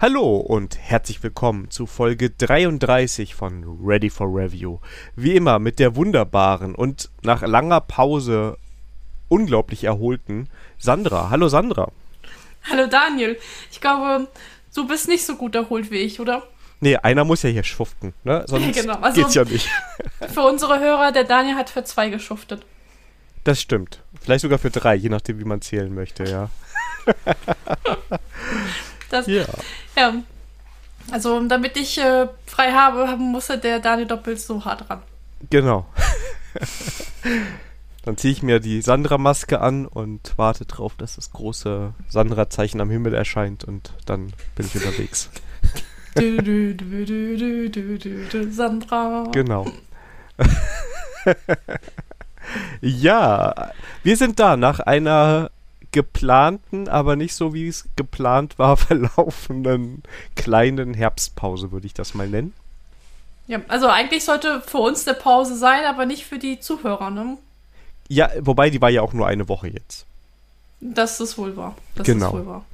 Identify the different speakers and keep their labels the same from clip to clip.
Speaker 1: Hallo und herzlich willkommen zu Folge 33 von Ready for Review. Wie immer mit der wunderbaren und nach langer Pause unglaublich erholten Sandra. Hallo Sandra.
Speaker 2: Hallo Daniel. Ich glaube, du bist nicht so gut erholt wie ich, oder?
Speaker 1: Nee, einer muss ja hier schuften, ne? Sonst genau. also, geht's ja nicht.
Speaker 2: Für unsere Hörer, der Daniel hat für zwei geschuftet.
Speaker 1: Das stimmt. Vielleicht sogar für drei, je nachdem, wie man zählen möchte, ja.
Speaker 2: das, ja. ja. Also, damit ich äh, frei habe, musste der Daniel doppelt so hart ran.
Speaker 1: Genau. Dann ziehe ich mir die Sandra-Maske an und warte drauf, dass das große Sandra-Zeichen am Himmel erscheint und dann bin ich unterwegs. du, du, du, Sandra. Genau. ja, wir sind da nach einer geplanten, aber nicht so wie es geplant war, verlaufenden kleinen Herbstpause, würde ich das mal nennen.
Speaker 2: Ja, also eigentlich sollte für uns eine Pause sein, aber nicht für die Zuhörer, ne?
Speaker 1: Ja, wobei die war ja auch nur eine Woche jetzt.
Speaker 2: Das ist wohl wahr. Das
Speaker 1: genau. wohl wahr.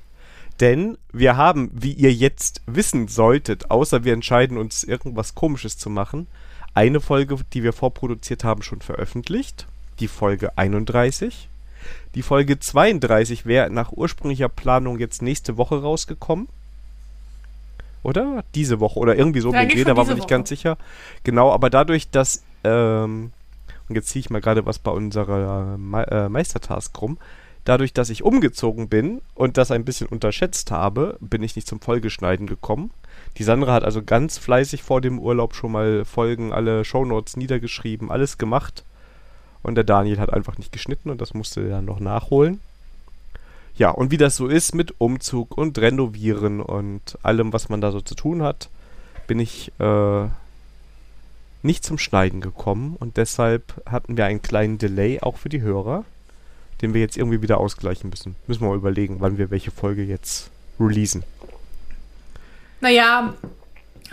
Speaker 1: Denn wir haben, wie ihr jetzt wissen solltet, außer wir entscheiden uns irgendwas Komisches zu machen, eine Folge, die wir vorproduziert haben, schon veröffentlicht. Die Folge 31. Die Folge 32 wäre nach ursprünglicher Planung jetzt nächste Woche rausgekommen. Oder? Diese Woche. Oder irgendwie so. Ja, da war man nicht ganz sicher. Genau, aber dadurch, dass. Ähm, und jetzt ziehe ich mal gerade was bei unserer Me äh, Meistertask rum. Dadurch, dass ich umgezogen bin und das ein bisschen unterschätzt habe, bin ich nicht zum Folgeschneiden gekommen. Die Sandra hat also ganz fleißig vor dem Urlaub schon mal Folgen, alle Shownotes niedergeschrieben, alles gemacht. Und der Daniel hat einfach nicht geschnitten und das musste er dann noch nachholen. Ja, und wie das so ist mit Umzug und Renovieren und allem, was man da so zu tun hat, bin ich äh, nicht zum Schneiden gekommen und deshalb hatten wir einen kleinen Delay auch für die Hörer, den wir jetzt irgendwie wieder ausgleichen müssen. Müssen wir mal überlegen, wann wir welche Folge jetzt releasen.
Speaker 2: Naja,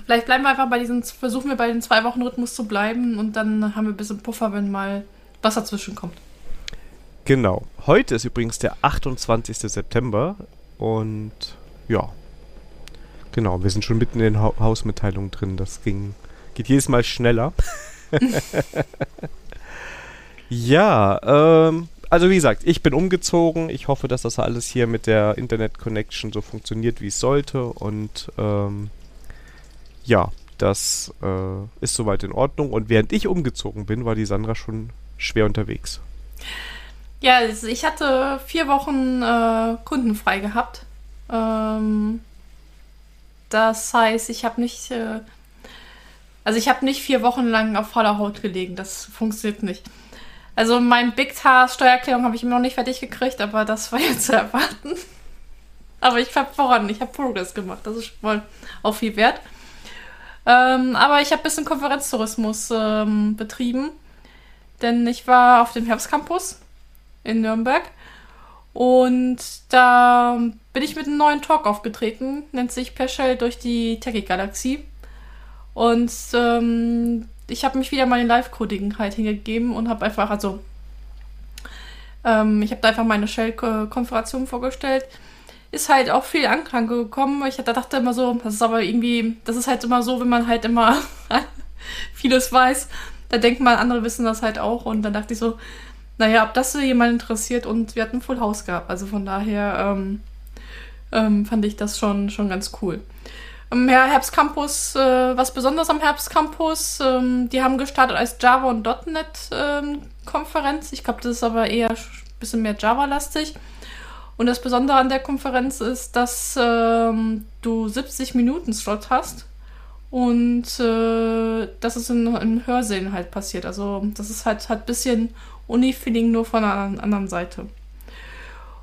Speaker 2: vielleicht bleiben wir einfach bei diesen, versuchen wir bei den zwei Wochen Rhythmus zu bleiben und dann haben wir ein bisschen Puffer, wenn mal was dazwischen kommt.
Speaker 1: Genau. Heute ist übrigens der 28. September und ja. Genau, wir sind schon mitten in den ha Hausmitteilungen drin. Das ging, geht jedes Mal schneller. ja, ähm, also wie gesagt, ich bin umgezogen. Ich hoffe, dass das alles hier mit der Internet-Connection so funktioniert, wie es sollte. Und ähm, ja, das äh, ist soweit in Ordnung. Und während ich umgezogen bin, war die Sandra schon schwer unterwegs.
Speaker 2: Ja, also ich hatte vier Wochen äh, kundenfrei gehabt. Ähm, das heißt, ich habe nicht, äh, also ich habe nicht vier Wochen lang auf voller Haut gelegen. Das funktioniert nicht. Also mein Big Task Steuererklärung habe ich immer noch nicht fertig gekriegt, aber das war jetzt zu erwarten. aber ich habe voran, ich habe Progress gemacht. Das ist schon mal auch viel wert. Ähm, aber ich habe ein bisschen Konferenztourismus ähm, betrieben denn ich war auf dem Herbstcampus in Nürnberg und da bin ich mit einem neuen Talk aufgetreten, nennt sich Per Shell durch die Techie-Galaxie. Und ähm, ich habe mich wieder meine Live-Coding halt hingegeben und habe einfach, also, ähm, ich habe da einfach meine Shell-Konfiguration vorgestellt. Ist halt auch viel Anklang gekommen. Ich dachte immer so, das ist aber irgendwie, das ist halt immer so, wenn man halt immer vieles weiß, da denkt man, andere wissen das halt auch. Und dann dachte ich so, naja, ob das so jemand interessiert und wir hatten Full House gehabt. Also von daher ähm, ähm, fand ich das schon, schon ganz cool. Ähm, ja, Herbstcampus, äh, was besonders am Herbstcampus, ähm, die haben gestartet als Java und .NET ähm, Konferenz. Ich glaube, das ist aber eher ein bisschen mehr Java-lastig. Und das Besondere an der Konferenz ist, dass ähm, du 70 Minuten Slot hast und äh, das ist in, in Hörsälen halt passiert. Also das ist halt, ein bisschen Uni-Feeling nur von einer anderen Seite.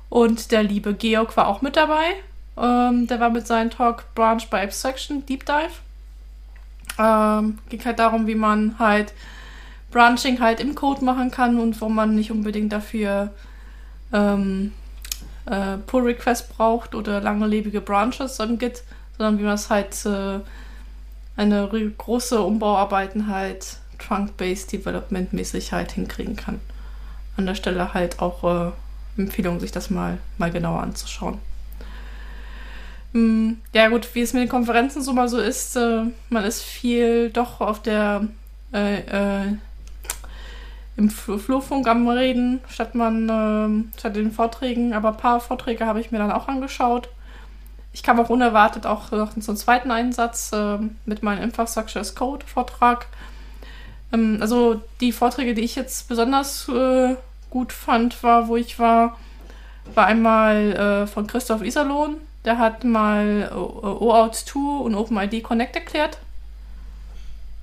Speaker 2: Und der liebe Georg war auch mit dabei. Ähm, der war mit seinem Talk Branch by Abstraction, Deep Dive. Ähm, ging halt darum, wie man halt Branching halt im Code machen kann und wo man nicht unbedingt dafür ähm, äh, Pull Request braucht oder langlebige Branches im Git, sondern wie man es halt äh, eine große Umbauarbeiten halt Trunk-Based Development mäßig halt hinkriegen kann. An der Stelle halt auch äh, Empfehlung, sich das mal, mal genauer anzuschauen. Mm, ja gut, wie es mit den Konferenzen so mal so ist, äh, man ist viel doch auf der äh, äh, im Flurfunk am Reden, statt man äh, statt den Vorträgen. Aber ein paar Vorträge habe ich mir dann auch angeschaut. Ich kam auch unerwartet auch noch zum zweiten Einsatz äh, mit meinem Infrastructure as Code Vortrag. Ähm, also die Vorträge, die ich jetzt besonders äh, gut fand, war, wo ich war, war einmal äh, von Christoph Iserlohn. Der hat mal OAuth 2 und OpenID Connect erklärt.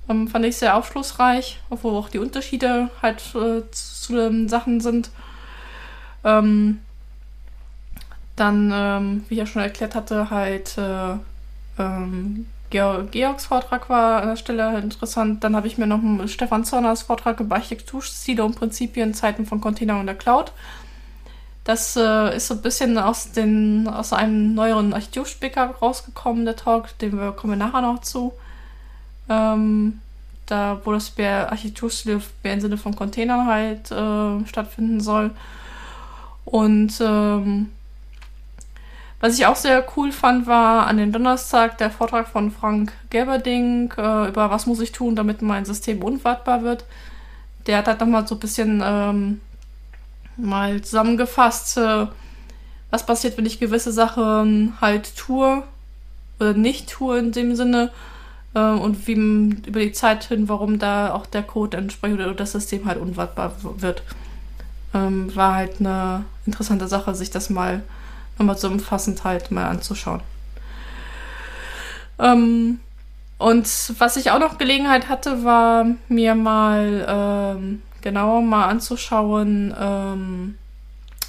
Speaker 2: Ähm, fand ich sehr aufschlussreich, wo auch die Unterschiede halt äh, zu den Sachen sind. Ähm, dann, ähm, wie ich ja schon erklärt hatte, halt äh, ähm, Georg, Georgs Vortrag war an der Stelle interessant. Dann habe ich mir noch Stefan Zorners Vortrag über Architekturstile und Prinzipien Zeiten von Container und der Cloud. Das äh, ist so ein bisschen aus, den, aus einem neueren Architekturspeaker rausgekommen, der Talk, den wir kommen nachher noch zu. Ähm, da, wo das Architekturstil mehr im Sinne von Containern halt äh, stattfinden soll. Und ähm, was ich auch sehr cool fand, war an dem Donnerstag der Vortrag von Frank Gerberding äh, über was muss ich tun, damit mein System unwartbar wird. Der hat halt nochmal so ein bisschen ähm, mal zusammengefasst, äh, was passiert, wenn ich gewisse Sachen halt tue oder nicht tue in dem Sinne äh, und wie über die Zeit hin, warum da auch der Code entsprechend oder das System halt unwartbar wird. Ähm, war halt eine interessante Sache, sich das mal nochmal so umfassend halt mal anzuschauen. Ähm, und was ich auch noch Gelegenheit hatte, war mir mal ähm, genauer mal anzuschauen, ähm,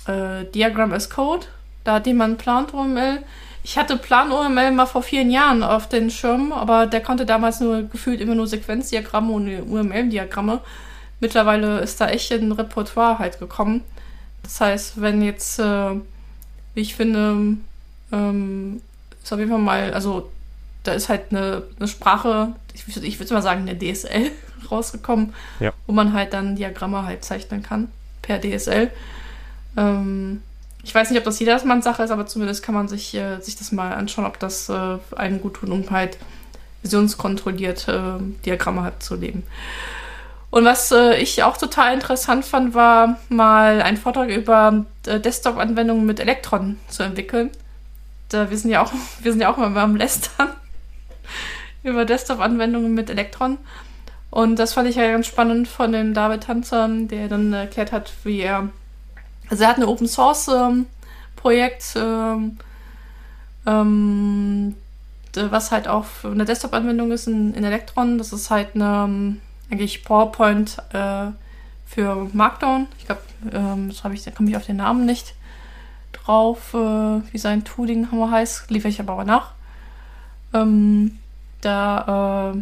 Speaker 2: äh, Diagram as Code. Da hat jemand Plant OML ich hatte Plan OML mal vor vielen Jahren auf den Schirm, aber der konnte damals nur gefühlt immer nur Sequenzdiagramme und UML-Diagramme. Mittlerweile ist da echt ein Repertoire halt gekommen. Das heißt, wenn jetzt, äh, ich finde, ähm, ist auf jeden Fall mal, also da ist halt eine, eine Sprache, ich, ich würde mal sagen, eine DSL rausgekommen, ja. wo man halt dann Diagramme halt zeichnen kann per DSL. Ähm, ich weiß nicht, ob das jedermanns Sache ist, aber zumindest kann man sich, äh, sich das mal anschauen, ob das äh, einem gut tut, um halt visionskontrolliert äh, Diagramme halt zu leben. Und was äh, ich auch total interessant fand, war mal ein Vortrag über äh, Desktop-Anwendungen mit Elektron zu entwickeln. Da, wir sind ja auch, wir sind ja auch immer am Lästern über Desktop-Anwendungen mit Elektron. Und das fand ich ja ganz spannend von dem David Hanser, der dann erklärt hat, wie er also er hat ein Open Source ähm, ähm, ähm, was halt auch eine Desktop-Anwendung ist in, in, Electron. Das ist halt eine, ähm, eigentlich PowerPoint äh, für Markdown. Ich glaube, ähm, habe ich, da komme ich auf den Namen nicht drauf, äh, wie sein Tooling heißt. Liefere ich aber auch nach. Ähm, da äh,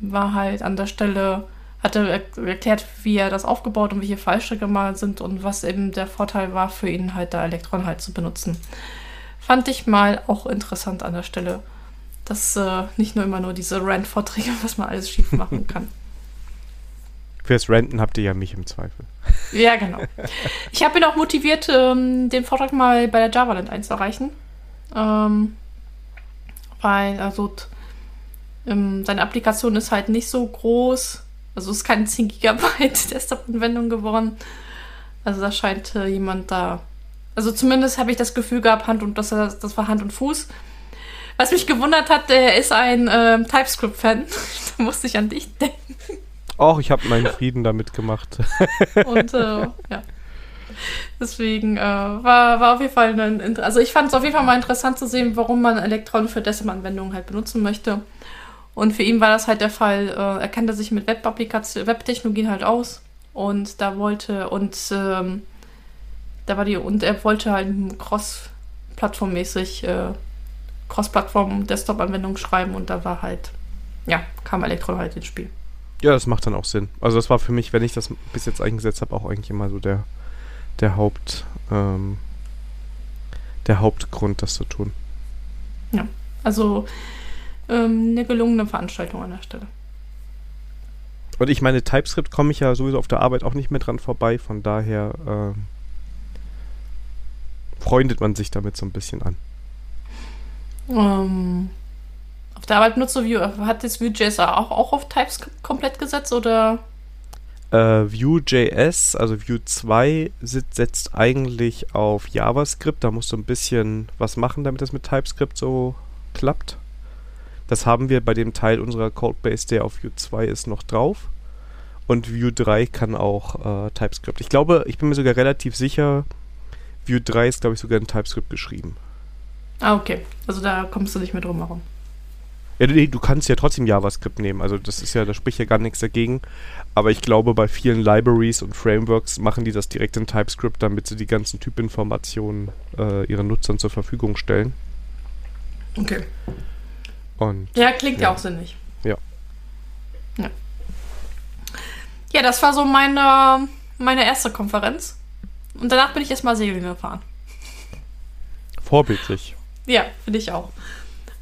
Speaker 2: war halt an der Stelle hatte erklärt, wie er das aufgebaut und welche Fallstricke mal sind und was eben der Vorteil war für ihn halt da Elektron halt zu benutzen. Fand ich mal auch interessant an der Stelle, dass äh, nicht nur immer nur diese Rant-Vorträge, was man alles schief machen kann.
Speaker 1: Fürs Renten habt ihr ja mich im Zweifel.
Speaker 2: Ja, genau. Ich habe ihn auch motiviert, ähm, den Vortrag mal bei der JavaLand einzureichen. Ähm, weil, also, ähm, seine Applikation ist halt nicht so groß also es ist keine 10 Gigabyte Desktop-Anwendung geworden. Also da scheint äh, jemand da. Also zumindest habe ich das Gefühl gehabt, Hand und das, das war Hand und Fuß. Was mich gewundert hat, der ist ein äh, TypeScript-Fan. da musste ich an dich denken.
Speaker 1: Och, ich habe meinen Frieden damit gemacht.
Speaker 2: und äh, ja. Deswegen äh, war, war auf jeden Fall ein, also ich fand es auf jeden Fall mal interessant zu sehen, warum man Elektron für Desktop-Anwendungen halt benutzen möchte. Und für ihn war das halt der Fall, äh, er kannte sich mit Web-Technologien halt aus und da wollte und ähm, da war die und er wollte halt cross-plattformmäßig äh, Cross-Plattform-Desktop-Anwendung schreiben und da war halt, ja, kam Elektron halt ins Spiel.
Speaker 1: Ja, das macht dann auch Sinn. Also das war für mich, wenn ich das bis jetzt eingesetzt habe, auch eigentlich immer so der, der Haupt, ähm, der Hauptgrund, das zu tun.
Speaker 2: Ja, also ähm, eine gelungene Veranstaltung an der Stelle.
Speaker 1: Und ich meine, TypeScript komme ich ja sowieso auf der Arbeit auch nicht mehr dran vorbei, von daher äh, freundet man sich damit so ein bisschen an.
Speaker 2: Ähm, auf der Arbeit benutzt du Vue. Hat jetzt Vue.js auch, auch auf TypeScript komplett gesetzt oder?
Speaker 1: Äh, Vue.js, also Vue 2, setzt eigentlich auf JavaScript. Da musst du ein bisschen was machen, damit das mit TypeScript so klappt. Das haben wir bei dem Teil unserer Codebase, der auf Vue 2 ist, noch drauf. Und Vue 3 kann auch äh, TypeScript. Ich glaube, ich bin mir sogar relativ sicher, Vue 3 ist, glaube ich, sogar in TypeScript geschrieben.
Speaker 2: Ah, okay. Also da kommst du nicht mehr drum herum.
Speaker 1: Ja, nee, du kannst ja trotzdem JavaScript nehmen. Also das ist ja, da spricht ja gar nichts dagegen. Aber ich glaube, bei vielen Libraries und Frameworks machen die das direkt in TypeScript, damit sie die ganzen Typinformationen äh, ihren Nutzern zur Verfügung stellen.
Speaker 2: Okay.
Speaker 1: Und,
Speaker 2: ja, klingt ja, auch sinnig.
Speaker 1: Ja.
Speaker 2: ja. Ja, das war so meine, meine erste Konferenz. Und danach bin ich erstmal segeln gefahren.
Speaker 1: Vorbildlich.
Speaker 2: Ja, finde ich auch.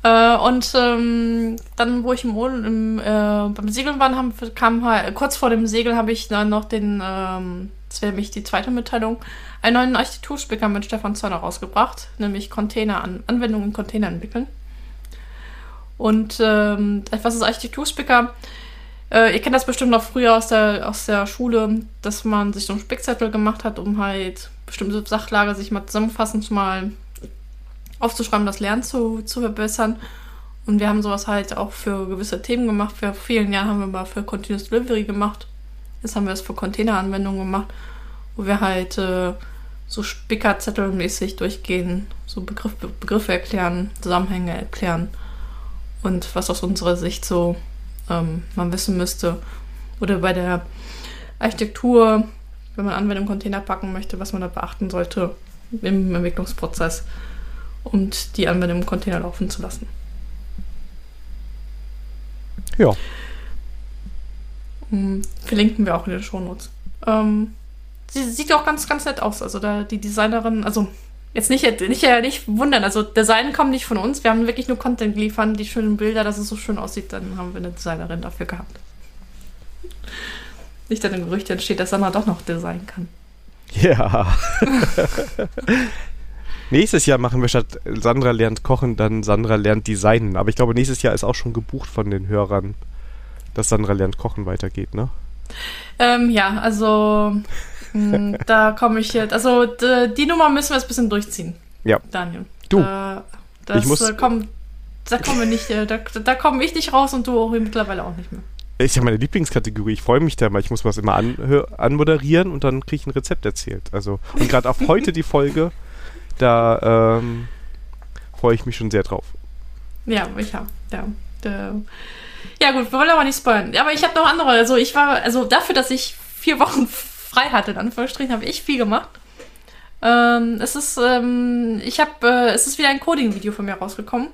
Speaker 2: Äh, und ähm, dann, wo ich im, im äh, beim Segeln war, haben, kam halt, kurz vor dem Segel habe ich dann noch den, ähm, das wäre nämlich die zweite Mitteilung, einen neuen Architekturspeaker mit Stefan Zörner rausgebracht, nämlich Container an, Anwendungen in Container entwickeln. Und ähm, was ist Architekturspeaker? Äh, ihr kennt das bestimmt noch früher aus der, aus der Schule, dass man sich so einen Spickzettel gemacht hat, um halt bestimmte Sachlage sich mal zusammenfassend mal aufzuschreiben, das Lernen zu, zu verbessern. Und wir haben sowas halt auch für gewisse Themen gemacht. Vor vielen Jahren haben wir mal für Continuous Delivery gemacht. Jetzt haben wir es für Containeranwendungen gemacht, wo wir halt äh, so Spickerzettelmäßig durchgehen, so Begriff, Begriffe erklären, Zusammenhänge erklären und was aus unserer Sicht so ähm, man wissen müsste. Oder bei der Architektur, wenn man Anwendung Container packen möchte, was man da beachten sollte im Entwicklungsprozess und die Anwendung im Container laufen zu lassen.
Speaker 1: Ja.
Speaker 2: Hm, verlinken wir auch in den Shownotes. Ähm, sie sieht auch ganz, ganz nett aus. Also da die Designerin, also jetzt nicht, nicht, nicht wundern, also Design kommt nicht von uns. Wir haben wirklich nur Content geliefert, die schönen Bilder, dass es so schön aussieht, dann haben wir eine Designerin dafür gehabt. Nicht, dass ein Gerücht entsteht, dass Sandra doch noch designen kann.
Speaker 1: Ja. nächstes Jahr machen wir statt Sandra lernt kochen, dann Sandra lernt designen. Aber ich glaube, nächstes Jahr ist auch schon gebucht von den Hörern, dass Sandra lernt kochen weitergeht, ne?
Speaker 2: Ähm, ja, also hm, da komme ich jetzt. Also die Nummer müssen wir jetzt ein bisschen durchziehen.
Speaker 1: Ja.
Speaker 2: Daniel.
Speaker 1: Du.
Speaker 2: Äh, das ich muss, äh, komm, da kommen wir nicht, äh, da, da komme ich nicht raus und du auch mittlerweile auch nicht mehr.
Speaker 1: Ist ja meine Lieblingskategorie. Ich freue mich da mal. Ich muss was immer an, anmoderieren und dann kriege ich ein Rezept erzählt. Also, und gerade auf heute die Folge, da ähm, freue ich mich schon sehr drauf.
Speaker 2: Ja, ich habe. Ja, ja, gut, wir wollen aber nicht spoilern. Aber ich habe noch andere. Also, ich war, also dafür, dass ich vier Wochen frei hatte, in Anführungsstrichen, habe ich viel gemacht. Ähm, es ist, ähm, ich habe, äh, es ist wieder ein Coding-Video von mir rausgekommen.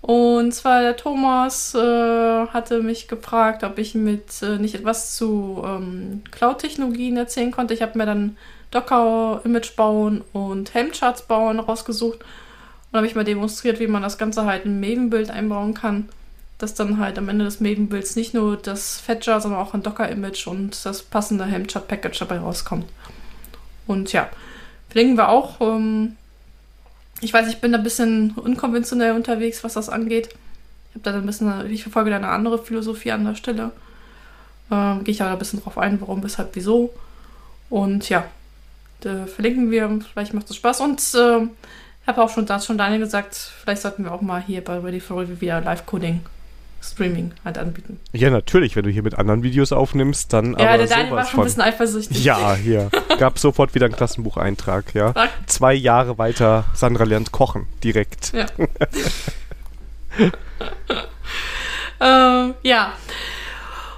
Speaker 2: Und zwar der Thomas äh, hatte mich gefragt, ob ich mit äh, nicht etwas zu ähm, Cloud-Technologien erzählen konnte. Ich habe mir dann Docker-Image bauen und Helmcharts bauen rausgesucht und habe ich mal demonstriert, wie man das Ganze halt in ein Maven-Bild einbauen kann dass dann halt am Ende des Maven-Builds nicht nur das Fetcher, sondern auch ein Docker-Image und das passende Hemchat-Package dabei rauskommt. Und ja, verlinken wir auch. Ähm, ich weiß, ich bin da ein bisschen unkonventionell unterwegs, was das angeht. Ich habe da ein bisschen, ich verfolge da eine andere Philosophie an der Stelle. Ähm, Gehe ich aber ein bisschen drauf ein, warum, weshalb, wieso. Und ja, verlinken wir, vielleicht macht es Spaß. Und äh, habe auch schon, schon Daniel gesagt, vielleicht sollten wir auch mal hier bei Ready for Review wieder Live-Coding Streaming halt anbieten.
Speaker 1: Ja, natürlich, wenn du hier mit anderen Videos aufnimmst, dann
Speaker 2: ja, aber der Daniel war schon von. ein bisschen eifersüchtig.
Speaker 1: Ja, hier. Gab sofort wieder einen Klassenbucheintrag, ja. Zwei Jahre weiter Sandra lernt kochen, direkt.
Speaker 2: Ja. äh, ja.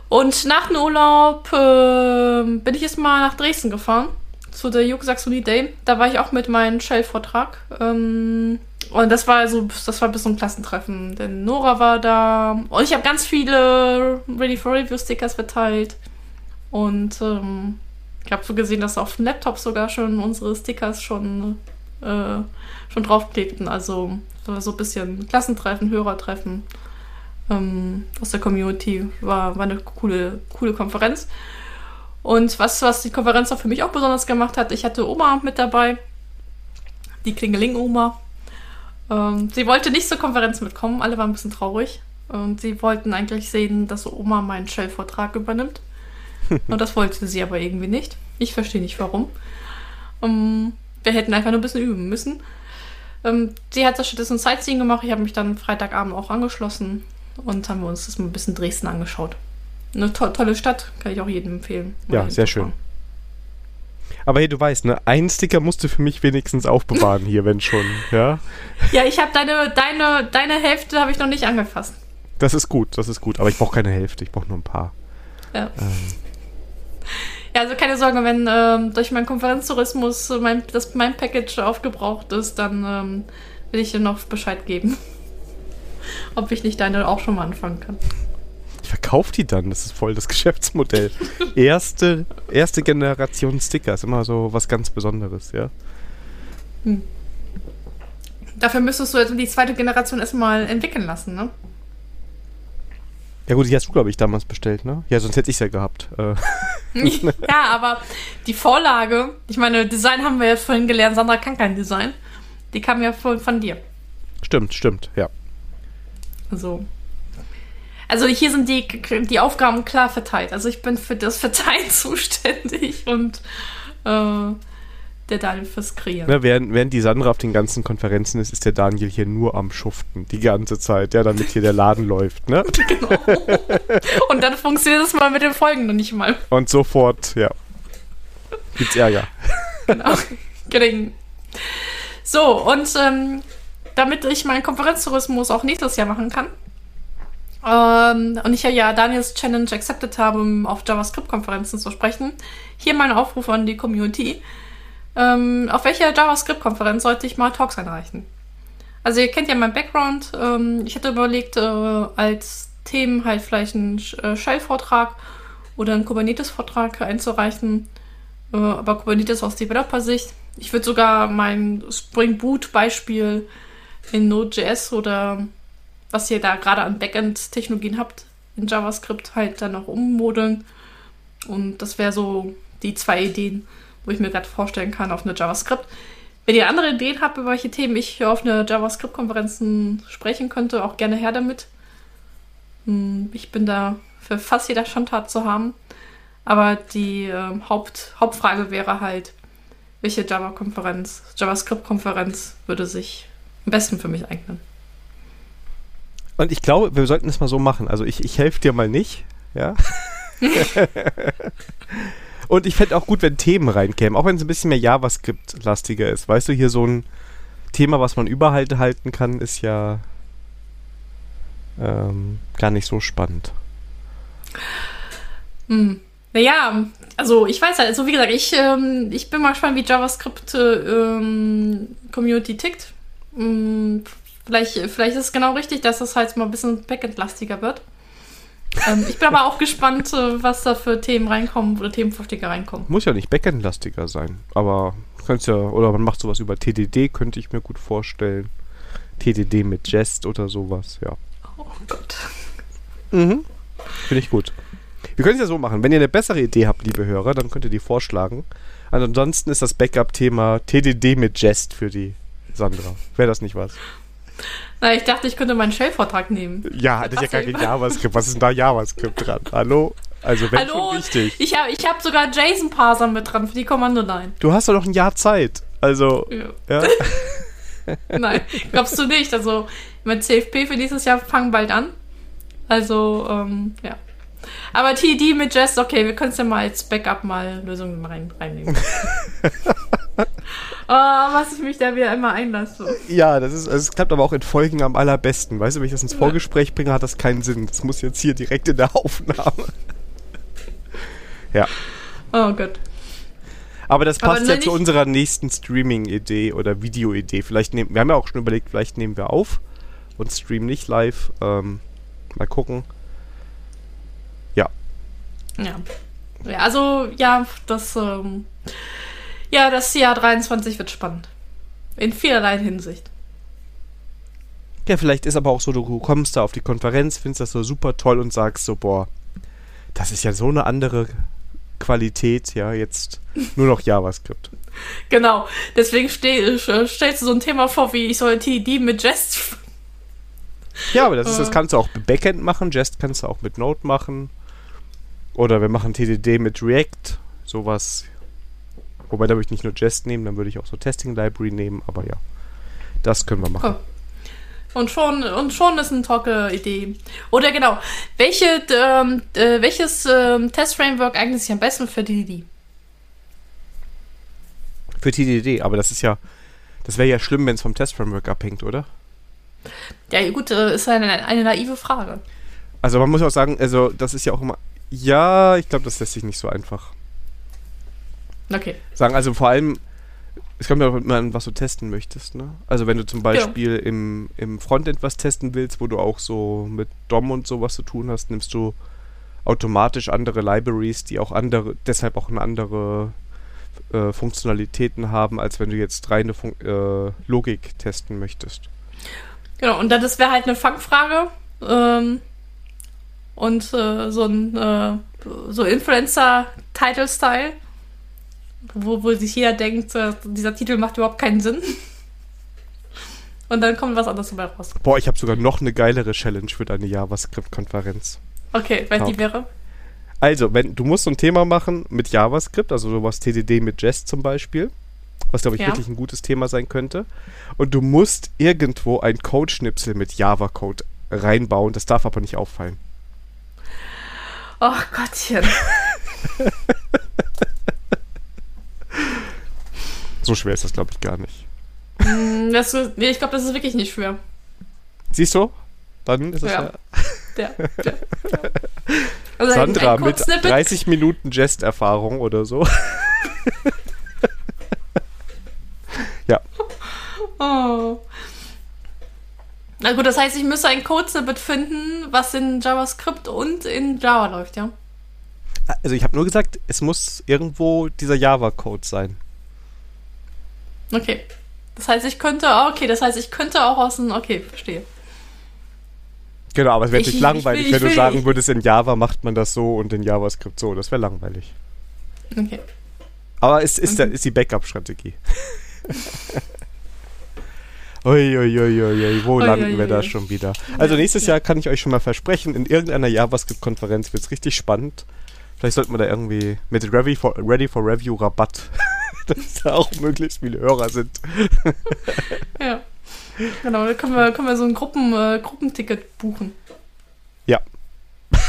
Speaker 2: Und nach dem Urlaub äh, bin ich jetzt mal nach Dresden gefahren, zu der Juk Saxony Day. Da war ich auch mit meinem Shell-Vortrag. Ähm, und das war so, das war bis zum Klassentreffen. Denn Nora war da und ich habe ganz viele Ready for Review Stickers verteilt. Und ähm, ich habe so gesehen, dass auf dem Laptop sogar schon unsere Stickers schon, äh, schon draufklebten. Also so ein bisschen Klassentreffen, Hörertreffen ähm, aus der Community. War, war eine coole, coole Konferenz. Und was, was die Konferenz auch für mich auch besonders gemacht hat, ich hatte Oma mit dabei, die Klingeling-Oma. Ähm, sie wollte nicht zur Konferenz mitkommen, alle waren ein bisschen traurig. Und sie wollten eigentlich sehen, dass Oma meinen Shell-Vortrag übernimmt. Und das wollte sie aber irgendwie nicht. Ich verstehe nicht warum. Um, ähm, wir hätten einfach nur ein bisschen üben müssen. Ähm, sie hat das stattdessen Sightseeing gemacht. Ich habe mich dann Freitagabend auch angeschlossen und haben wir uns das mal ein bisschen Dresden angeschaut. Eine to tolle Stadt, kann ich auch jedem empfehlen.
Speaker 1: Ja, sehr schön. Aber hey, du weißt, ne, einen Sticker musst du für mich wenigstens aufbewahren hier, wenn schon, ja?
Speaker 2: Ja, ich habe deine, deine, deine Hälfte habe ich noch nicht angefasst.
Speaker 1: Das ist gut, das ist gut. Aber ich brauche keine Hälfte, ich brauche nur ein paar.
Speaker 2: Ja. Ähm. Ja, also keine Sorge, wenn ähm, durch meinen Konferenztourismus mein, das, mein Package aufgebraucht ist, dann ähm, will ich dir noch Bescheid geben. Ob ich nicht deine auch schon mal anfangen kann.
Speaker 1: Ich verkaufe die dann, das ist voll das Geschäftsmodell. erste, erste Generation Sticker ist immer so was ganz Besonderes, ja. Hm.
Speaker 2: Dafür müsstest du jetzt die zweite Generation erstmal entwickeln lassen, ne?
Speaker 1: Ja gut, die hast du, glaube ich, damals bestellt, ne? Ja, sonst hätte ich es ja gehabt. Äh.
Speaker 2: ja, aber die Vorlage, ich meine, Design haben wir ja vorhin gelernt, Sandra kann kein Design. Die kam ja von, von dir.
Speaker 1: Stimmt, stimmt, ja.
Speaker 2: So. Also hier sind die, die Aufgaben klar verteilt. Also ich bin für das Verteilen zuständig und äh, der Daniel fürs Kreieren.
Speaker 1: Ja, während, während die Sandra auf den ganzen Konferenzen ist, ist der Daniel hier nur am Schuften. Die ganze Zeit, ja, damit hier der Laden läuft, ne? Genau.
Speaker 2: Und dann funktioniert es mal mit den Folgen noch nicht mal.
Speaker 1: Und sofort, ja. Gibt's Ärger.
Speaker 2: Genau. Gering. So, und ähm, damit ich meinen Konferenztourismus auch nächstes Jahr machen kann, ähm, und ich ja Daniels Challenge accepted habe, um auf JavaScript-Konferenzen zu sprechen, hier mein Aufruf an die Community ähm, auf welcher JavaScript-Konferenz sollte ich mal Talks einreichen? Also ihr kennt ja meinen Background. Ähm, ich hätte überlegt, äh, als Themen halt vielleicht einen äh, Shell-Vortrag oder einen Kubernetes-Vortrag einzureichen. Äh, aber Kubernetes aus Developer-Sicht. Ich würde sogar mein Spring Boot-Beispiel in Node.js oder was ihr da gerade an Backend-Technologien habt in JavaScript halt dann noch ummodeln. Und das wäre so die zwei Ideen wo ich mir gerade vorstellen kann, auf eine JavaScript. Wenn ihr andere Ideen habt, über welche Themen ich auf eine JavaScript-Konferenzen sprechen könnte, auch gerne her damit. Hm, ich bin da für fast jeder Schandtat zu haben. Aber die äh, Haupt, Hauptfrage wäre halt, welche Java-Konferenz, JavaScript-Konferenz würde sich am besten für mich eignen?
Speaker 1: Und ich glaube, wir sollten es mal so machen. Also ich, ich helfe dir mal nicht, ja. Und ich fände auch gut, wenn Themen reinkämen, auch wenn es ein bisschen mehr JavaScript-lastiger ist. Weißt du, hier so ein Thema, was man überall halten kann, ist ja ähm, gar nicht so spannend.
Speaker 2: Hm. Naja, also ich weiß halt, also wie gesagt, ich, ähm, ich bin mal gespannt, wie JavaScript ähm, Community tickt. Vielleicht, vielleicht ist es genau richtig, dass es halt mal ein bisschen backend-lastiger wird. Ähm, ich bin aber auch gespannt, äh, was da für Themen reinkommen oder Themenvorschläge reinkommen.
Speaker 1: Muss ja nicht Backend-lastiger sein, aber kannst ja, oder man macht sowas über TDD, könnte ich mir gut vorstellen. TDD mit Jest oder sowas, ja.
Speaker 2: Oh Gott.
Speaker 1: Mhm. Finde ich gut. Wir können es ja so machen. Wenn ihr eine bessere Idee habt, liebe Hörer, dann könnt ihr die vorschlagen. ansonsten ist das Backup-Thema TDD mit Jest für die Sandra. Wäre das nicht was?
Speaker 2: Na, ich dachte, ich könnte meinen Shell-Vortrag nehmen.
Speaker 1: Ja, das ist ja gar kein JavaScript. Was ist denn da JavaScript dran? Hallo? Also, wenn Hallo, schon wichtig.
Speaker 2: Ich habe ich hab sogar JSON-Parser mit dran für die Kommandoline.
Speaker 1: Du hast doch noch ein Jahr Zeit. Also, ja. ja.
Speaker 2: Nein, glaubst du nicht. Also, mein CFP für dieses Jahr fangen bald an. Also, ähm, ja. Aber TD mit Jest, okay, wir können es ja mal als Backup mal Lösungen rein, reinnehmen. Oh, was ich mich da wieder immer einlasse.
Speaker 1: Ja, das ist, also es klappt aber auch in Folgen am allerbesten. Weißt du, wenn ich das ins Vorgespräch bringe, hat das keinen Sinn. Das muss jetzt hier direkt in der Aufnahme. ja.
Speaker 2: Oh Gott.
Speaker 1: Aber das passt aber ja zu unserer nächsten Streaming-Idee oder Video-Idee. Vielleicht nehmen, wir haben ja auch schon überlegt, vielleicht nehmen wir auf und streamen nicht live. Ähm, mal gucken. Ja.
Speaker 2: Ja. Ja, also ja, das ähm, ja, das Jahr 23 wird spannend. In vielerlei Hinsicht.
Speaker 1: Ja, vielleicht ist aber auch so, du kommst da auf die Konferenz, findest das so super toll und sagst so, boah, das ist ja so eine andere Qualität, ja, jetzt nur noch JavaScript.
Speaker 2: Genau. Deswegen steh, stellst du so ein Thema vor, wie ich soll TDD mit Jest.
Speaker 1: Ja, aber das, ist, das kannst du auch mit Backend machen. Jest kannst du auch mit Node machen. Oder wir machen TDD mit React. Sowas. Wobei da würde ich nicht nur Jest nehmen, dann würde ich auch so Testing Library nehmen. Aber ja, das können wir machen.
Speaker 2: Oh. Und schon, und schon ist eine tolle Idee. Oder genau, welche, ähm, äh, welches ähm, Test-Framework eignet sich am besten für TDD?
Speaker 1: Für TDD, aber das ist ja, das wäre ja schlimm, wenn es vom Test-Framework abhängt, oder?
Speaker 2: Ja, gut, äh, ist eine, eine naive Frage.
Speaker 1: Also man muss auch sagen, also das ist ja auch immer, ja, ich glaube, das lässt sich nicht so einfach
Speaker 2: okay.
Speaker 1: sagen. Also vor allem, es kommt ja auch immer an, was du testen möchtest. Ne? Also wenn du zum Beispiel ja. im, im Frontend was testen willst, wo du auch so mit DOM und sowas zu tun hast, nimmst du automatisch andere Libraries, die auch andere, deshalb auch eine andere äh, Funktionalitäten haben, als wenn du jetzt reine Fun äh, Logik testen möchtest.
Speaker 2: Genau, und das wäre halt eine Fangfrage. Ähm, und äh, so ein äh, so Influencer-Title-Style, wo, wo sich jeder denkt, dieser Titel macht überhaupt keinen Sinn. Und dann kommt was anderes dabei raus.
Speaker 1: Boah, ich habe sogar noch eine geilere Challenge für deine JavaScript-Konferenz.
Speaker 2: Okay, weil die wäre?
Speaker 1: Also, wenn du musst so ein Thema machen mit JavaScript, also sowas TDD mit Jest zum Beispiel, was glaube ich ja. wirklich ein gutes Thema sein könnte. Und du musst irgendwo ein Code-Schnipsel mit Java-Code reinbauen. Das darf aber nicht auffallen.
Speaker 2: Ach oh, Gottchen.
Speaker 1: so schwer ist das, glaube ich, gar nicht.
Speaker 2: Mm, das, nee, ich glaube, das ist wirklich nicht schwer.
Speaker 1: Siehst du? Dann ist es ja.
Speaker 2: ja. ja, ja
Speaker 1: also Sandra mit 30 Minuten Jest-Erfahrung oder so. ja.
Speaker 2: Oh. Na gut, das heißt, ich müsste ein Code-Snippet finden, was in JavaScript und in Java läuft, ja?
Speaker 1: Also ich habe nur gesagt, es muss irgendwo dieser Java-Code sein.
Speaker 2: Okay. Das heißt, ich könnte, oh, okay, das heißt, ich könnte auch aus dem, okay, verstehe.
Speaker 1: Genau, aber es wäre nicht langweilig, will, wenn du sagen würdest, in Java macht man das so und in JavaScript so. Das wäre langweilig.
Speaker 2: Okay.
Speaker 1: Aber es ist, mhm. ist die Backup-Strategie. Uiuiuiui, wo ui, landen ui, wir ui. da schon wieder? Also nächstes ja. Jahr kann ich euch schon mal versprechen, in irgendeiner JavaScript-Konferenz wird es richtig spannend. Vielleicht sollten wir da irgendwie mit Ready for, Ready for Review Rabatt, dass da auch möglichst viele Hörer sind.
Speaker 2: ja. Genau, da können wir, können wir so ein Gruppen, äh, Gruppenticket buchen.
Speaker 1: Ja.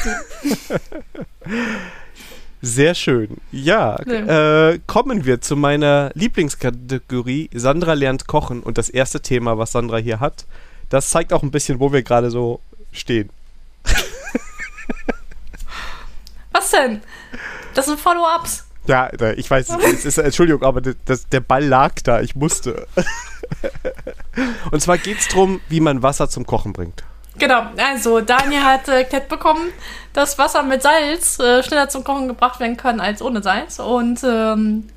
Speaker 1: Sehr schön. Ja, ja. Äh, kommen wir zu meiner Lieblingskategorie. Sandra lernt kochen. Und das erste Thema, was Sandra hier hat, das zeigt auch ein bisschen, wo wir gerade so stehen.
Speaker 2: was denn? Das sind Follow-ups.
Speaker 1: Ja, ich weiß, es ist, Entschuldigung, aber das, der Ball lag da, ich musste. Und zwar geht es darum, wie man Wasser zum Kochen bringt.
Speaker 2: Genau, also Daniel hat äh, erklärt bekommen, dass Wasser mit Salz äh, schneller zum Kochen gebracht werden kann als ohne Salz. Und ähm,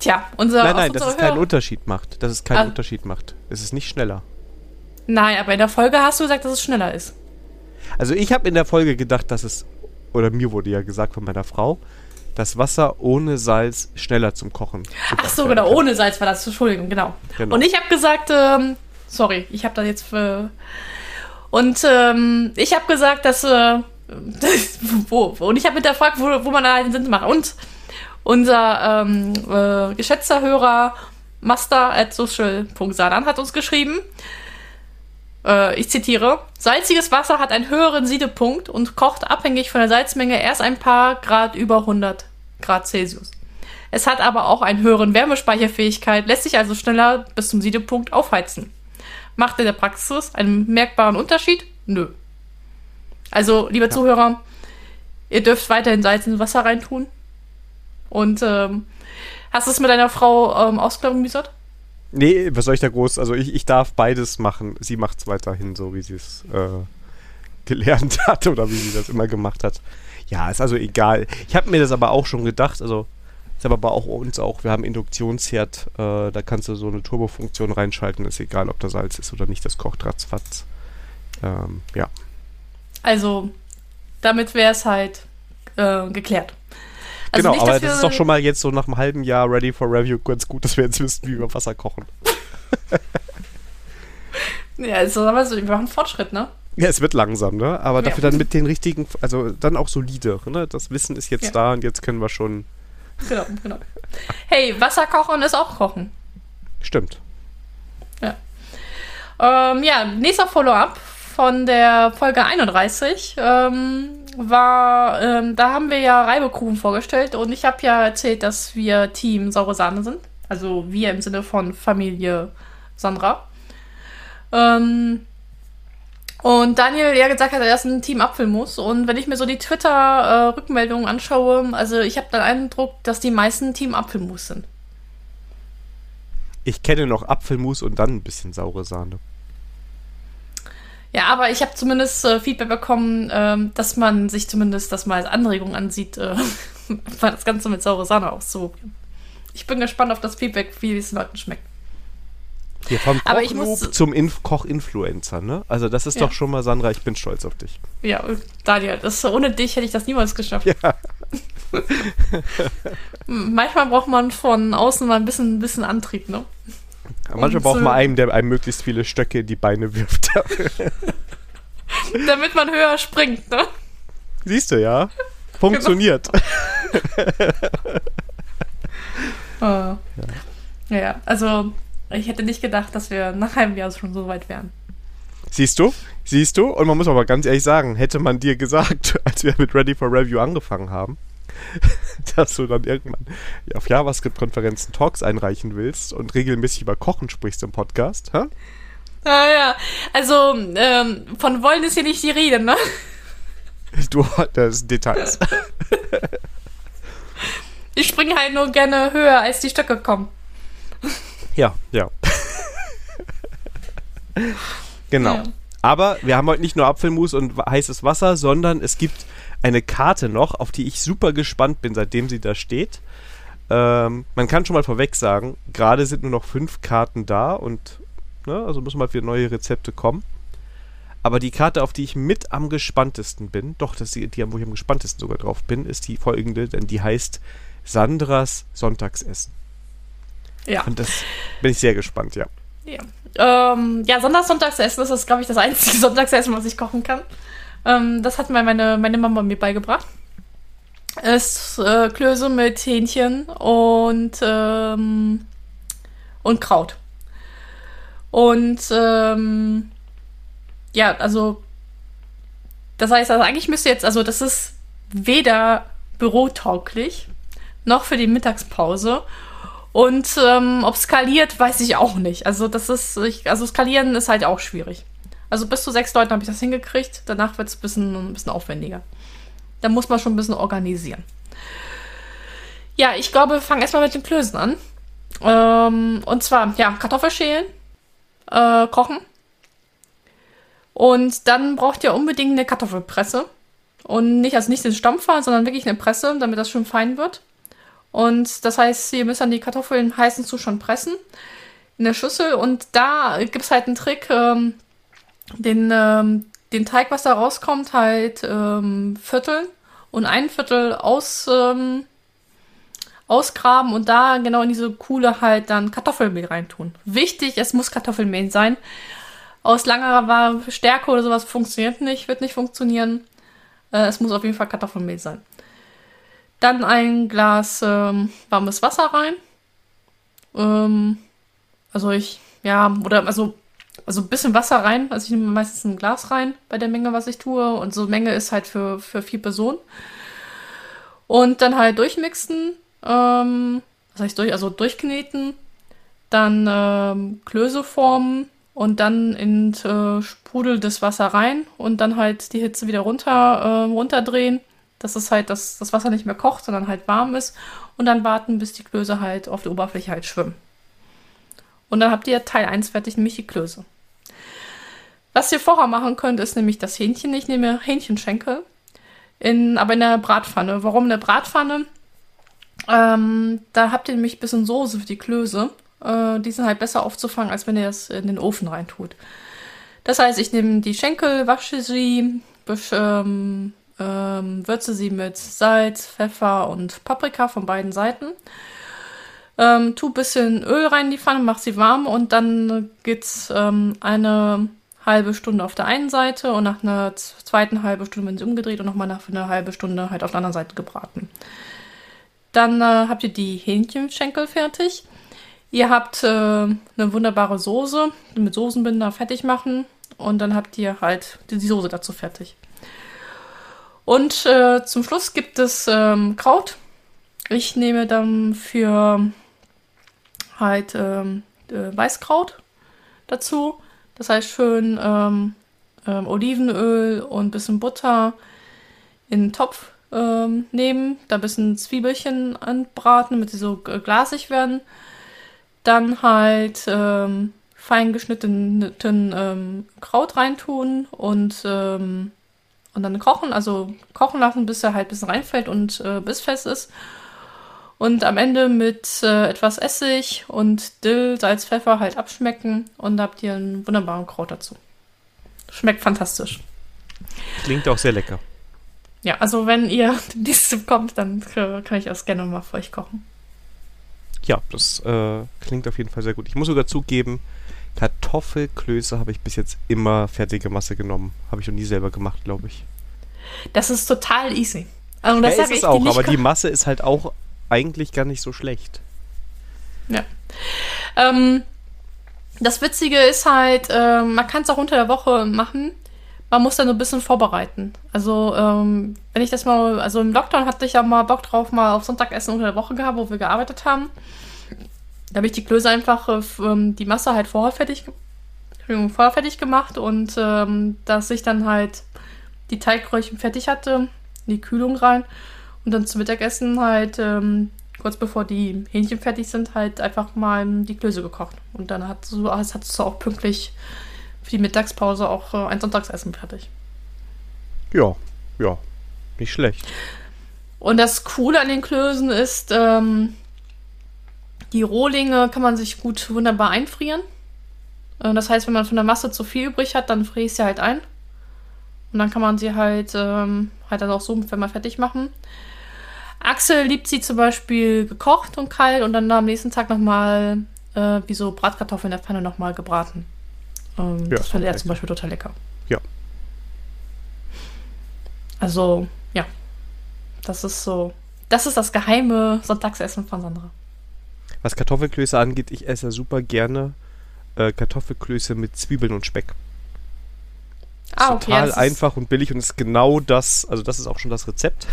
Speaker 2: tja, unser.
Speaker 1: Nein, nein, dass es keinen Unterschied macht. Dass es keinen ah. Unterschied macht. Es ist nicht schneller.
Speaker 2: Nein, aber in der Folge hast du gesagt, dass es schneller ist.
Speaker 1: Also ich habe in der Folge gedacht, dass es, oder mir wurde ja gesagt von meiner Frau, dass Wasser ohne Salz schneller zum Kochen.
Speaker 2: Ach so, genau, ohne Salz war das, Entschuldigung, genau. genau. Und ich habe gesagt, ähm, sorry, ich habe da jetzt äh, und ähm, ich habe gesagt, dass, äh, wo, und ich habe hinterfragt, wo, wo man da einen Sinn macht. Und unser ähm, äh, geschätzter Hörer master at social.sanan hat uns geschrieben, äh, ich zitiere, salziges Wasser hat einen höheren Siedepunkt und kocht abhängig von der Salzmenge erst ein paar Grad über 100 Grad Celsius. Es hat aber auch einen höheren Wärmespeicherfähigkeit, lässt sich also schneller bis zum Siedepunkt aufheizen. Macht in der Praxis einen merkbaren Unterschied? Nö. Also, liebe ja. Zuhörer, ihr dürft weiterhin Salz ins Wasser reintun. Und ähm, hast du es mit deiner Frau ähm, ausklabüsert?
Speaker 1: Nee, was soll ich da groß? Also ich, ich darf beides machen. Sie macht es weiterhin so, wie sie es äh, gelernt hat oder wie sie das immer gemacht hat. Ja, ist also egal. Ich habe mir das aber auch schon gedacht. Also ist aber auch uns auch, wir haben Induktionsherd, äh, da kannst du so eine Turbofunktion reinschalten, ist egal, ob da Salz ist oder nicht, das kocht ratzfatz. Ähm, ja.
Speaker 2: Also, damit wäre es halt äh, geklärt. Also
Speaker 1: genau,
Speaker 2: nicht,
Speaker 1: aber das ist doch schon mal jetzt so nach einem halben Jahr Ready for Review ganz gut, dass wir jetzt wissen, wie wir Wasser kochen.
Speaker 2: Ja, also, wir machen Fortschritt, ne?
Speaker 1: Ja, es wird langsam, ne? Aber
Speaker 2: Ja.
Speaker 1: dafür dann mit den richtigen, also dann auch solide, ne? Das Wissen ist jetzt
Speaker 2: Ja.
Speaker 1: da und jetzt können wir schon.
Speaker 2: Genau, genau. Hey, Wasser kochen ist auch kochen.
Speaker 1: Stimmt.
Speaker 2: Ähm, ja, nächster Follow-up von der Folge 31 ähm, war, ähm, da haben wir ja Reibekuchen vorgestellt und ich habe ja erzählt, dass wir Team Saure Sahne sind. Also wir im Sinne von Familie Sandra. Ähm, und Daniel ja gesagt hat, er ist ein Team Apfelmus. Und wenn ich mir so die Twitter-Rückmeldungen anschaue, also ich habe den Eindruck, dass die meisten Team Apfelmus sind.
Speaker 1: Ich kenne noch Apfelmus und dann ein bisschen saure Sahne.
Speaker 2: Ja, aber ich habe zumindest äh, Feedback bekommen, ähm, dass man sich zumindest das mal als Anregung ansieht, äh, das Ganze mit saure Sahne auszuprobieren. Ich bin gespannt auf das Feedback, wie es den Leuten schmeckt.
Speaker 1: Hier vom
Speaker 2: Aber ich muss-
Speaker 1: zum Inf Koch-Influencer, ne? Also das ist
Speaker 2: Ja.
Speaker 1: doch schon mal, Sandra, ich bin stolz auf dich.
Speaker 2: Ja, Daniel, das, ohne dich hätte ich das niemals geschafft.
Speaker 1: Ja.
Speaker 2: M- Manchmal braucht man von außen mal ein bisschen, ein bisschen Antrieb, ne?
Speaker 1: Manchmal
Speaker 2: Und,
Speaker 1: braucht man einen, der einem möglichst viele Stöcke in die Beine wirft.
Speaker 2: Damit man höher springt, ne?
Speaker 1: Siehst du, ja? Funktioniert.
Speaker 2: Äh, ja. ja, also ich hätte nicht gedacht, dass wir nach einem Jahr schon so weit wären.
Speaker 1: Siehst du? Siehst du? Und man muss aber ganz ehrlich sagen, hätte man dir gesagt, als wir mit Ready for Review angefangen haben, dass du dann irgendwann auf JavaScript-Konferenzen Talks einreichen willst und regelmäßig über Kochen sprichst im Podcast, hä?
Speaker 2: Ah ja, also ähm, von wollen ist hier nicht die Rede, ne?
Speaker 1: Du, das sind Details.
Speaker 2: Ich springe halt nur gerne höher, als die Stöcke kommen.
Speaker 1: Ja, ja. genau.
Speaker 2: Ja.
Speaker 1: Aber wir haben heute nicht nur Apfelmus und heißes Wasser, sondern es gibt eine Karte noch, auf die ich super gespannt bin, seitdem sie da steht. Ähm, man kann schon mal vorweg sagen, gerade sind nur noch fünf Karten da und ne, also müssen mal für neue Rezepte kommen. Aber die Karte, auf die ich mit am gespanntesten bin, doch, das ist die, die, wo ich am gespanntesten sogar drauf bin, ist die folgende, denn die heißt Sandras Sonntagsessen.
Speaker 2: Ja.
Speaker 1: Und das bin ich sehr gespannt, ja.
Speaker 2: Ja, ähm, ja Sonntagssonntagsessen das ist, glaube ich, das einzige Sonntagsessen, was ich kochen kann. Ähm, das hat mir meine, meine Mama mir beigebracht. Es äh, Klöße mit Hähnchen und, ähm, und Kraut. Und ähm, ja, also das heißt, also eigentlich müsste jetzt, also das ist weder bürotauglich noch für die Mittagspause. Und ähm, ob skaliert, weiß ich auch nicht. Also das ist, ich, also skalieren ist halt auch schwierig. Also bis zu sechs Leuten habe ich das hingekriegt. Danach wird es ein bisschen, ein bisschen aufwendiger. Da muss man schon ein bisschen organisieren. Ja, ich glaube, wir fangen erstmal mit den Klößen an. Ähm, und zwar, ja, Kartoffelschälen, äh, kochen. Und dann braucht ihr unbedingt eine Kartoffelpresse. Und nicht, also nicht den Stampfer, sondern wirklich eine Presse, damit das schön fein wird. Und das heißt, ihr müsst dann die Kartoffeln heißen Zustand pressen in der Schüssel. Und da gibt es halt einen Trick, ähm, den, ähm, den Teig, was da rauskommt, halt ähm, vierteln und ein Viertel aus, ähm, ausgraben und da genau in diese Kuhle halt dann Kartoffelmehl reintun. Wichtig, es muss Kartoffelmehl sein. Aus langer Stärke oder sowas funktioniert nicht, wird nicht funktionieren. Äh, es muss auf jeden Fall Kartoffelmehl sein. Dann ein Glas ähm, warmes Wasser rein. Ähm, also ich, ja, oder also, also ein bisschen Wasser rein. Also ich nehme meistens ein Glas rein bei der Menge, was ich tue. Und so Menge ist halt für, für vier Personen. Und dann halt durchmixen. Ähm, was heißt durch? Also durchkneten. Dann ähm, Klöße formen und dann in äh, sprudelndes Wasser rein und dann halt die Hitze wieder runter, äh, runterdrehen, dass es halt das, das Wasser nicht mehr kocht, sondern halt warm ist und dann warten, bis die Klöße halt auf der Oberfläche halt schwimmen. Und dann habt ihr Teil 1 fertig, nämlich die Klöße. Was ihr vorher machen könnt, ist nämlich das Hähnchen. Ich nehme Hähnchenschenkel, in, aber in der Bratpfanne. Warum in der Bratpfanne? Ähm, da habt ihr nämlich ein bisschen Soße für die Klöße. Äh, die sind halt besser aufzufangen, als wenn ihr das in den Ofen reintut. Das heißt, ich nehme die Schenkel, wasche sie, ähm, ähm, würze sie mit Salz, Pfeffer und Paprika von beiden Seiten. Ähm, tu ein bisschen Öl rein in die Pfanne, mach sie warm und dann geht's ähm, eine halbe Stunde auf der einen Seite und nach einer zweiten halben Stunde werden sie umgedreht und nochmal nach einer halben Stunde halt auf der anderen Seite gebraten. Dann äh, habt ihr die Hähnchenschenkel fertig. Ihr habt äh, eine wunderbare Soße mit Soßenbinder fertig machen und dann habt ihr halt die Soße dazu fertig. Und äh, zum Schluss gibt es ähm, Kraut. Ich nehme dann für halt ähm, äh, Weißkraut dazu. Das heißt schön ähm, ähm, Olivenöl und ein bisschen Butter in den Topf ähm, nehmen, da ein bisschen Zwiebelchen anbraten, damit sie so glasig werden. Dann halt ähm, fein geschnittenen Kraut reintun und, ähm, und dann kochen, also kochen lassen, bis er halt ein bisschen reinfällt und äh, bissfest ist. Und am Ende mit äh, etwas Essig und Dill, Salz, Pfeffer halt abschmecken und da habt ihr einen wunderbaren Kraut dazu. Schmeckt fantastisch.
Speaker 1: Klingt auch sehr lecker.
Speaker 2: Ja, also wenn ihr demnächst kommt, dann kann ich das gerne mal für euch kochen.
Speaker 1: Ja, das äh, klingt auf jeden Fall sehr gut. Ich muss sogar zugeben, Kartoffelklöße habe ich bis jetzt immer fertige Masse genommen. Habe ich noch nie selber gemacht, glaube ich.
Speaker 2: Das ist total easy. Also das
Speaker 1: ja, ist es auch, aber die Masse ist halt auch eigentlich gar nicht so schlecht.
Speaker 2: Ja. Ähm, das Witzige ist halt, äh, man kann es auch unter der Woche machen. Man muss dann ein bisschen vorbereiten. Also, ähm, wenn ich das mal, also im Lockdown hatte ich ja mal Bock drauf, mal auf Sonntagessen unter der Woche gehabt, wo wir gearbeitet haben. Da habe ich die Klöße einfach, äh, ähm, die Masse halt vorher fertig, vorher fertig gemacht und ähm, dass ich dann halt die Teigröhrchen fertig hatte, in die Kühlung rein und dann zum Mittagessen halt, ähm, kurz bevor die Hähnchen fertig sind, halt einfach mal die Klöße gekocht. Und dann hat so, hattest du auch pünktlich für die Mittagspause auch äh, ein Sonntagsessen fertig.
Speaker 1: Ja, ja, nicht schlecht.
Speaker 2: Und das Coole an den Klößen ist, ähm, die Rohlinge kann man sich gut wunderbar einfrieren. Äh, das heißt, wenn man von der Masse zu viel übrig hat, dann friere ich sie halt ein. Und dann kann man sie halt, ähm, halt dann auch so, wenn man fertig machen. Axel liebt sie zum Beispiel gekocht und kalt und dann am nächsten Tag nochmal äh, wie so Bratkartoffeln in der Pfanne nochmal gebraten. Ähm, ja, das findet er zum Beispiel total lecker.
Speaker 1: Ja.
Speaker 2: Also, ja. Das ist so. Das ist das geheime Sonntagsessen von Sandra.
Speaker 1: Was Kartoffelklöße angeht, ich esse super gerne äh, Kartoffelklöße mit Zwiebeln und Speck. Ah, okay, total einfach und billig und ist genau das, also das ist auch schon das Rezept.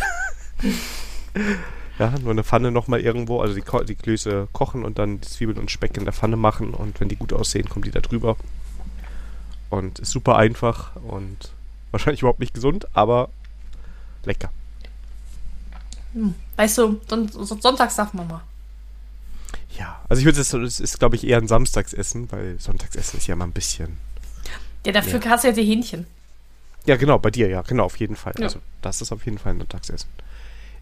Speaker 1: ja, nur eine Pfanne nochmal irgendwo, also die, die Klöße kochen und dann die Zwiebeln und Speck in der Pfanne machen und wenn die gut aussehen, kommen die da drüber. Und ist super einfach und wahrscheinlich überhaupt nicht gesund, aber lecker.
Speaker 2: Hm. Weißt du, sonntags darf man mal.
Speaker 1: Ja, also ich würde es, es ist, glaube ich, eher ein Samstagsessen, weil Sonntagsessen ist ja mal ein bisschen.
Speaker 2: Ja, dafür ja. hast du ja die Hähnchen.
Speaker 1: Ja, genau, bei dir, ja, genau, auf jeden Fall. Ja. Also, das ist auf jeden Fall ein Sonntagsessen.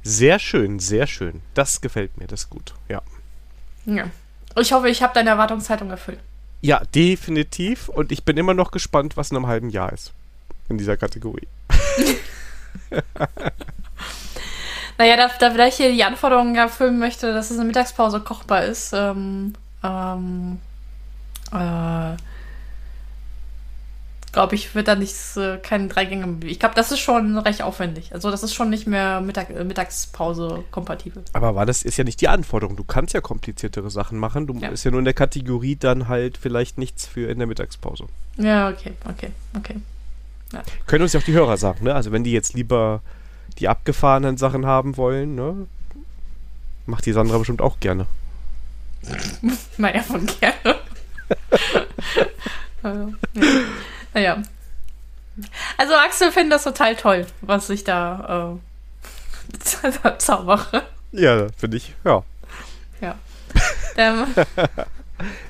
Speaker 1: Sehr schön, sehr schön. Das gefällt mir, das ist gut, ja.
Speaker 2: Ja. Ich hoffe, ich habe deine Erwartungszeitung erfüllt.
Speaker 1: Ja, definitiv. Und ich bin immer noch gespannt, was in einem halben Jahr ist. In dieser Kategorie.
Speaker 2: Naja, da, da vielleicht hier die Anforderungen erfüllen möchte, dass es eine Mittagspause kochbar ist, ähm, ähm, äh, glaube ich, wird da nichts, äh, keine drei Gänge. Ich glaube, das ist schon recht aufwendig. Also das ist schon nicht mehr Mittag, äh, Mittagspause kompatibel.
Speaker 1: Aber war das ist ja nicht die Anforderung. Du kannst ja kompliziertere Sachen machen. Du ja. ist ja nur in der Kategorie dann halt vielleicht nichts für in der Mittagspause.
Speaker 2: Ja, okay, okay, okay.
Speaker 1: Ja. Können uns ja auch die Hörer sagen, ne? Also wenn die jetzt lieber die abgefahrenen Sachen haben wollen, ne? Macht die Sandra bestimmt auch gerne.
Speaker 2: naja, von gerne. naja. Also Axel findet das total toll, was ich da äh, zaubere.
Speaker 1: Ja, finde ich, ja.
Speaker 2: Ja. Ähm,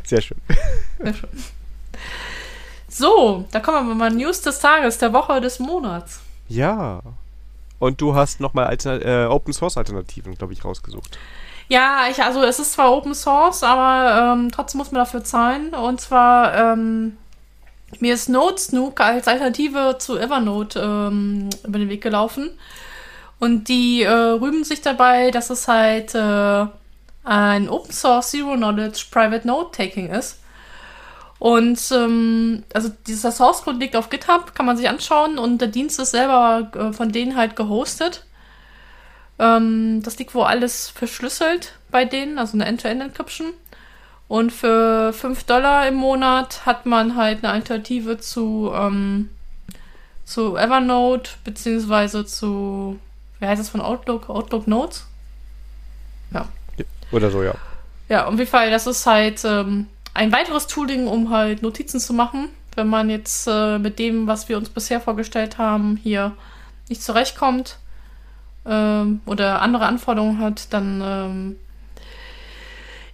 Speaker 1: Sehr schön. Sehr schön.
Speaker 2: So, da kommen wir mal News des Tages, der Woche, des Monats.
Speaker 1: Ja. Und du hast nochmal äh, Open Source Alternativen, glaube ich, rausgesucht.
Speaker 2: Ja, ich, also es ist zwar Open Source, aber ähm, trotzdem muss man dafür zahlen. Und zwar ähm, mir ist Notesnook als Alternative zu Evernote ähm, über den Weg gelaufen. Und die äh, rühmen sich dabei, dass es halt äh, ein Open Source Zero Knowledge Private Note Taking ist. Und ähm, also dieser Source Code liegt auf GitHub, kann man sich anschauen und der Dienst ist selber äh, von denen halt gehostet. Ähm, das liegt wohl alles verschlüsselt bei denen, also eine End-to-End-Encryption. Und für 5 Dollar im Monat hat man halt eine Alternative zu, ähm, zu Evernote, beziehungsweise zu, wie heißt das von Outlook? Outlook Notes?
Speaker 1: Ja. Oder so, ja.
Speaker 2: Ja, auf jeden Fall, das ist halt ähm, ein weiteres Tooling, um halt Notizen zu machen. Wenn man jetzt äh, mit dem, was wir uns bisher vorgestellt haben, hier nicht zurechtkommt ähm, oder andere Anforderungen hat, dann ähm,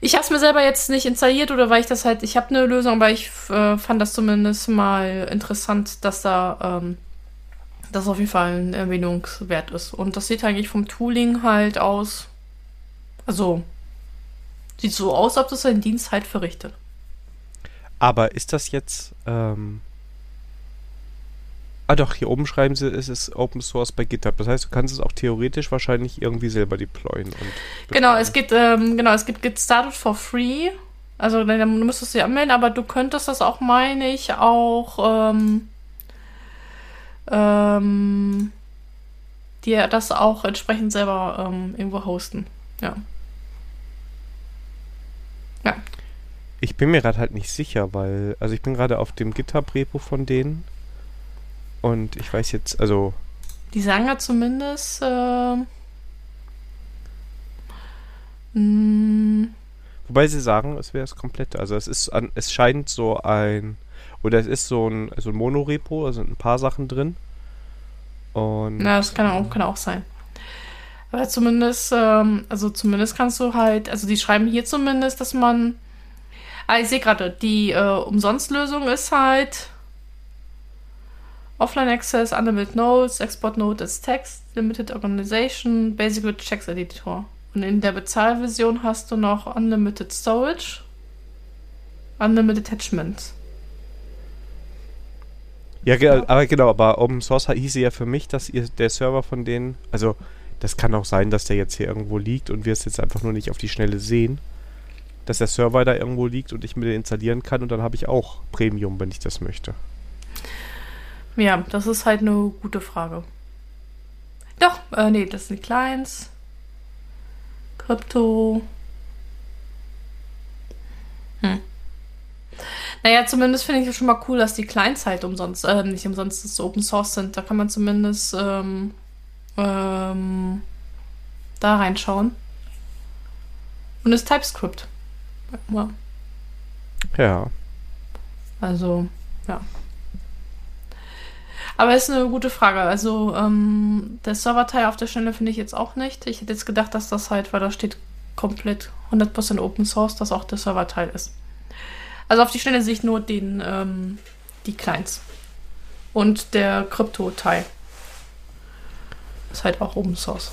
Speaker 2: ich habe es mir selber jetzt nicht installiert oder weil ich das halt, ich habe eine Lösung, aber ich äh, fand das zumindest mal interessant, dass da ähm, das auf jeden Fall ein Erwähnungswert ist. Und das sieht eigentlich vom Tooling halt aus. Also sieht so aus, ob das seinen Dienst halt verrichtet.
Speaker 1: Aber ist das jetzt ähm, Ah doch, hier oben schreiben sie, es ist Open Source bei GitHub. Das heißt, du kannst es auch theoretisch wahrscheinlich irgendwie selber deployen.
Speaker 2: genau, es geht, ähm, genau, es gibt Git Started for free. Also dann müsstest du dich anmelden, aber du könntest das auch, meine ich, auch ähm, ähm, dir das auch entsprechend selber ähm, irgendwo hosten. Ja.
Speaker 1: Ja. Ich bin mir gerade halt nicht sicher, weil, also ich bin gerade auf dem GitHub-Repo von denen und ich weiß jetzt, also.
Speaker 2: Die sagen ja zumindest. Äh, mm.
Speaker 1: Wobei sie sagen, es wäre das komplette. Also es ist an, es scheint so ein. Oder es ist so ein, so ein Monorepo, da sind ein paar Sachen drin. Und.
Speaker 2: Na, das kann auch, kann auch sein. Aber zumindest, ähm, also zumindest kannst du halt, also die schreiben hier zumindest, dass man. Ah, ich sehe gerade, die äh, Umsonstlösung ist halt Offline Access, Unlimited Notes, Export Note as Text, Limited Organization, Basic with Checks Editor. Und in der Bezahlversion hast du noch Unlimited Storage, Unlimited Attachments.
Speaker 1: Ja, ja, aber genau, aber Open Source hieße ja für mich, dass ihr der Server von denen, also das kann auch sein, dass der jetzt hier irgendwo liegt und wir es jetzt einfach nur nicht auf die Schnelle sehen, dass der Server da irgendwo liegt und ich mir den installieren kann und dann habe ich auch Premium, wenn ich das möchte.
Speaker 2: Ja, das ist halt eine gute Frage. Doch, äh, nee, das sind Clients. Krypto. Hm. Naja, zumindest finde ich es schon mal cool, dass die Clients halt umsonst, äh, nicht umsonst so Open Source sind. Da kann man zumindest ähm, ähm, da reinschauen. Und ist TypeScript. Ja.
Speaker 1: ja.
Speaker 2: Also, ja. Aber ist eine gute Frage. Also ähm, der Serverteil auf der Stelle finde ich jetzt auch nicht. Ich hätte jetzt gedacht, dass das halt, weil da steht komplett 100% Open Source, dass auch der Serverteil ist. Also auf die Stelle sehe ich nur den, ähm, die Clients. Und der Krypto-Teil. Ist halt auch Open Source.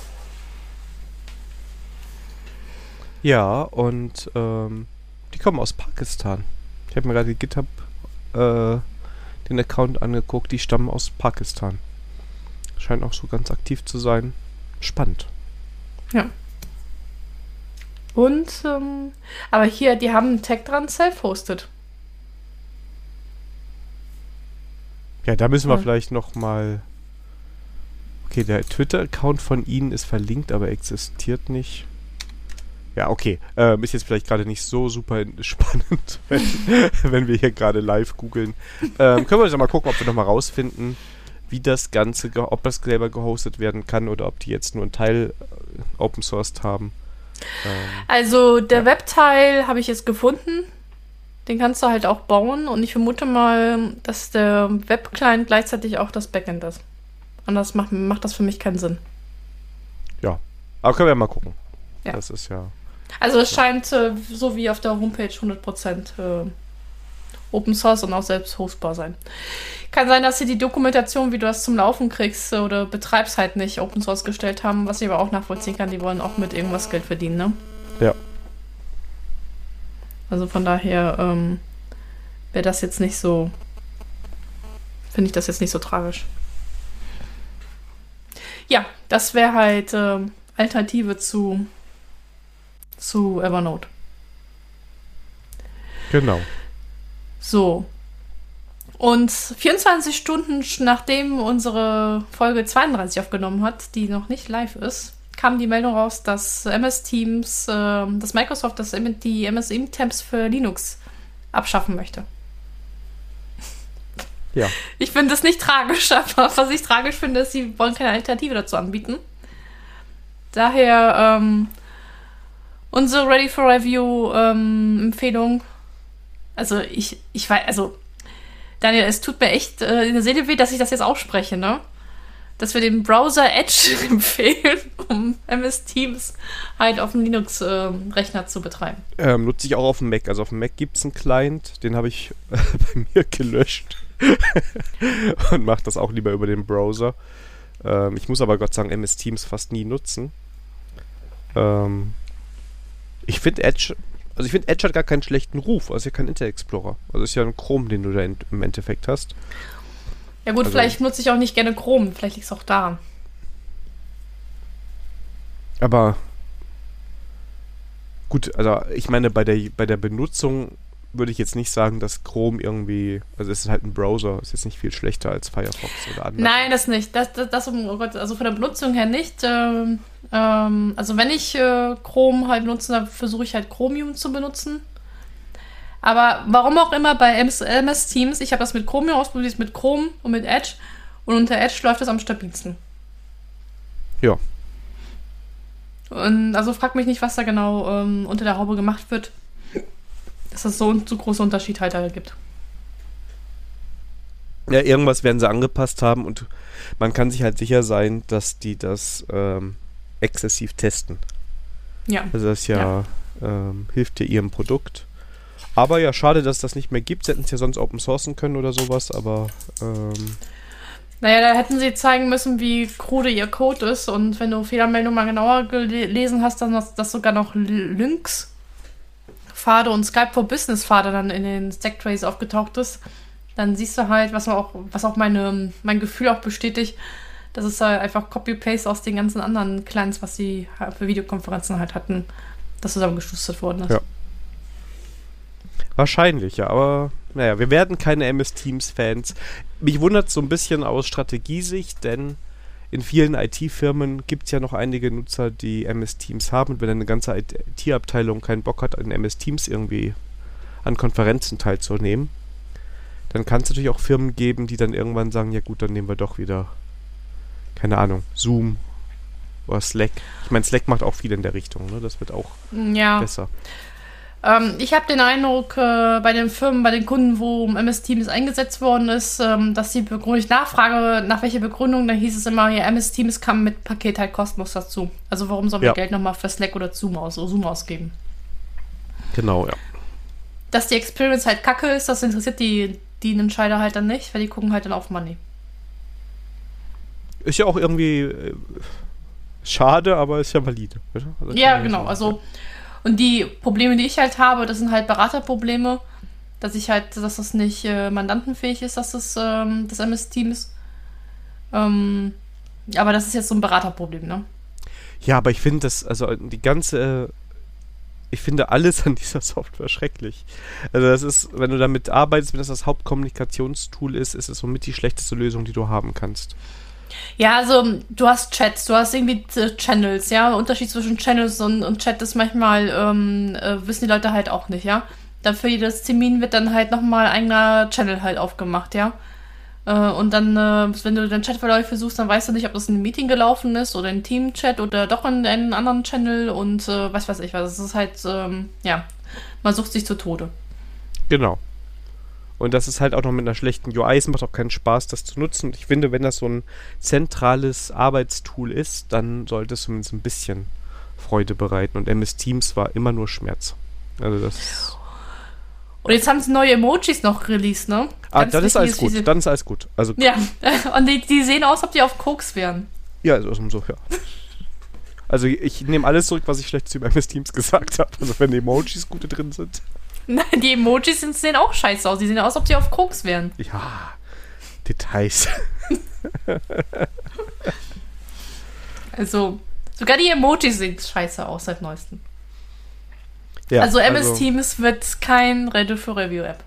Speaker 1: Ja, und ähm, die kommen aus Pakistan. Ich habe mir gerade die GitHub äh, den Account angeguckt, die stammen aus Pakistan. Scheint auch so ganz aktiv zu sein. Spannend.
Speaker 2: Ja. Und, ähm, aber hier, die haben einen Tag dran, self-hosted.
Speaker 1: Ja, da müssen wir ja. vielleicht noch mal. Okay, der Twitter-Account von ihnen ist verlinkt, aber existiert nicht. Ja, okay. Ähm, ist jetzt vielleicht gerade nicht so super spannend, wenn, wenn wir hier gerade live googeln. Ähm, können wir uns ja mal gucken, ob wir nochmal rausfinden, wie das Ganze, ob das selber gehostet werden kann oder ob die jetzt nur einen Teil äh, open sourced haben.
Speaker 2: Ähm, also der ja. Webteil habe ich jetzt gefunden. Den kannst du halt auch bauen und ich vermute mal, dass der Webclient gleichzeitig auch das Backend ist. Anders macht, macht das für mich keinen Sinn.
Speaker 1: Ja, aber können wir mal gucken. Ja. Das ist ja.
Speaker 2: Also es scheint äh, so wie auf der Homepage 100% äh, Open Source und auch selbst hostbar sein. Kann sein, dass sie die Dokumentation, wie du das zum Laufen kriegst oder betreibst, halt nicht Open Source gestellt haben, was ich aber auch nachvollziehen kann. Die wollen auch mit irgendwas Geld verdienen, ne?
Speaker 1: Ja.
Speaker 2: Also von daher ähm, wäre das jetzt nicht so finde ich das jetzt nicht so tragisch. Ja, das wäre halt äh, Alternative zu, zu Evernote.
Speaker 1: Genau.
Speaker 2: So. Und 24 Stunden nachdem unsere Folge 32 aufgenommen hat, die noch nicht live ist, kam die Meldung raus, dass MS Teams, äh, dass Microsoft das, die MS Tabs für Linux abschaffen möchte.
Speaker 1: Ja.
Speaker 2: Ich finde das nicht tragisch, aber was ich tragisch finde, ist, sie wollen keine Alternative dazu anbieten. Daher ähm, unsere Ready for Review ähm, Empfehlung. Also ich, ich weiß, also Daniel, es tut mir echt äh, in der Seele weh, dass ich das jetzt ausspreche, ne? Dass wir den Browser Edge empfehlen, um MS Teams halt auf dem Linux-Rechner äh, zu betreiben.
Speaker 1: Ähm, nutze ich auch auf dem Mac. Also auf dem Mac gibt es einen Client, den habe ich bei mir gelöscht. und mache das auch lieber über den Browser. Ähm, ich muss aber Gott sagen MS Teams fast nie nutzen. Ähm, ich finde Edge, also ich finde Edge hat gar keinen schlechten Ruf. Also ist ja kein Internet Explorer. Also ist ja ein Chrome, den du da in, im Endeffekt hast.
Speaker 2: Ja gut, also, vielleicht nutze ich auch nicht gerne Chrome. Vielleicht liegt es auch daran.
Speaker 1: Aber gut, also ich meine, bei der, bei der Benutzung würde ich jetzt nicht sagen, dass Chrome irgendwie, also es ist halt ein Browser, ist jetzt nicht viel schlechter als Firefox oder andere.
Speaker 2: Nein, das nicht. Das, das, das oh Gott, also von der Benutzung her nicht. Ähm, ähm, also wenn ich äh, Chrome halt benutze, dann versuche ich halt Chromium zu benutzen. Aber warum auch immer bei MS, MS Teams, ich habe das mit Chromium ausprobiert, mit Chrome und mit Edge und unter Edge läuft das am stabilsten.
Speaker 1: Ja.
Speaker 2: Und also frag mich nicht, was da genau ähm, unter der Haube gemacht wird dass es so ein zu großer Unterschied halt da gibt.
Speaker 1: Ja, irgendwas werden sie angepasst haben und man kann sich halt sicher sein, dass die das ähm, exzessiv testen.
Speaker 2: Ja.
Speaker 1: Also das ja, ja. Ähm, hilft ja ihrem Produkt. Aber ja, schade, dass das nicht mehr gibt. Sie hätten es ja sonst open sourcen können oder sowas, aber ähm,
Speaker 2: naja, da hätten sie zeigen müssen, wie krude ihr Code ist und wenn du Fehlermeldung mal genauer gelesen hast, dann hast das sogar noch Links Pfade und Skype for Business Pfade dann in den Stacktrays aufgetaucht ist, dann siehst du halt, was auch, was auch meine, mein Gefühl auch bestätigt, dass es halt einfach Copy-Paste aus den ganzen anderen Clients, was sie für Videokonferenzen halt hatten, dass zusammengeschustert worden ist.
Speaker 1: Ja. Wahrscheinlich, ja, aber naja, wir werden keine MS Teams Fans. Mich wundert es so ein bisschen aus Strategiesicht, denn in vielen IT-Firmen gibt es ja noch einige Nutzer, die MS-Teams haben. Und wenn eine ganze IT-Abteilung keinen Bock hat, an MS-Teams irgendwie an Konferenzen teilzunehmen, dann kann es natürlich auch Firmen geben, die dann irgendwann sagen, ja gut, dann nehmen wir doch wieder, keine Ahnung, Zoom oder Slack. Ich meine, Slack macht auch viel in der Richtung, ne? Das wird auch ja. besser.
Speaker 2: Ähm, ich habe den Eindruck, äh, bei den Firmen, bei den Kunden, wo MS Teams eingesetzt worden ist, ähm, dass die Begründung, ich nachfrage, nach welcher Begründung, dann hieß es immer, ja, MS Teams kam mit Paket halt kostenlos dazu. Also warum sollen wir ja. Geld nochmal für Slack oder Zoom, aus, Zoom ausgeben?
Speaker 1: Genau, ja.
Speaker 2: Dass die Experience halt kacke ist, das interessiert die, die Entscheider halt dann nicht, weil die gucken halt dann auf Money.
Speaker 1: Ist ja auch irgendwie äh, schade, aber ist ja valide.
Speaker 2: Also ja, genau. Also und die Probleme, die ich halt habe, das sind halt Beraterprobleme, dass ich halt, dass das nicht äh, mandantenfähig ist, dass das ähm, das MS-Team ist. Ähm, aber das ist jetzt so ein Beraterproblem, ne?
Speaker 1: Ja, aber ich finde das, also die ganze, ich finde alles an dieser Software schrecklich. Also das ist, wenn du damit arbeitest, wenn das das Hauptkommunikationstool ist, ist es somit die schlechteste Lösung, die du haben kannst.
Speaker 2: Ja, also du hast Chats, du hast irgendwie Channels, ja. Unterschied zwischen Channels und, und Chat ist manchmal, ähm, äh, wissen die Leute halt auch nicht, ja. Dann für jedes Termin wird dann halt nochmal ein eigener Channel halt aufgemacht, ja. Äh, und dann, äh, wenn du den Chatverläufe suchst, dann weißt du nicht, ob das in einem Meeting gelaufen ist oder in Team-Chat oder doch in einen anderen Channel und äh, was weiß ich was. Das ist halt, ähm, ja, man sucht sich zu Tode.
Speaker 1: Genau. Und das ist halt auch noch mit einer schlechten UI. Es macht auch keinen Spaß, das zu nutzen. Und ich finde, wenn das so ein zentrales Arbeitstool ist, dann sollte es zumindest ein bisschen Freude bereiten. Und MS Teams war immer nur Schmerz. Also das.
Speaker 2: Und jetzt haben sie neue Emojis noch released, ne?
Speaker 1: Ah, dann ist alles gut. Dann ist alles gut. Also,
Speaker 2: ja, und die, die sehen aus, als ob die auf Koks wären.
Speaker 1: Ja, also so, ja. Also ich nehme alles zurück, was ich schlecht zu MS Teams gesagt habe. Also wenn die Emojis gute drin sind.
Speaker 2: Nein, die Emojis sehen auch scheiße aus. Die sehen aus, als ob sie auf Koks wären.
Speaker 1: Ja. Details.
Speaker 2: Also, sogar die Emojis sehen scheiße aus seit neuestem.
Speaker 1: Ja,
Speaker 2: also MS Teams wird kein Ready for Review App.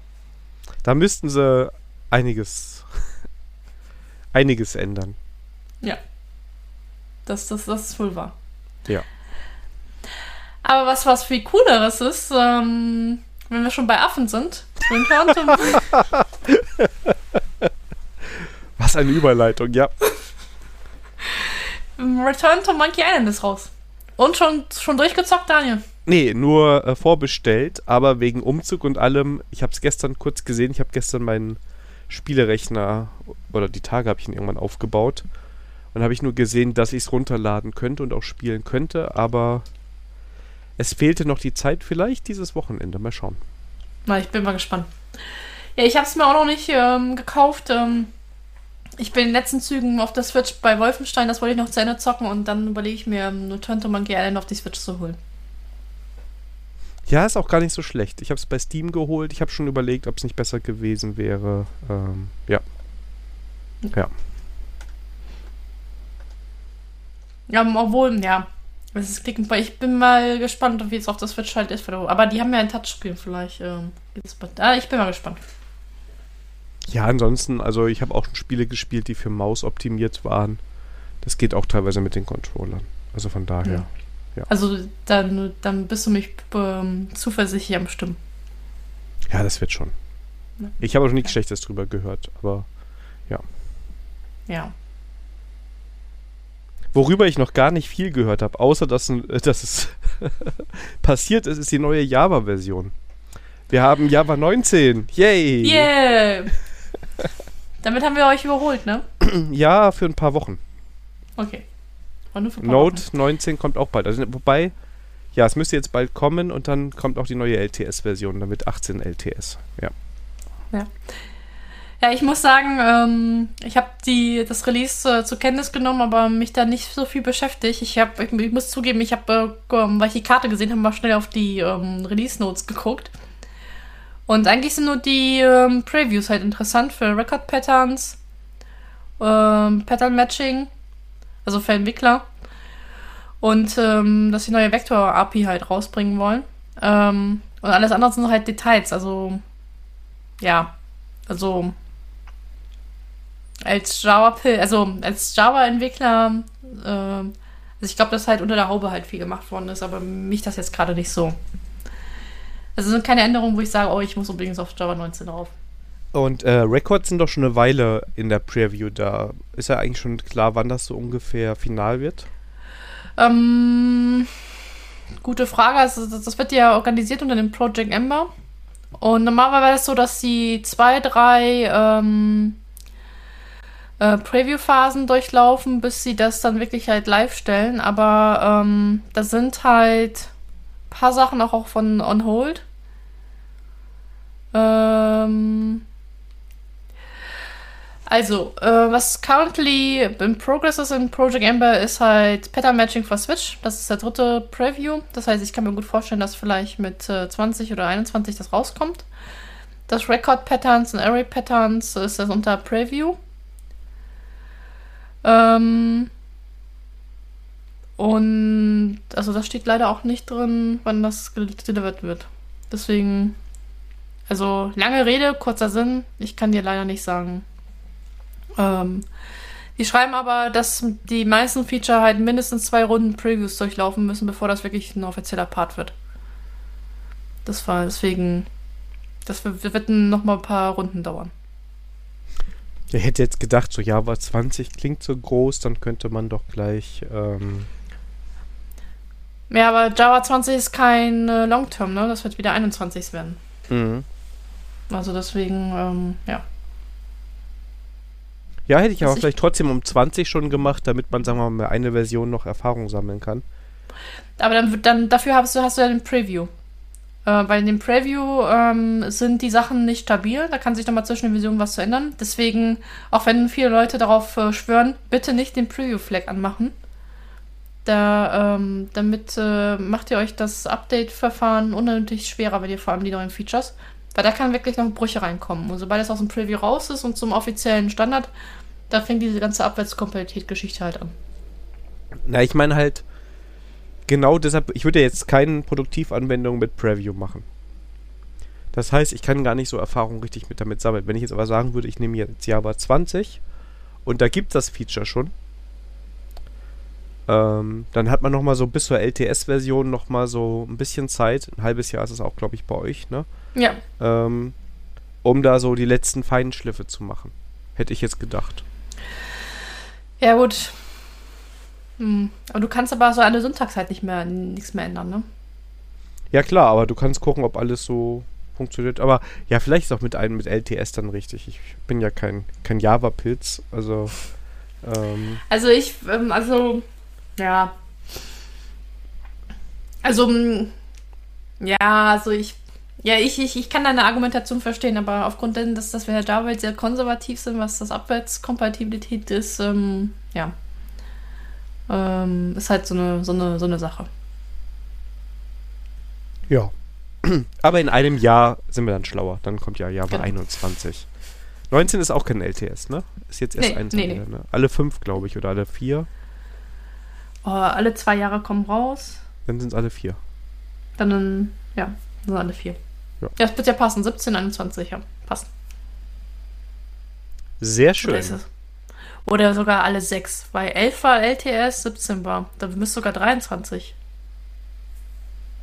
Speaker 1: Da müssten sie einiges, einiges ändern.
Speaker 2: Ja. Das, das, das ist wohl wahr.
Speaker 1: Ja.
Speaker 2: Aber was, was viel cooleres ist, ähm, wenn wir schon bei Affen sind, Return to,
Speaker 1: Was eine Überleitung, ja.
Speaker 2: Return to Monkey Island ist raus. Und schon, schon durchgezockt, Daniel.
Speaker 1: Nee, nur äh, vorbestellt, aber wegen Umzug und allem, ich habe es gestern kurz gesehen, ich habe gestern meinen Spielerechner oder die Tage habe ich ihn irgendwann aufgebaut und habe ich nur gesehen, dass ich es runterladen könnte und auch spielen könnte, aber es fehlte noch die Zeit vielleicht dieses Wochenende. Mal schauen.
Speaker 2: Na, ich bin mal gespannt. Ja, ich habe es mir auch noch nicht ähm, gekauft. Ähm, ich bin in den letzten Zügen auf der Switch bei Wolfenstein, das wollte ich noch zu Ende zocken und dann überlege ich mir, ähm, to Monkey Island auf die Switch zu holen.
Speaker 1: Ja, ist auch gar nicht so schlecht. Ich habe es bei Steam geholt. Ich habe schon überlegt, ob es nicht besser gewesen wäre. Ähm, ja. Ja.
Speaker 2: Ja, obwohl, ja. Das ist klicken, weil ich bin mal gespannt, wie es auf der Switch halt ist. Aber die haben ja ein Touchscreen, vielleicht. Ähm, ah, ich bin mal gespannt.
Speaker 1: Ja, ansonsten, also ich habe auch schon Spiele gespielt, die für Maus optimiert waren. Das geht auch teilweise mit den Controllern. Also von daher.
Speaker 2: Also dann, dann bist du mich ähm, zuversichtlich am Stimmen.
Speaker 1: Ja, das wird schon.
Speaker 2: Ja.
Speaker 1: Ich habe auch nichts Schlechtes drüber gehört, aber
Speaker 2: Ja.
Speaker 1: Worüber ich noch gar nicht viel gehört habe, außer dass, äh, dass es passiert ist, ist die neue Java-Version. Wir haben Java 19. Yay!
Speaker 2: Yeah! Damit haben wir euch überholt, ne?
Speaker 1: Ja, für ein paar Wochen.
Speaker 2: Okay. Wochen.
Speaker 1: 19 kommt auch bald. Also, wobei, ja, es müsste jetzt bald kommen und dann kommt auch die neue LTS-Version, damit 18 LTS. Ja.
Speaker 2: Ja, ich muss sagen, ähm, ich habe das Release äh, zur Kenntnis genommen, aber mich da nicht so viel beschäftigt. Ich habe, ich, ich muss zugeben, ich habe, äh, ähm, weil ich die Karte gesehen habe, mal schnell auf die ähm, Release Notes geguckt. Und eigentlich sind nur die ähm, Previews halt interessant für Record Patterns, ähm, Pattern Matching, also für Entwickler. Und ähm, dass sie neue Vector API halt rausbringen wollen. Und alles andere sind halt Details, also ja, also als Java, also als Java-Entwickler, äh, also ich glaube, dass halt unter der Haube halt viel gemacht worden ist, aber mich das jetzt gerade nicht so. Also es sind keine Änderungen, wo ich sage, oh, ich muss unbedingt auf Java 19 drauf.
Speaker 1: Und äh, Records sind doch schon eine Weile in der Preview da. Ist ja eigentlich schon klar, wann das so ungefähr final wird?
Speaker 2: Ähm, gute Frage. Also das, das wird ja organisiert unter dem Project Ember. Und normalerweise war es so, dass sie zwei, drei ähm, äh, Preview-Phasen durchlaufen, bis sie das dann wirklich halt live stellen. Aber ähm, da sind halt ein paar Sachen auch, auch von On Hold. Ähm, also, äh, was currently in progress ist in Project Ember ist halt Pattern Matching for Switch. Das ist der dritte Preview. Das heißt, ich kann mir gut vorstellen, dass vielleicht mit äh, 20 oder 21 das rauskommt. Das Record Patterns und Array Patterns ist das unter Preview. Ähm, und also das steht leider auch nicht drin, wann das delivered wird. Deswegen, also lange Rede, kurzer Sinn. Ich kann dir leider nicht sagen. Ähm, die schreiben aber, dass die meisten Feature halt mindestens zwei Runden Previews durchlaufen müssen, bevor das wirklich ein offizieller Part wird. Das war deswegen, das wird wird noch mal ein paar Runden dauern.
Speaker 1: Ich hätte jetzt gedacht, so Java 20 klingt so groß, dann könnte man doch gleich. Ähm,
Speaker 2: Ja, aber Java 20 ist kein äh, Long-Term, ne? Das wird wieder 21 werden.
Speaker 1: mhm.
Speaker 2: Also deswegen, ähm, ja.
Speaker 1: Ja, hätte ich
Speaker 2: Was
Speaker 1: aber
Speaker 2: ich-
Speaker 1: vielleicht trotzdem um 20 schon gemacht, damit man, sagen wir mal, eine Version noch Erfahrung sammeln kann.
Speaker 2: Aber dann, dann dafür hast du, hast du ja den Preview. Äh, in dem Preview ähm, sind die Sachen nicht stabil. Da kann sich nochmal zwischen den Versionen was zu ändern. Deswegen, auch wenn viele Leute darauf äh, schwören, bitte nicht den Preview-Flag anmachen. Da, ähm, damit äh, macht ihr euch das Update-Verfahren unnötig schwerer, wenn ihr vor allem die neuen Features. Weil da kann wirklich noch Brüche reinkommen. Und sobald es aus dem Preview raus ist und zum offiziellen Standard, da fängt diese ganze Abwärtskompatibilität-Geschichte halt an.
Speaker 1: Na, ich meine halt, genau deshalb, ich würde jetzt keine Produktivanwendung mit Preview machen. Das heißt, ich kann gar nicht so Erfahrung richtig mit damit sammeln. Wenn ich jetzt aber sagen würde, ich nehme jetzt Java 20 und da gibt das Feature schon, ähm, dann hat man nochmal so bis zur LTS-Version nochmal so ein bisschen Zeit. Ein halbes Jahr ist es auch, glaube ich, bei euch, ne?
Speaker 2: Ja.
Speaker 1: Ähm, um da so die letzten Feinschliffe zu machen. Hätte ich jetzt gedacht.
Speaker 2: Ja, gut. Hm. Aber du kannst aber so eine Syntax halt nicht mehr, nichts mehr ändern, ne?
Speaker 1: Ja, klar, aber du kannst gucken, ob alles so funktioniert. Aber ja, vielleicht ist auch mit einem mit LTS dann richtig. Ich bin ja kein, kein Java-Pilz, also. Ähm,
Speaker 2: Also ich, ähm, also, ja. Also, mm, ja, also ich, ja, ich, ich, ich kann deine Argumentation verstehen, aber aufgrund dessen, dass, dass wir ja Java halt sehr konservativ sind, was das Abwärtskompatibilität ist, ähm, ja. Ähm, ist halt so eine, so eine, so eine Sache.
Speaker 1: ja. aber in einem Jahr sind wir dann schlauer. Dann kommt ja Java
Speaker 2: Genau.
Speaker 1: 21. 19 ist auch kein LTS, ne? Ist jetzt erst
Speaker 2: Nee,
Speaker 1: eins
Speaker 2: nee,
Speaker 1: wieder, ne? Alle fünf, glaube ich, oder alle vier.
Speaker 2: Oh, alle zwei Jahre kommen raus,
Speaker 1: Dann sind es alle vier.
Speaker 2: dann, ja, sind alle vier.
Speaker 1: Ja.
Speaker 2: Ja, das wird ja passen, 17, 21, ja, passt.
Speaker 1: Sehr schön.
Speaker 2: Oder, sogar alle sechs, weil 11 war LTS, 17 war. Da müsste sogar 23.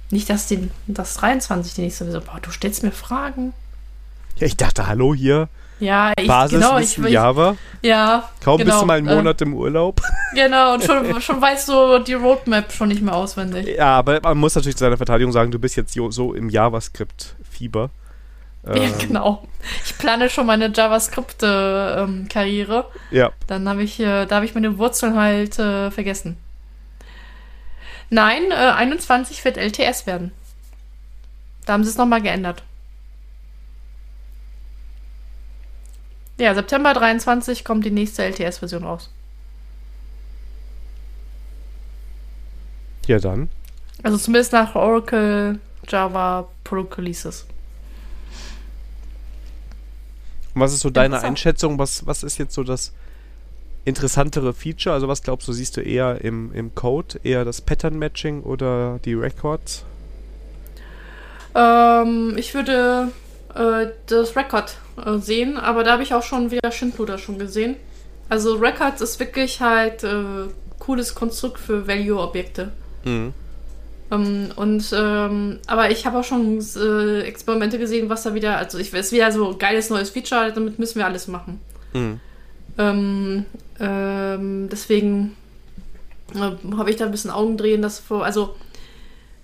Speaker 2: Nicht, dass den, das 23 die nächste so, boah, du stellst mir Fragen.
Speaker 1: Ja, ich dachte, hallo hier,
Speaker 2: Ja, ich,
Speaker 1: Basis
Speaker 2: genau, ich, ich,
Speaker 1: Java.
Speaker 2: ja,
Speaker 1: Kaum
Speaker 2: genau,
Speaker 1: bist du mal einen
Speaker 2: äh,
Speaker 1: Monat im Urlaub.
Speaker 2: Genau, und schon, schon weißt du die Roadmap schon nicht mehr auswendig.
Speaker 1: Ja, aber man muss natürlich zu seiner Verteidigung sagen, du bist jetzt so im JavaScript-Fieber.
Speaker 2: Ja,
Speaker 1: Ähm,
Speaker 2: genau. Ich plane schon meine JavaScript-Karriere.
Speaker 1: Ja,
Speaker 2: Dann habe ich, äh, da habe ich meine Wurzeln halt äh, vergessen. Nein, äh, 21 wird LTS werden. Da haben sie es nochmal geändert. Ja, September 23 kommt die nächste LTS-Version raus.
Speaker 1: ja dann.
Speaker 2: Also zumindest nach Oracle Java Product Releases.
Speaker 1: Und was ist so deine. Einschätzung? Was, was ist jetzt so das interessantere Feature? Also was glaubst du, siehst du eher im, im Code? Eher das Pattern-Matching oder die Records?
Speaker 2: Ähm, ich würde äh, das Record äh, sehen, aber da habe ich auch schon wieder Schindluder schon gesehen. Also Records ist wirklich halt äh, cooles Konstrukt für Value-Objekte.
Speaker 1: Mhm.
Speaker 2: Ähm, und ähm, aber ich habe auch schon äh, Experimente gesehen, was da wieder, also ich ist wieder so geiles neues Feature, damit müssen wir alles machen.
Speaker 1: Mhm.
Speaker 2: Ähm, deswegen äh, habe ich da ein bisschen Augendrehen, dass vor, also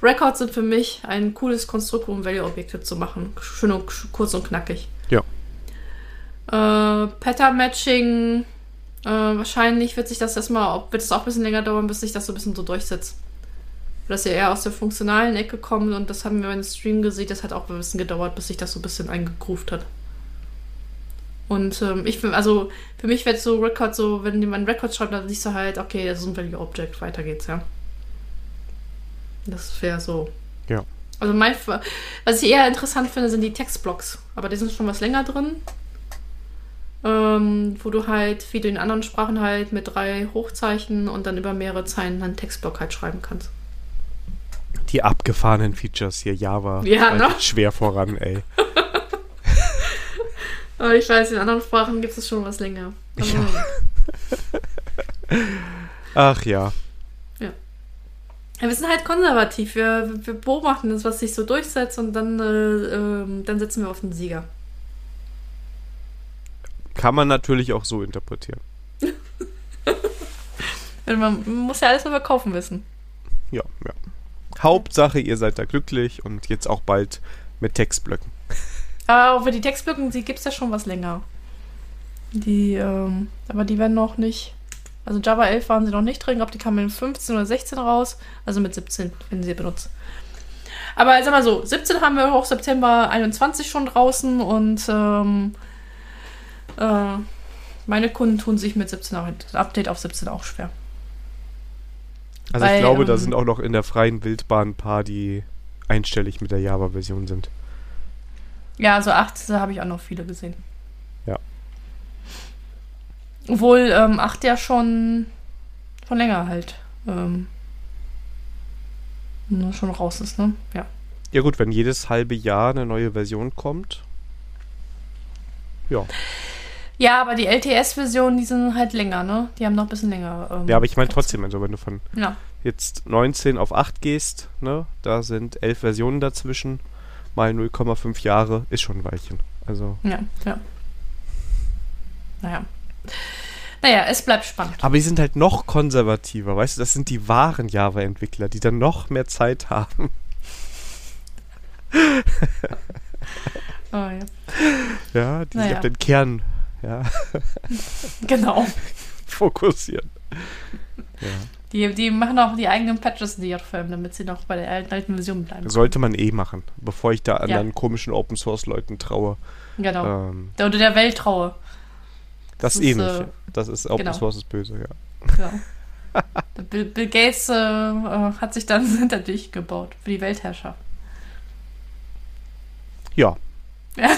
Speaker 2: Records sind für mich ein cooles Konstrukt, um Value-Objekte zu machen. Schön und kurz und knackig.
Speaker 1: Ja.
Speaker 2: Äh, Pattern-Matching, äh, wahrscheinlich wird sich das erstmal, wird es auch ein bisschen länger dauern, bis sich das so ein bisschen so durchsetzt. Das ja eher aus der funktionalen Ecke kommt und das haben wir beim Stream gesehen, das hat auch ein bisschen gedauert, bis sich das so ein bisschen eingegroovt hat. Und ähm, ich finde, also für mich wäre so Record so, wenn jemand Record schreibt, dann siehst du halt, okay, das ist ein Value Object, weiter geht's, ja. Das wäre so.
Speaker 1: Ja.
Speaker 2: Also mein, was ich eher interessant finde, sind die Textblocks. Aber die sind schon was länger drin. Ähm, wo du halt, wie du in anderen Sprachen halt mit drei Hochzeichen und dann über mehrere Zeilen einen Textblock halt schreiben kannst.
Speaker 1: Die abgefahrenen Features hier, Java.
Speaker 2: Ja, ne?
Speaker 1: Schwer voran, ey.
Speaker 2: Aber ich weiß, in anderen Sprachen gibt es schon was länger. Also,
Speaker 1: Ach ja.
Speaker 2: Ja, wir sind halt konservativ. Wir, wir beobachten das, was sich so durchsetzt und dann, äh, ähm, dann setzen wir auf den Sieger.
Speaker 1: Kann man natürlich auch so interpretieren.
Speaker 2: Man muss ja alles nur verkaufen wissen.
Speaker 1: Ja, ja. Hauptsache, ihr seid da glücklich und jetzt auch bald mit Textblöcken.
Speaker 2: Aber für die Textblöcken, die gibt es ja schon was länger. Die, ähm, aber die werden noch nicht. Also Java 11 waren sie noch nicht drin. Ich glaube, die kamen in 15 oder 16 raus. Also mit 17, wenn sie benutzt. Aber sag mal so, 17 haben wir auch September 21 schon draußen und ähm, äh, meine Kunden tun sich mit 17 auch, Update auf 17 auch schwer.
Speaker 1: Also
Speaker 2: Weil,
Speaker 1: ich glaube, da
Speaker 2: ähm,
Speaker 1: sind auch noch in der freien Wildbahn ein paar, die einstellig mit der Java-Version sind.
Speaker 2: Ja, also 8 habe ich auch noch viele gesehen.
Speaker 1: Ja.
Speaker 2: Obwohl ähm, 8 ja schon, schon länger halt ähm, ne, schon raus ist, ne? Ja.
Speaker 1: Ja gut, wenn jedes halbe Jahr eine neue Version kommt. Ja.
Speaker 2: Ja, aber die LTS-Versionen, die sind halt länger, ne? Die haben noch ein bisschen länger. Ähm,
Speaker 1: Ja, aber ich meine trotzdem, also wenn du von
Speaker 2: Ja,
Speaker 1: jetzt 19 auf 8 gehst, ne, da sind 11 Versionen dazwischen, mal 0,5 Jahre, ist schon ein Weilchen. Also,
Speaker 2: ja, ja. Naja. Naja, es bleibt spannend.
Speaker 1: aber die sind halt noch konservativer, weißt du, das sind die wahren Java-Entwickler, die dann noch mehr Zeit haben.
Speaker 2: Oh, ja.
Speaker 1: Ja, die sich
Speaker 2: Naja.
Speaker 1: auf den Kern ja,
Speaker 2: Genau.
Speaker 1: fokussieren. Ja.
Speaker 2: Die, die machen auch die eigenen Patches in die JVM, damit sie noch bei der alten, alten Version bleiben.
Speaker 1: Sollte man eh machen, bevor ich da
Speaker 2: Ja.
Speaker 1: anderen komischen Open Source Leuten traue.
Speaker 2: Genau.
Speaker 1: Ähm,
Speaker 2: Der unter der Welt traue.
Speaker 1: das
Speaker 2: Das
Speaker 1: ist
Speaker 2: ist,
Speaker 1: ähnlich.
Speaker 2: äh,
Speaker 1: das ist Open
Speaker 2: genau.
Speaker 1: Source ist böse, ja.
Speaker 2: Ja. Der Bill, Bill Gates äh, äh, hat sich dann hinter dich gebaut für die Weltherrschaft.
Speaker 1: Ja.
Speaker 2: Ja.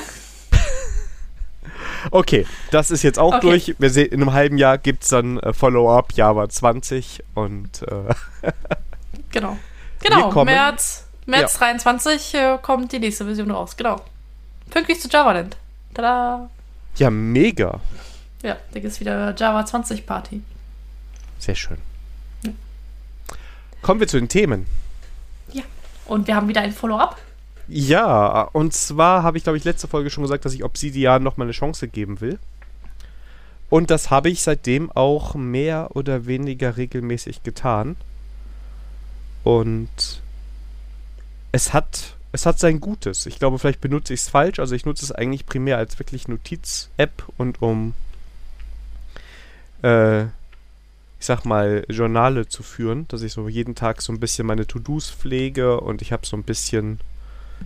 Speaker 1: Okay, das ist jetzt auch
Speaker 2: Okay.
Speaker 1: durch. Wir sehen, in einem halben Jahr gibt es dann äh, Follow-up Java 20 und äh,
Speaker 2: Genau. Genau, März, März 23 äh, kommt die nächste Version raus. Genau. Pünktlich zu JavaLand. Tada!
Speaker 1: ja, mega.
Speaker 2: Ja, da gibt es wieder Java 20 Party.
Speaker 1: Sehr schön. Kommen wir zu den Themen.
Speaker 2: Und wir haben wieder ein Follow-up.
Speaker 1: Ja, und zwar habe ich, glaube ich, letzte Folge schon gesagt, dass ich Obsidian noch mal eine Chance geben will. Und das habe ich seitdem auch mehr oder weniger regelmäßig getan. Und es hat, es hat sein Gutes. Ich glaube, vielleicht benutze ich es falsch. Also ich nutze es eigentlich primär als wirklich Notiz-App und um, äh, ich sag mal, Journale zu führen, dass ich so jeden Tag so ein bisschen meine To-Dos pflege und ich habe so ein bisschen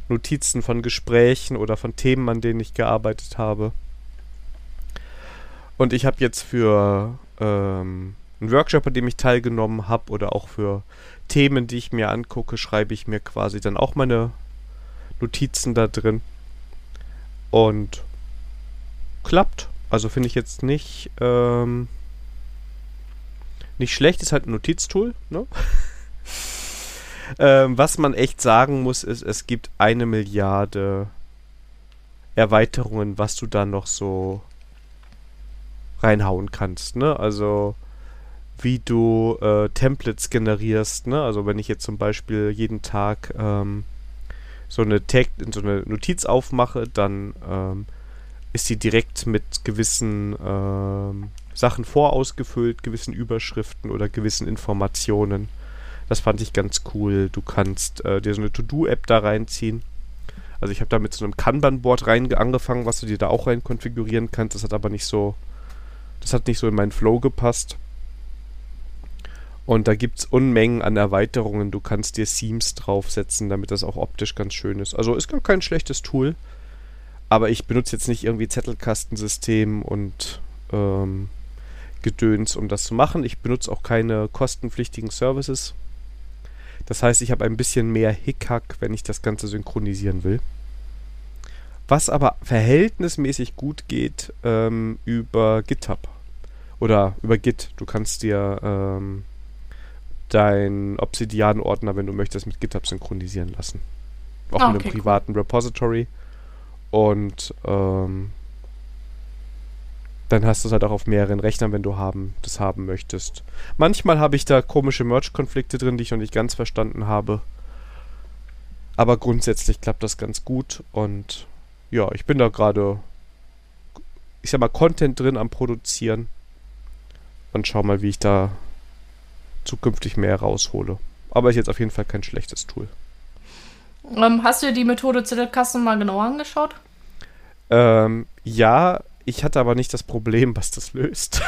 Speaker 1: Notizen von Gesprächen oder von Themen, an denen ich gearbeitet habe. Und ich habe jetzt für ähm, einen Workshop, an dem ich teilgenommen habe, oder auch für Themen, die ich mir angucke, schreibe ich mir quasi dann auch meine Notizen da drin. Und klappt. Also finde ich jetzt nicht, ähm, nicht schlecht, ist halt ein Notiztool, ne? Ähm, was man echt sagen muss, ist, es gibt eine Milliarde Erweiterungen, was du da noch so reinhauen kannst, ne? Also wie du äh, Templates generierst, ne? Also wenn ich jetzt zum Beispiel jeden Tag ähm, so eine Tag, so eine Notiz aufmache, dann ähm, ist sie direkt mit gewissen ähm, Sachen vorausgefüllt, gewissen Überschriften oder gewissen Informationen. Das fand ich ganz cool. Du kannst äh, dir so eine To-Do-App da reinziehen. Also ich habe da mit so einem Kanban-Board rein angefangen, was du dir da auch rein konfigurieren kannst. Das hat aber nicht so, das hat nicht so in meinen Flow gepasst. Und da gibt es Unmengen an Erweiterungen. Du kannst dir Themes draufsetzen, damit das auch optisch ganz schön ist. Also ist gar kein schlechtes Tool. Aber ich benutze jetzt nicht irgendwie Zettelkastensystem und ähm, Gedöns, um das zu machen. Ich benutze auch keine kostenpflichtigen Services. Das heißt, ich habe ein bisschen mehr Hickhack, wenn ich das Ganze synchronisieren will. Was aber verhältnismäßig gut geht ähm, über GitHub. Oder über Git. Du kannst dir ähm, dein Obsidian-Ordner, wenn du möchtest, mit GitHub synchronisieren lassen. Auch
Speaker 2: Ah,
Speaker 1: mit
Speaker 2: okay,
Speaker 1: einem
Speaker 2: cool.
Speaker 1: privaten Repository. Und ähm, dann hast du es halt auch auf mehreren Rechnern, wenn du haben, das haben möchtest. Manchmal habe ich da komische Merge-Konflikte drin, die ich noch nicht ganz verstanden habe. Aber grundsätzlich klappt das ganz gut und ja, ich bin da gerade, ich sag mal, Content drin am Produzieren und schau mal, wie ich da zukünftig mehr raushole. Aber ist jetzt auf jeden Fall kein schlechtes Tool.
Speaker 2: Ähm, hast du dir die Methode Zettelkasten mal genauer angeschaut?
Speaker 1: Ähm, ja, ich hatte aber nicht das Problem, was das löst.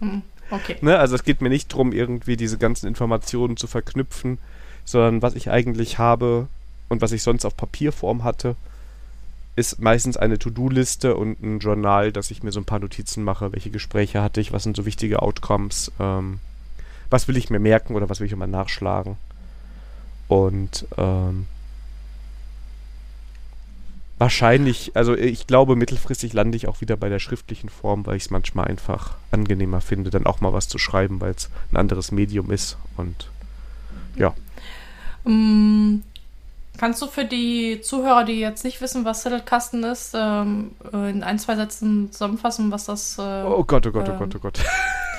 Speaker 2: Hm, okay.
Speaker 1: Ne? Also es geht mir nicht darum, irgendwie diese ganzen Informationen zu verknüpfen, sondern was ich eigentlich habe und was ich sonst auf Papierform hatte, ist meistens eine To-Do-Liste und ein Journal, dass ich mir so ein paar Notizen mache, welche Gespräche hatte ich, was sind so wichtige Outcomes, ähm, was will ich mir merken oder was will ich immer nachschlagen. Und ähm, wahrscheinlich, also ich glaube, mittelfristig lande ich auch wieder bei der schriftlichen Form, weil ich es manchmal einfach angenehmer finde, dann auch mal was zu schreiben, weil es ein anderes Medium ist. Und ja.
Speaker 2: Mm, kannst du für die Zuhörer, die jetzt nicht wissen, was Zettelkasten ist, ähm, in ein, zwei Sätzen zusammenfassen, was das. Äh,
Speaker 1: oh Gott, oh Gott, oh Gott, oh Gott.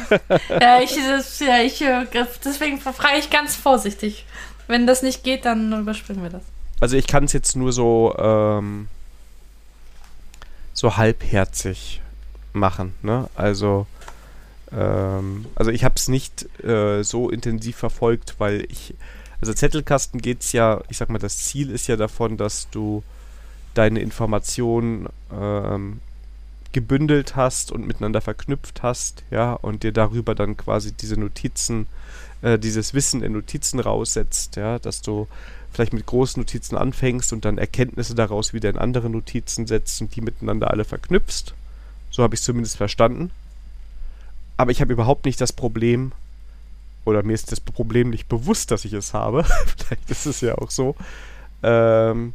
Speaker 2: ja, ich, das, ja, ich, äh, deswegen frage ich ganz vorsichtig. Wenn das nicht geht, dann überspringen wir das.
Speaker 1: Also ich kann es jetzt nur so ähm, so halbherzig machen. Ne? Also ähm, also ich habe es nicht äh, so intensiv verfolgt, weil ich also Zettelkasten geht es ja, ich sag mal, das Ziel ist ja davon, dass du deine Informationen ähm, gebündelt hast und miteinander verknüpft hast, ja, und dir darüber dann quasi diese Notizen, äh, dieses Wissen in Notizen raussetzt, ja, dass du vielleicht mit großen Notizen anfängst und dann Erkenntnisse daraus wieder in andere Notizen setzt und die miteinander alle verknüpfst. So habe ich es zumindest verstanden. Aber ich habe überhaupt nicht das Problem, oder mir ist das Problem nicht bewusst, dass ich es habe. vielleicht ist es ja auch so, ähm,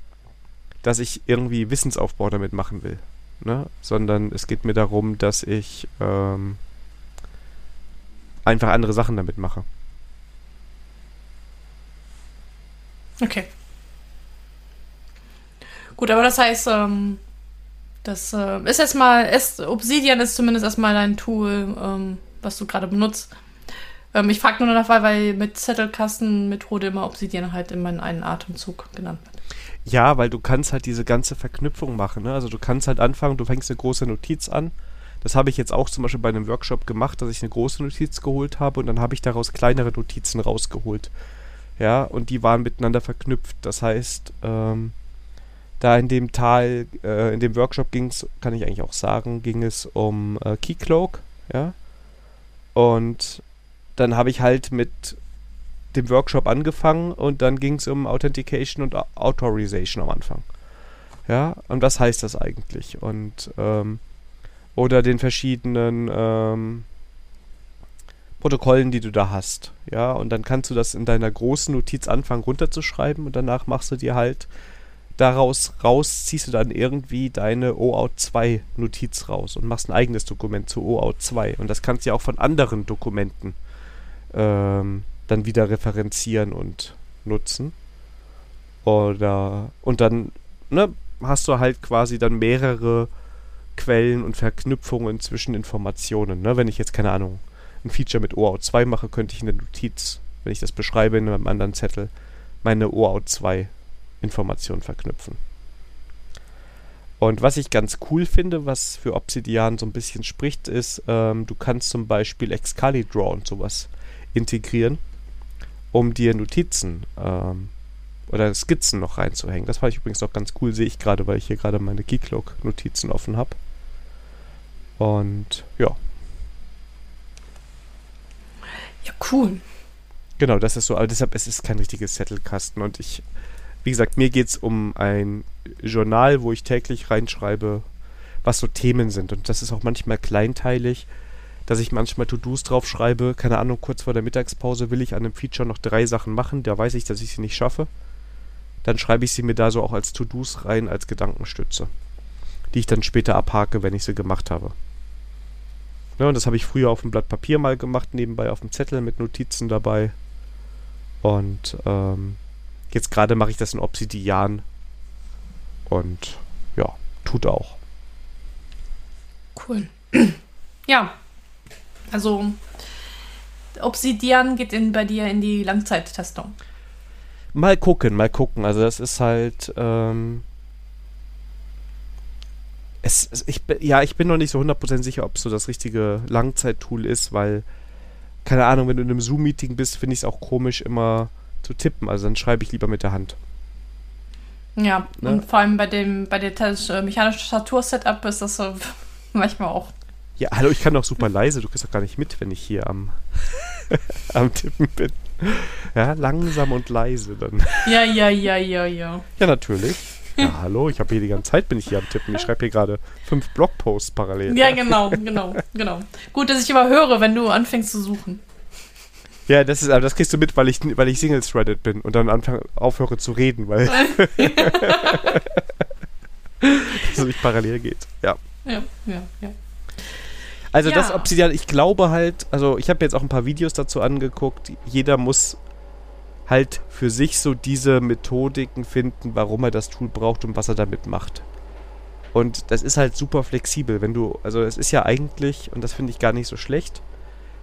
Speaker 1: dass ich irgendwie Wissensaufbau damit machen will. Ne? Sondern es geht mir darum, dass ich ähm, einfach andere Sachen damit mache.
Speaker 2: Okay. Gut, aber das heißt, ähm, das äh, ist erstmal, ist, Obsidian ist zumindest erstmal ein Tool, ähm, was du gerade benutzt. Ähm, ich frage nur weil, weil mit Zettelkastenmethode immer Obsidian halt immer in einen Atemzug genannt wird.
Speaker 1: Ja, weil du kannst halt diese ganze Verknüpfung machen. Ne? Also du kannst halt anfangen, du fängst eine große Notiz an. Das habe ich jetzt auch zum Beispiel bei einem Workshop gemacht, dass ich eine große Notiz geholt habe und dann habe ich daraus kleinere Notizen rausgeholt ja, und die waren miteinander verknüpft. Das heißt, ähm, da in dem Teil, äh, in dem Workshop ging es, kann ich eigentlich auch sagen, ging es um äh, Keycloak, ja. Und dann habe ich halt mit dem Workshop angefangen und dann ging es um Authentication und Authorization am Anfang. Ja, und was heißt das eigentlich? Und ähm, oder den verschiedenen ähm, Protokollen, die du da hast. Ja, und dann kannst du das in deiner großen Notiz anfangen runterzuschreiben und danach machst du dir halt daraus raus, ziehst du dann irgendwie deine OAuth 2 Notiz raus und machst ein eigenes Dokument zu OAuth 2. Und das kannst du ja auch von anderen Dokumenten ähm, dann wieder referenzieren und nutzen. Oder, und dann, ne, hast du halt quasi dann mehrere Quellen und Verknüpfungen zwischen Informationen. Ne? Wenn ich jetzt, keine Ahnung, ein Feature mit OAuth 2 mache, könnte ich in der Notiz, wenn ich das beschreibe in einem anderen Zettel, meine OAuth 2 Informationen verknüpfen. Und was ich ganz cool finde, was für Obsidian so ein bisschen spricht, ist, ähm, du kannst zum Beispiel Excalidraw und sowas integrieren, um dir Notizen ähm, oder Skizzen noch reinzuhängen. Das fand ich übrigens auch ganz cool, sehe ich gerade, weil ich hier gerade meine Keycloak-Notizen offen habe. Und ja,
Speaker 2: ja, cool.
Speaker 1: Genau, das ist so, aber deshalb es ist kein richtiges Zettelkasten und ich, wie gesagt, mir geht es um ein Journal, wo ich täglich reinschreibe, was so Themen sind und das ist auch manchmal kleinteilig, dass ich manchmal To-Dos draufschreibe, keine Ahnung, kurz vor der Mittagspause will ich an einem Feature noch drei Sachen machen, da weiß ich, dass ich sie nicht schaffe. Dann schreibe ich sie mir da so auch als To-Dos rein, als Gedankenstütze, die ich dann später abhake, wenn ich sie gemacht habe. Ne, und das habe ich früher auf dem Blatt Papier mal gemacht, nebenbei auf dem Zettel mit Notizen dabei. Und ähm, jetzt gerade mache ich das in Obsidian. Und ja, tut auch.
Speaker 2: Cool. ja. Also Obsidian geht in, bei dir in die Langzeittestung.
Speaker 1: Mal gucken, mal gucken. Also das ist halt, ähm, es, es, ich, ja, ich bin noch nicht so 100% sicher, ob es so das richtige Langzeittool ist, weil, keine Ahnung, wenn du in einem Zoom-Meeting bist, finde ich es auch komisch, immer zu tippen. Also dann schreibe ich lieber mit der Hand.
Speaker 2: Ja, ne? und vor allem bei dem, bei der äh, mechanischen Tastatur-Setup ist das so manchmal auch.
Speaker 1: Ja, hallo, ich kann doch super leise, du kriegst doch gar nicht mit, wenn ich hier am, am Tippen bin. Ja, langsam und leise dann.
Speaker 2: Ja, ja, ja, ja, ja.
Speaker 1: Ja, natürlich. Ja, hallo, ich habe hier die ganze Zeit bin ich hier am Tippen. Ich schreibe hier gerade fünf Blogposts parallel.
Speaker 2: Ja, genau, genau, genau. Gut, dass ich immer höre, wenn du anfängst zu suchen.
Speaker 1: Ja, das ist, aber das kriegst du mit, weil ich, weil ich Singles-Threaded bin und dann anfange, aufhöre zu reden, weil. dass es nicht parallel geht. Ja.
Speaker 2: Ja, ja, ja.
Speaker 1: Also
Speaker 2: Ja.
Speaker 1: das Obsidian, ich glaube halt, also ich habe jetzt auch ein paar Videos dazu angeguckt, jeder muss halt für sich so diese Methodiken finden, warum er das Tool braucht und was er damit macht. Und das ist halt super flexibel, wenn du, also es ist ja eigentlich, und das finde ich gar nicht so schlecht,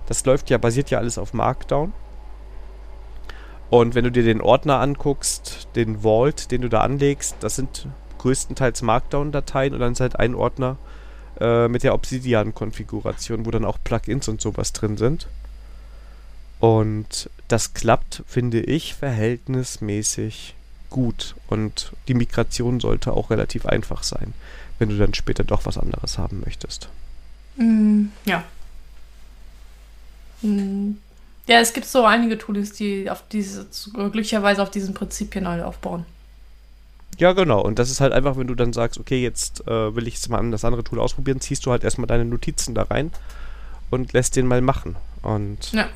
Speaker 1: das läuft ja, basiert ja alles auf Markdown. Und wenn du dir den Ordner anguckst, den Vault, den du da anlegst, das sind größtenteils Markdown-Dateien und dann ist halt ein Ordner äh, mit der Obsidian-Konfiguration, wo dann auch Plugins und sowas drin sind. Und das klappt, finde ich, verhältnismäßig gut. Und die Migration sollte auch relativ einfach sein, wenn du dann später doch was anderes haben möchtest.
Speaker 2: Mm, ja. Mm. Ja, es gibt so einige Tools, die auf diese, glücklicherweise auf diesen Prinzipien alle aufbauen.
Speaker 1: Ja, genau. Und das ist halt einfach, wenn du dann sagst, okay, jetzt äh, will ich jetzt mal das andere Tool ausprobieren, ziehst du halt erstmal deine Notizen da rein und lässt den mal machen. Und
Speaker 2: Ja.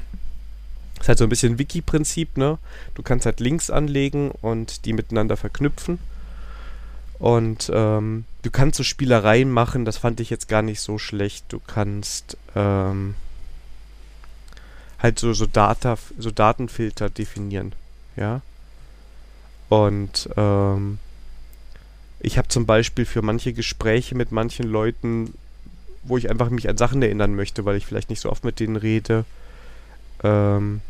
Speaker 1: Ist halt so ein bisschen Wiki-Prinzip, ne? Du kannst halt Links anlegen und die miteinander verknüpfen. Und ähm, du kannst so Spielereien machen, das fand ich jetzt gar nicht so schlecht. Du kannst ähm, halt so, so, Data, so Datenfilter definieren, ja. Und ähm, ich habe zum Beispiel für manche Gespräche mit manchen Leuten, wo ich einfach mich an Sachen erinnern möchte, weil ich vielleicht nicht so oft mit denen rede, ähm,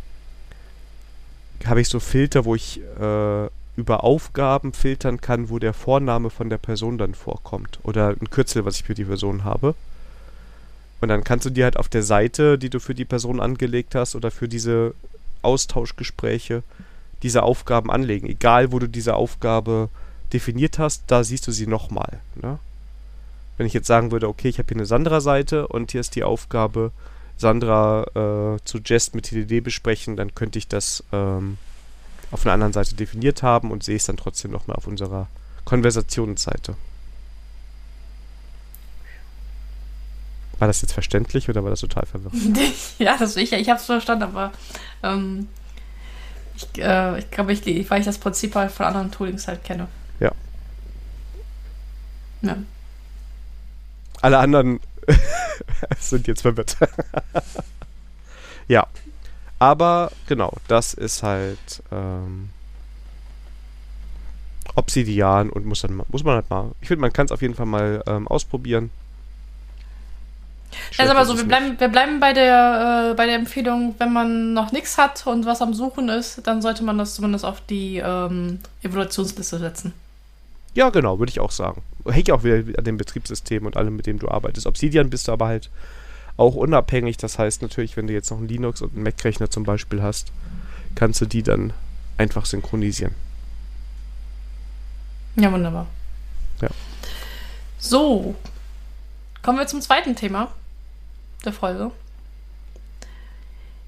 Speaker 1: habe ich so Filter, wo ich äh, über Aufgaben filtern kann, wo der Vorname von der Person dann vorkommt. Oder ein Kürzel, was ich für die Person habe. Und dann kannst du dir halt auf der Seite, die du für die Person angelegt hast oder für diese Austauschgespräche, diese Aufgaben anlegen. Egal, wo du diese Aufgabe definiert hast, da siehst du sie nochmal. Ne? Wenn ich jetzt sagen würde, okay, ich habe hier eine Sandra-Seite und hier ist die Aufgabe, Sandra äh, zu Jest mit TDD besprechen, dann könnte ich das ähm, auf einer anderen Seite definiert haben und sehe es dann trotzdem nochmal auf unserer Konversationsseite. War das jetzt verständlich oder war das total verwirrend?
Speaker 2: ja, das ich, ich habe es verstanden, aber ähm, ich, äh, ich glaube, ich, weil ich das Prinzip halt von anderen Toolings halt kenne.
Speaker 1: Ja.
Speaker 2: Ja.
Speaker 1: Alle anderen sind jetzt verwirrt. ja. Aber genau, das ist halt ähm, Obsidian und muss dann muss man halt mal. Ich finde, man kann es auf jeden Fall mal ähm, ausprobieren.
Speaker 2: Also aber
Speaker 1: Schlecht
Speaker 2: so,
Speaker 1: ist
Speaker 2: wir
Speaker 1: es
Speaker 2: bleiben, wir bleiben bei der, äh, bei der Empfehlung, wenn man noch nichts hat und was am Suchen ist, dann sollte man das zumindest auf die ähm, Evaluationsliste setzen.
Speaker 1: Ja, genau, würde ich auch sagen. Hängt ja auch wieder an dem Betriebssystem und allem, mit dem du arbeitest. Obsidian bist du aber halt auch unabhängig. Das heißt natürlich, wenn du jetzt noch einen Linux und einen Mac-Rechner zum Beispiel hast, kannst du die dann einfach synchronisieren.
Speaker 2: Ja, wunderbar.
Speaker 1: Ja.
Speaker 2: So, kommen wir zum zweiten Thema der Folge.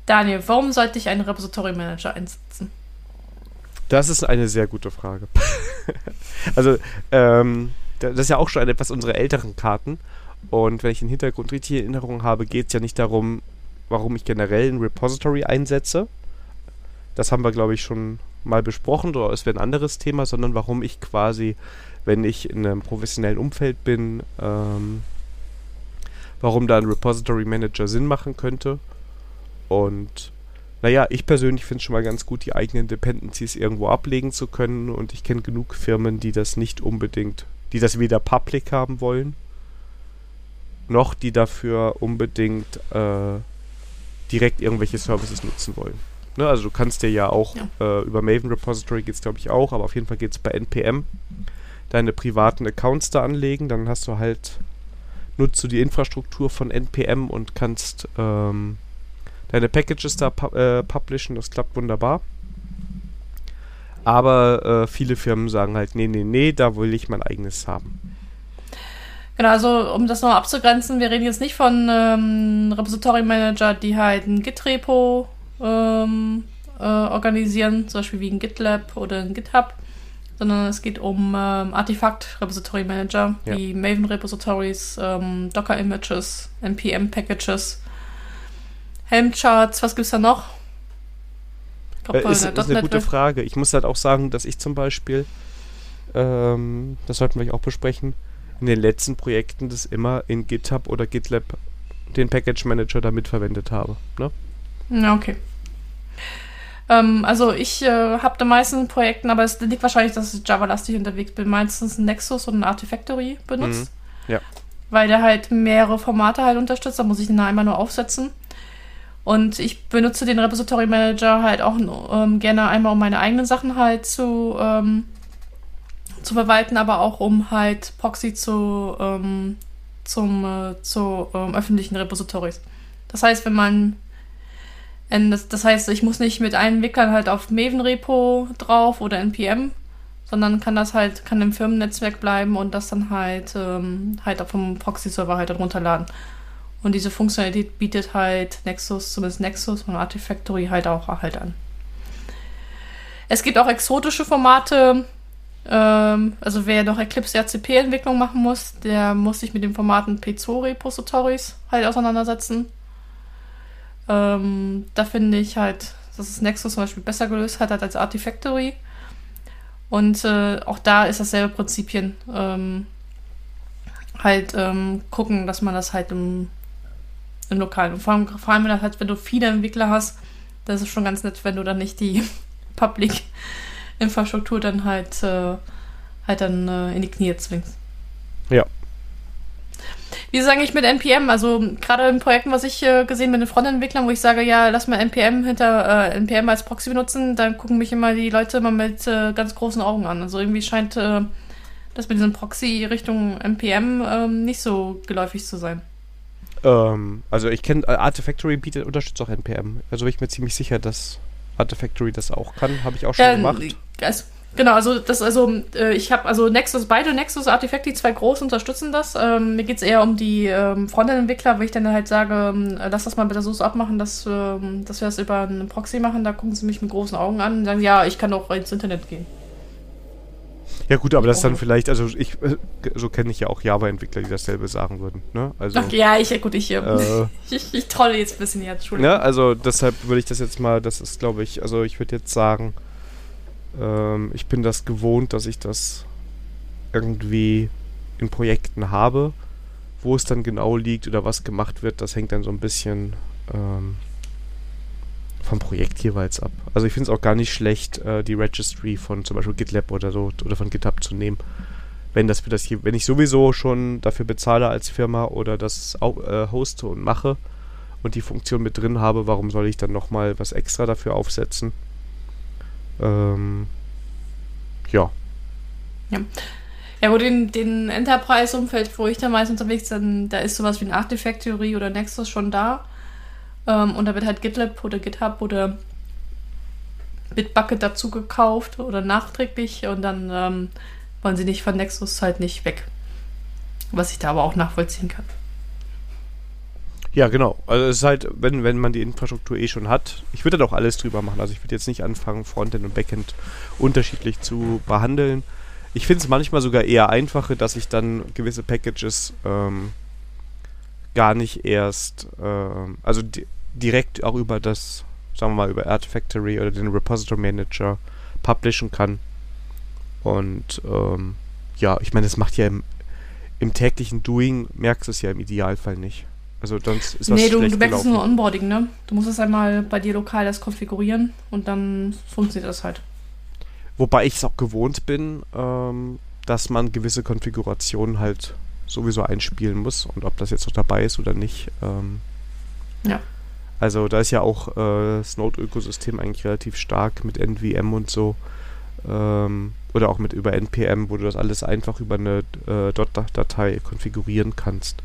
Speaker 2: Daniel, warum sollte ich einen Repository Manager einsetzen?
Speaker 1: Das ist eine sehr gute Frage. also, ähm, da- das ist ja auch schon etwas unsere älteren Karten. Und wenn ich den Hintergrund richtig in Erinnerung habe, geht es ja nicht darum, warum ich generell ein Repository einsetze. Das haben wir, glaube ich, schon mal besprochen, oder es wäre ein anderes Thema, sondern warum ich quasi, wenn ich in einem professionellen Umfeld bin, ähm, warum da ein Repository Manager Sinn machen könnte. Und naja, ich persönlich finde es schon mal ganz gut, die eigenen Dependencies irgendwo ablegen zu können. Und ich kenne genug Firmen, die das nicht unbedingt, die das weder public haben wollen, noch die dafür unbedingt äh, direkt irgendwelche Services nutzen wollen. Ne, also du kannst dir ja auch äh, über Maven Repository geht es glaube ich auch, aber auf jeden Fall geht es bei NPM deine privaten Accounts da anlegen, dann hast du halt nutzt du die Infrastruktur von NPM und kannst ähm, deine Packages da pu äh, publishen, das klappt wunderbar. Aber äh, viele Firmen sagen halt, nee, nee, nee, da will ich mein eigenes haben.
Speaker 2: Genau, also um das noch abzugrenzen, wir reden jetzt nicht von ähm, Repository Manager, die halt ein Git-Repo ähm, äh, organisieren, zum Beispiel wie ein GitLab oder ein GitHub, sondern es geht um ähm, Artefakt-Repository Manager,
Speaker 1: Ja.
Speaker 2: wie Maven Repositories, ähm, Docker-Images, NPM-Packages, Helm-Charts, was gibt's da noch? Glaub,
Speaker 1: Äh, ist, ist eine gute
Speaker 2: .NET
Speaker 1: Frage. Ich muss halt auch sagen, dass ich zum Beispiel ähm, das sollten wir auch besprechen, in den letzten Projekten das immer in GitHub oder GitLab den Package Manager damit verwendet habe. Ne?
Speaker 2: Ja, okay. Ähm, also ich äh, habe da meistens Projekten, aber es liegt wahrscheinlich, dass ich Java-lastig unterwegs bin, meistens ein Nexus und ein Artifactory benutzt.
Speaker 1: Mhm. Ja.
Speaker 2: Weil der halt mehrere Formate halt unterstützt, da muss ich den einmal nur aufsetzen. Und ich benutze den Repository Manager halt auch ähm, gerne einmal, um meine eigenen Sachen halt zu, ähm, zu verwalten, aber auch um halt Proxy zu, ähm, zum, äh, zu ähm, öffentlichen Repositories. Das heißt, wenn man das, das, heißt, ich muss nicht mit allen Entwicklern halt auf Maven Repo drauf oder NPM, sondern kann das halt, kann im Firmennetzwerk bleiben und das dann halt, ähm, halt vom Proxy-Server halt runterladen. Und diese Funktionalität bietet halt Nexus, zumindest Nexus und Artifactory halt auch halt an. Es gibt auch exotische Formate, ähm, also wer noch Eclipse RCP-Entwicklung machen muss, der muss sich mit den Formaten P2-Repositories halt auseinandersetzen. Ähm, da finde ich halt, dass es Nexus zum Beispiel besser gelöst hat als Artifactory. Und äh, auch da ist dasselbe Prinzipien. Ähm, halt ähm, gucken, dass man das halt im, im Lokalen. Und vor allem, vor allem wenn, halt, wenn du viele Entwickler hast, das ist schon ganz nett, wenn du dann nicht die Public-Infrastruktur dann halt, äh, halt dann äh, in die Knie zwingst.
Speaker 1: Ja,
Speaker 2: wie ist es eigentlich mit NPM? Also gerade in Projekten, was ich äh, gesehen mit den Frontentwicklern, wo ich sage, ja, lass mal NPM hinter äh, NPM als Proxy benutzen, dann gucken mich immer die Leute immer mit äh, ganz großen Augen an. Also irgendwie scheint äh, das mit diesem Proxy Richtung NPM ähm, nicht so geläufig zu sein.
Speaker 1: Ähm, also ich kenne äh, Artifactory bietet unterstützt auch NPM. Also bin ich mir ziemlich sicher, dass Artifactory das auch kann. Habe ich auch schon ja, gemacht.
Speaker 2: Also, Genau, also das also äh, ich habe also Nexus beide Nexus Artifact die zwei groß unterstützen das. Ähm, mir geht es eher um die ähm, Frontend-Entwickler, wo ich dann halt sage, ähm, lass das mal bitte so abmachen, dass, ähm, dass wir das über einen Proxy machen. Da gucken sie mich mit großen Augen an und sagen, ja, ich kann auch ins Internet gehen.
Speaker 1: Ja gut, aber das ist dann vielleicht, also ich, äh, so kenne ich ja auch Java-Entwickler, die dasselbe sagen würden. Ne? Also,
Speaker 2: Ach, ja, ich, gut, ich, ähm, äh, ich, ich, trolle jetzt ein bisschen jetzt,
Speaker 1: Entschuldigung. Ja, also deshalb würde ich das jetzt mal, das ist glaube ich, also ich würde jetzt sagen, ähm, ich bin das gewohnt, dass ich das irgendwie in Projekten habe. Wo es dann genau liegt oder was gemacht wird, das hängt dann so ein bisschen ähm, vom Projekt jeweils ab. Also ich finde es auch gar nicht schlecht, äh, die Registry von zum Beispiel GitLab oder so oder von GitHub zu nehmen. Wenn das, das hier, wenn ich sowieso schon dafür bezahle als Firma oder das äh, hoste und mache und die Funktion mit drin habe, warum soll ich dann nochmal was extra dafür aufsetzen? Ähm, ja.
Speaker 2: Ja. Ja, wo den, den Enterprise-Umfeld, wo ich da meist unterwegs bin, da ist sowas wie ein Artifact-Theorie oder Nexus schon da. Ähm, und da wird halt GitLab oder GitHub oder Bitbucket dazu gekauft oder nachträglich und dann ähm, wollen sie nicht von Nexus halt nicht weg. Was ich da aber auch nachvollziehen kann.
Speaker 1: Ja, genau. Also es ist halt, wenn, wenn man die Infrastruktur eh schon hat, ich würde da auch alles drüber machen. Also ich würde jetzt nicht anfangen, Frontend und Backend unterschiedlich zu behandeln. Ich finde es manchmal sogar eher einfacher, dass ich dann gewisse Packages ähm, gar nicht erst, ähm, also di direkt auch über das, sagen wir mal, über Artifactory oder den Repository Manager publishen kann. Und ähm, ja, ich meine, das macht ja im, im täglichen Doing, merkst du es ja im Idealfall nicht. Also sonst ist das
Speaker 2: Nee, du, du merkst nur Onboarding, ne? Du musst es einmal bei dir lokal das konfigurieren und dann funktioniert das halt.
Speaker 1: Wobei ich es auch gewohnt bin, ähm, dass man gewisse Konfigurationen halt sowieso einspielen muss und ob das jetzt noch dabei ist oder nicht. Ähm,
Speaker 2: ja.
Speaker 1: Also da ist ja auch äh, das Node-Ökosystem eigentlich relativ stark mit NVM und so. Ähm, oder auch mit über NPM, wo du das alles einfach über eine äh, Dot-Datei konfigurieren kannst.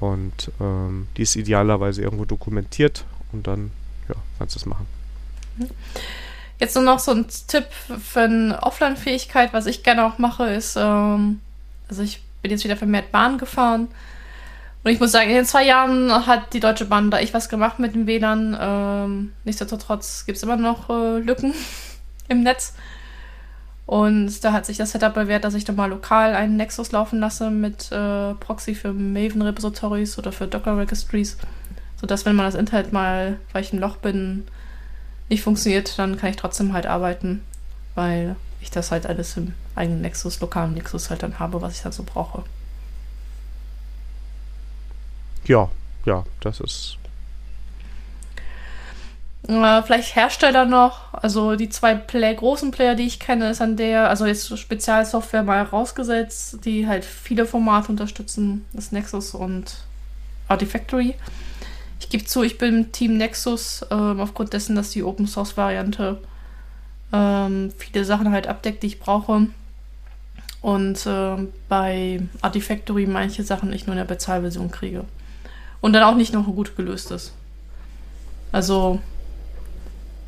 Speaker 1: Und ähm, die ist idealerweise irgendwo dokumentiert und dann ja, kannst du es machen.
Speaker 2: Jetzt nur noch so ein Tipp für eine Offline-Fähigkeit, was ich gerne auch mache, ist, ähm, also ich bin jetzt wieder vermehrt Bahn gefahren. Und ich muss sagen, in den zwei Jahren hat die Deutsche Bahn da echt was gemacht mit den WLAN. Ähm, nichtsdestotrotz gibt es immer noch äh, Lücken im Netz. Und da hat sich das Setup bewährt, dass ich da mal lokal einen Nexus laufen lasse mit äh, Proxy für Maven Repositories oder für Docker Registries. Sodass, wenn man das Internet mal, weil ich im Loch bin, nicht funktioniert, dann kann ich trotzdem halt arbeiten. Weil ich das halt alles im eigenen Nexus, lokalen Nexus halt dann habe, was ich dann so brauche.
Speaker 1: Ja, ja, das ist.
Speaker 2: Äh, vielleicht Hersteller noch. Also die zwei Play großen Player, die ich kenne, ist an der, also jetzt Spezialsoftware mal rausgesetzt, die halt viele Formate unterstützen. Das Nexus und Artifactory. Ich gebe zu, ich bin im Team Nexus, ähm, aufgrund dessen, dass die Open Source Variante ähm, viele Sachen halt abdeckt, die ich brauche. Und äh, bei Artifactory manche Sachen nicht nur in der Bezahlversion kriege. Und dann auch nicht noch gut gelöst ist. Also,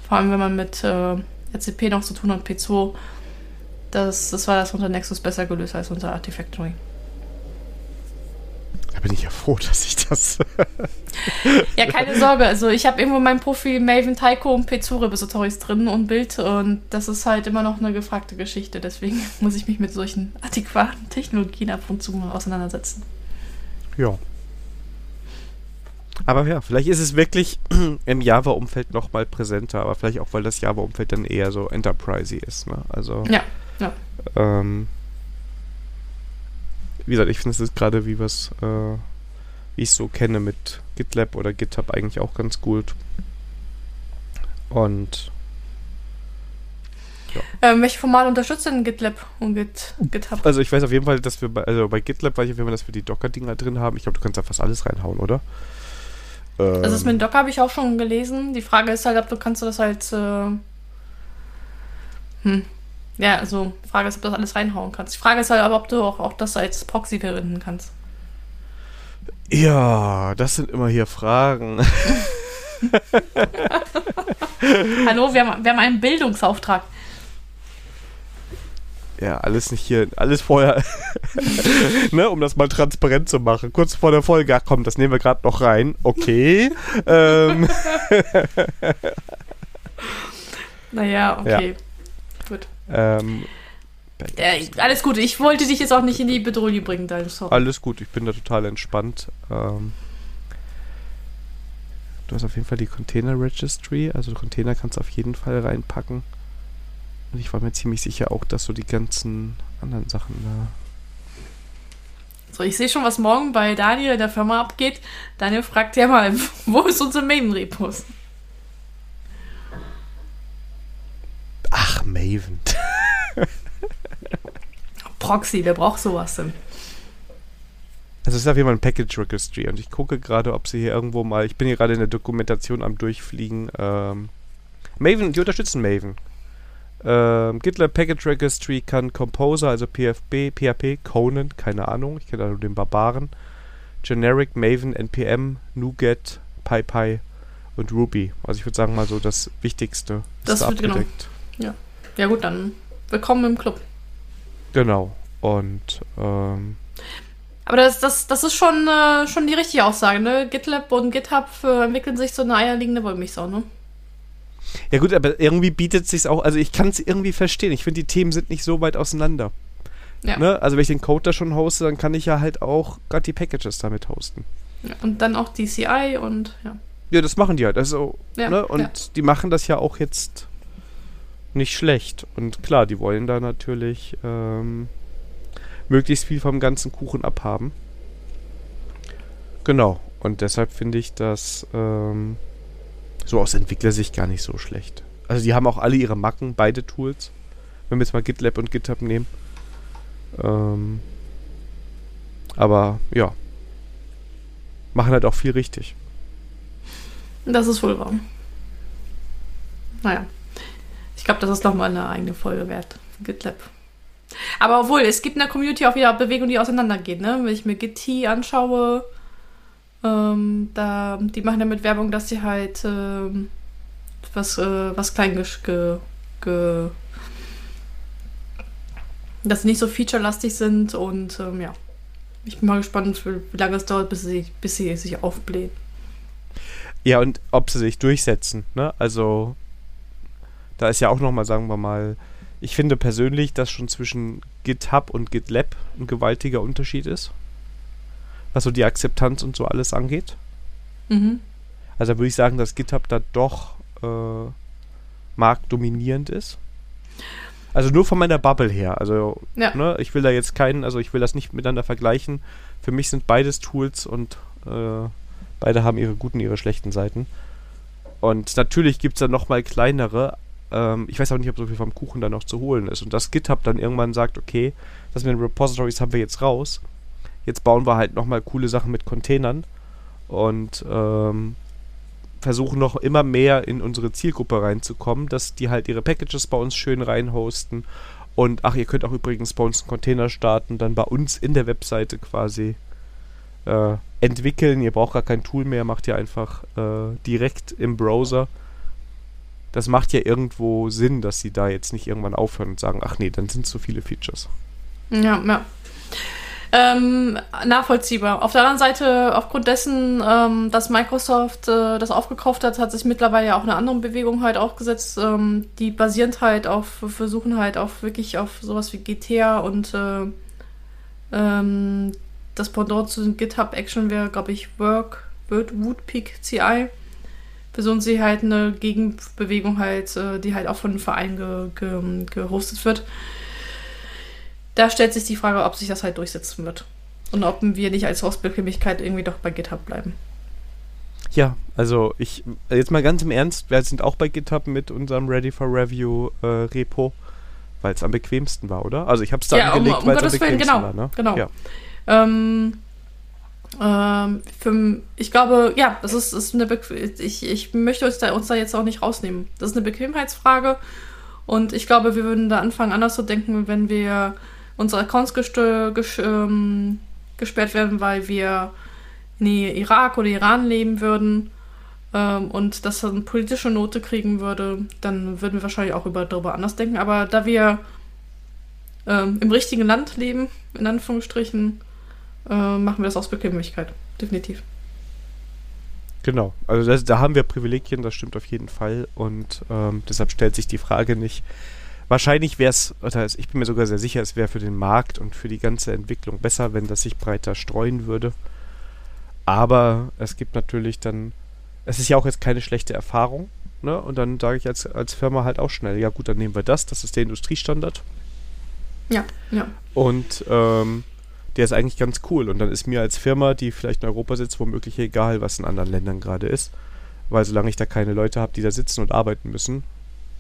Speaker 2: vor allem wenn man mit äh, RCP noch zu tun hat, P2, das, das war das unter Nexus besser gelöst als unter Artifactory.
Speaker 1: Da bin ich ja froh, dass ich das.
Speaker 2: ja, keine Sorge. Also ich habe irgendwo mein Profil Maven Taiko und P2 Repositories drin und Bild und das ist halt immer noch eine gefragte Geschichte. Deswegen muss ich mich mit solchen adäquaten Technologien ab und zu mal auseinandersetzen.
Speaker 1: Ja, aber ja, vielleicht ist es wirklich im Java-Umfeld noch mal präsenter, aber vielleicht auch, weil das Java-Umfeld dann eher so enterprisey ist. Ne? Also,
Speaker 2: ja, ja.
Speaker 1: Ähm, wie gesagt, ich finde es gerade, wie was, äh, wie ich es so kenne mit GitLab oder GitHub eigentlich auch ganz gut. Und
Speaker 2: ja. Ähm, welche Formate unterstützt denn GitLab und Git, GitHub?
Speaker 1: Also ich weiß auf jeden Fall, dass wir bei, also bei GitLab weiß ich auf jeden Fall, dass wir die Docker-Dinger drin haben. Ich glaube, du kannst da fast alles reinhauen, oder?
Speaker 2: Ähm, also das mit Docker habe ich auch schon gelesen. Die Frage ist halt, ob du kannst du das halt. Äh, hm. Ja, also die Frage ist, ob du das alles reinhauen kannst. Die Frage ist halt aber, ob du auch, auch das als Proxy verwenden kannst.
Speaker 1: Ja, das sind immer hier Fragen.
Speaker 2: Hallo, wir haben, wir haben einen Bildungsauftrag
Speaker 1: ja, alles nicht hier, alles vorher, ne, um das mal transparent zu machen. Kurz vor der Folge, ach komm, das nehmen wir gerade noch rein. Okay. ähm.
Speaker 2: naja, okay. Ja. Ähm, ja, alles gut, ich wollte dich jetzt auch nicht in die Bedrohung bringen, dein
Speaker 1: sorry. Alles gut, ich bin da total entspannt. Ähm, du hast auf jeden Fall die Container Registry, also Container kannst du auf jeden Fall reinpacken. Und ich war mir ziemlich sicher auch, dass so die ganzen anderen Sachen da.
Speaker 2: So, ich sehe schon, was morgen bei Daniel in der Firma abgeht. Daniel fragt ja mal, wo ist unsere Maven-Repos?
Speaker 1: Ach, Maven.
Speaker 2: Proxy, wer braucht sowas denn?
Speaker 1: Also es ist auf jeden Fall ein Package Registry und ich gucke gerade, ob sie hier irgendwo mal, ich bin hier gerade in der Dokumentation am Durchfliegen. Ähm, Maven, die unterstützen Maven. Ähm, GitLab Package Registry kann Composer, also PFB, PHP, Conan, keine Ahnung, ich kenne da nur den Barbaren, Generic, Maven, NPM, NuGet, PyPy und Ruby. Also ich würde sagen mal so das Wichtigste
Speaker 2: das genau. abgedeckt. Genau. Ja. ja gut, dann willkommen im Club.
Speaker 1: Genau. Und ähm,
Speaker 2: aber das, das, das ist schon, äh, schon die richtige Aussage, ne? GitLab und GitHub äh, entwickeln sich so eine eierlegende Wollmilchsau, ne?
Speaker 1: Ja gut, aber irgendwie bietet es sich auch, also ich kann es irgendwie verstehen. Ich finde, die Themen sind nicht so weit auseinander. Ja. Ne? Also wenn ich den Code da schon hoste, dann kann ich ja halt auch gerade die Packages damit hosten.
Speaker 2: Ja, und dann auch die CI und ja.
Speaker 1: Ja, das machen die halt. Also, ja, ne? Und die machen das ja auch jetzt nicht schlecht. Und klar, die wollen da natürlich ähm, möglichst viel vom ganzen Kuchen abhaben. Genau. Und deshalb finde ich das ähm, so aus Entwicklersicht gar nicht so schlecht. Also die haben auch alle ihre Macken, beide Tools. Wenn wir jetzt mal GitLab und GitHub nehmen. Ähm, aber ja. Machen halt auch viel richtig.
Speaker 2: Das ist wohl wahr. Naja. Ich glaube, das ist nochmal eine eigene Folge wert. GitLab. Aber obwohl, es gibt in der Community auch wieder Bewegungen, die auseinandergehen. Ne? Wenn ich mir Git anschaue, ähm, da, die machen damit Werbung, dass sie halt ähm, was, äh, was klein dass sie nicht so featurelastig sind und ähm, ja. Ich bin mal gespannt, wie lange es dauert, bis sie, bis sie sich aufblähen.
Speaker 1: Ja, und ob sie sich durchsetzen, ne? Also, da ist ja auch nochmal, sagen wir mal, ich finde persönlich, dass schon zwischen GitHub und GitLab ein gewaltiger Unterschied ist was so die Akzeptanz und so alles angeht. Mhm. Also da würde ich sagen, dass GitHub da doch äh, marktdominierend ist. Also nur von meiner Bubble her. Also,
Speaker 2: Ja.
Speaker 1: ne, ich will da jetzt keinen, also ich will das nicht miteinander vergleichen. Für mich sind beides Tools und äh, beide haben ihre guten, ihre schlechten Seiten. Und natürlich gibt es dann nochmal kleinere. Ähm, ich weiß auch nicht, ob so viel vom Kuchen da noch zu holen ist. Und das GitHub dann irgendwann sagt, okay, das mit den Repositories haben wir jetzt raus. Jetzt bauen wir halt nochmal coole Sachen mit Containern. Und ähm, versuchen noch immer mehr in unsere Zielgruppe reinzukommen, dass die halt ihre Packages bei uns schön reinhosten. Und ach, ihr könnt auch übrigens bei uns einen Container starten, dann bei uns in der Webseite quasi äh, entwickeln. Ihr braucht gar kein Tool mehr, macht ihr einfach äh, direkt im Browser. Das macht ja irgendwo Sinn, dass sie da jetzt nicht irgendwann aufhören und sagen, ach nee, dann sind so viele Features.
Speaker 2: Ja, ja. Ähm, nachvollziehbar. Auf der anderen Seite, aufgrund dessen, ähm, dass Microsoft äh, das aufgekauft hat, hat sich mittlerweile ja auch eine andere Bewegung halt aufgesetzt, ähm, die basierend halt auf, versuchen halt auf wirklich auf sowas wie GTA und äh, ähm, das Pendant zu GitHub Action wäre, glaube ich, Work, Woodpeak CI. Versuchen sie halt eine Gegenbewegung halt, äh, die halt auch von einem Verein ge, ge, gehostet wird. Da stellt sich die Frage, ob sich das halt durchsetzen wird. Und ob wir nicht als Hausbequemlichkeit irgendwie doch bei GitHub bleiben.
Speaker 1: Ja, also ich, jetzt mal ganz im Ernst, wir sind auch bei GitHub mit unserem Ready for Review äh, Repo, weil es am bequemsten war, oder? Also ich habe es da
Speaker 2: Ja, um-
Speaker 1: angelegt,
Speaker 2: um
Speaker 1: weil es am
Speaker 2: Gottes Willen,
Speaker 1: bequemsten
Speaker 2: genau,
Speaker 1: war, ne?
Speaker 2: genau.
Speaker 1: Ja.
Speaker 2: Ähm, ähm, für, ich glaube, ja, das ist, ist eine Bequ ich, ich möchte uns da, uns da jetzt auch nicht rausnehmen. Das ist eine Bequemheitsfrage und ich glaube, wir würden da anfangen anders zu denken, wenn wir unsere Accounts gesch ähm, gesperrt werden, weil wir in Irak oder Iran leben würden ähm, und das dann politische Note kriegen würde, dann würden wir wahrscheinlich auch über, darüber anders denken. Aber da wir ähm, im richtigen Land leben, in Anführungsstrichen, äh, machen wir das aus Bequemlichkeit. Definitiv.
Speaker 1: Genau, also das, da haben wir Privilegien, das stimmt auf jeden Fall und ähm, deshalb stellt sich die Frage nicht. Wahrscheinlich wäre es, oder ich bin mir sogar sehr sicher, es wäre für den Markt und für die ganze Entwicklung besser, wenn das sich breiter streuen würde. Aber es gibt natürlich dann, es ist ja auch jetzt keine schlechte Erfahrung, ne? Und dann sage ich als, als Firma halt auch schnell, ja gut, dann nehmen wir das, das ist der Industriestandard.
Speaker 2: Ja, ja.
Speaker 1: Und ähm, der ist eigentlich ganz cool. Und dann ist mir als Firma, die vielleicht in Europa sitzt, womöglich egal, was in anderen Ländern gerade ist. Weil solange ich da keine Leute habe, die da sitzen und arbeiten müssen,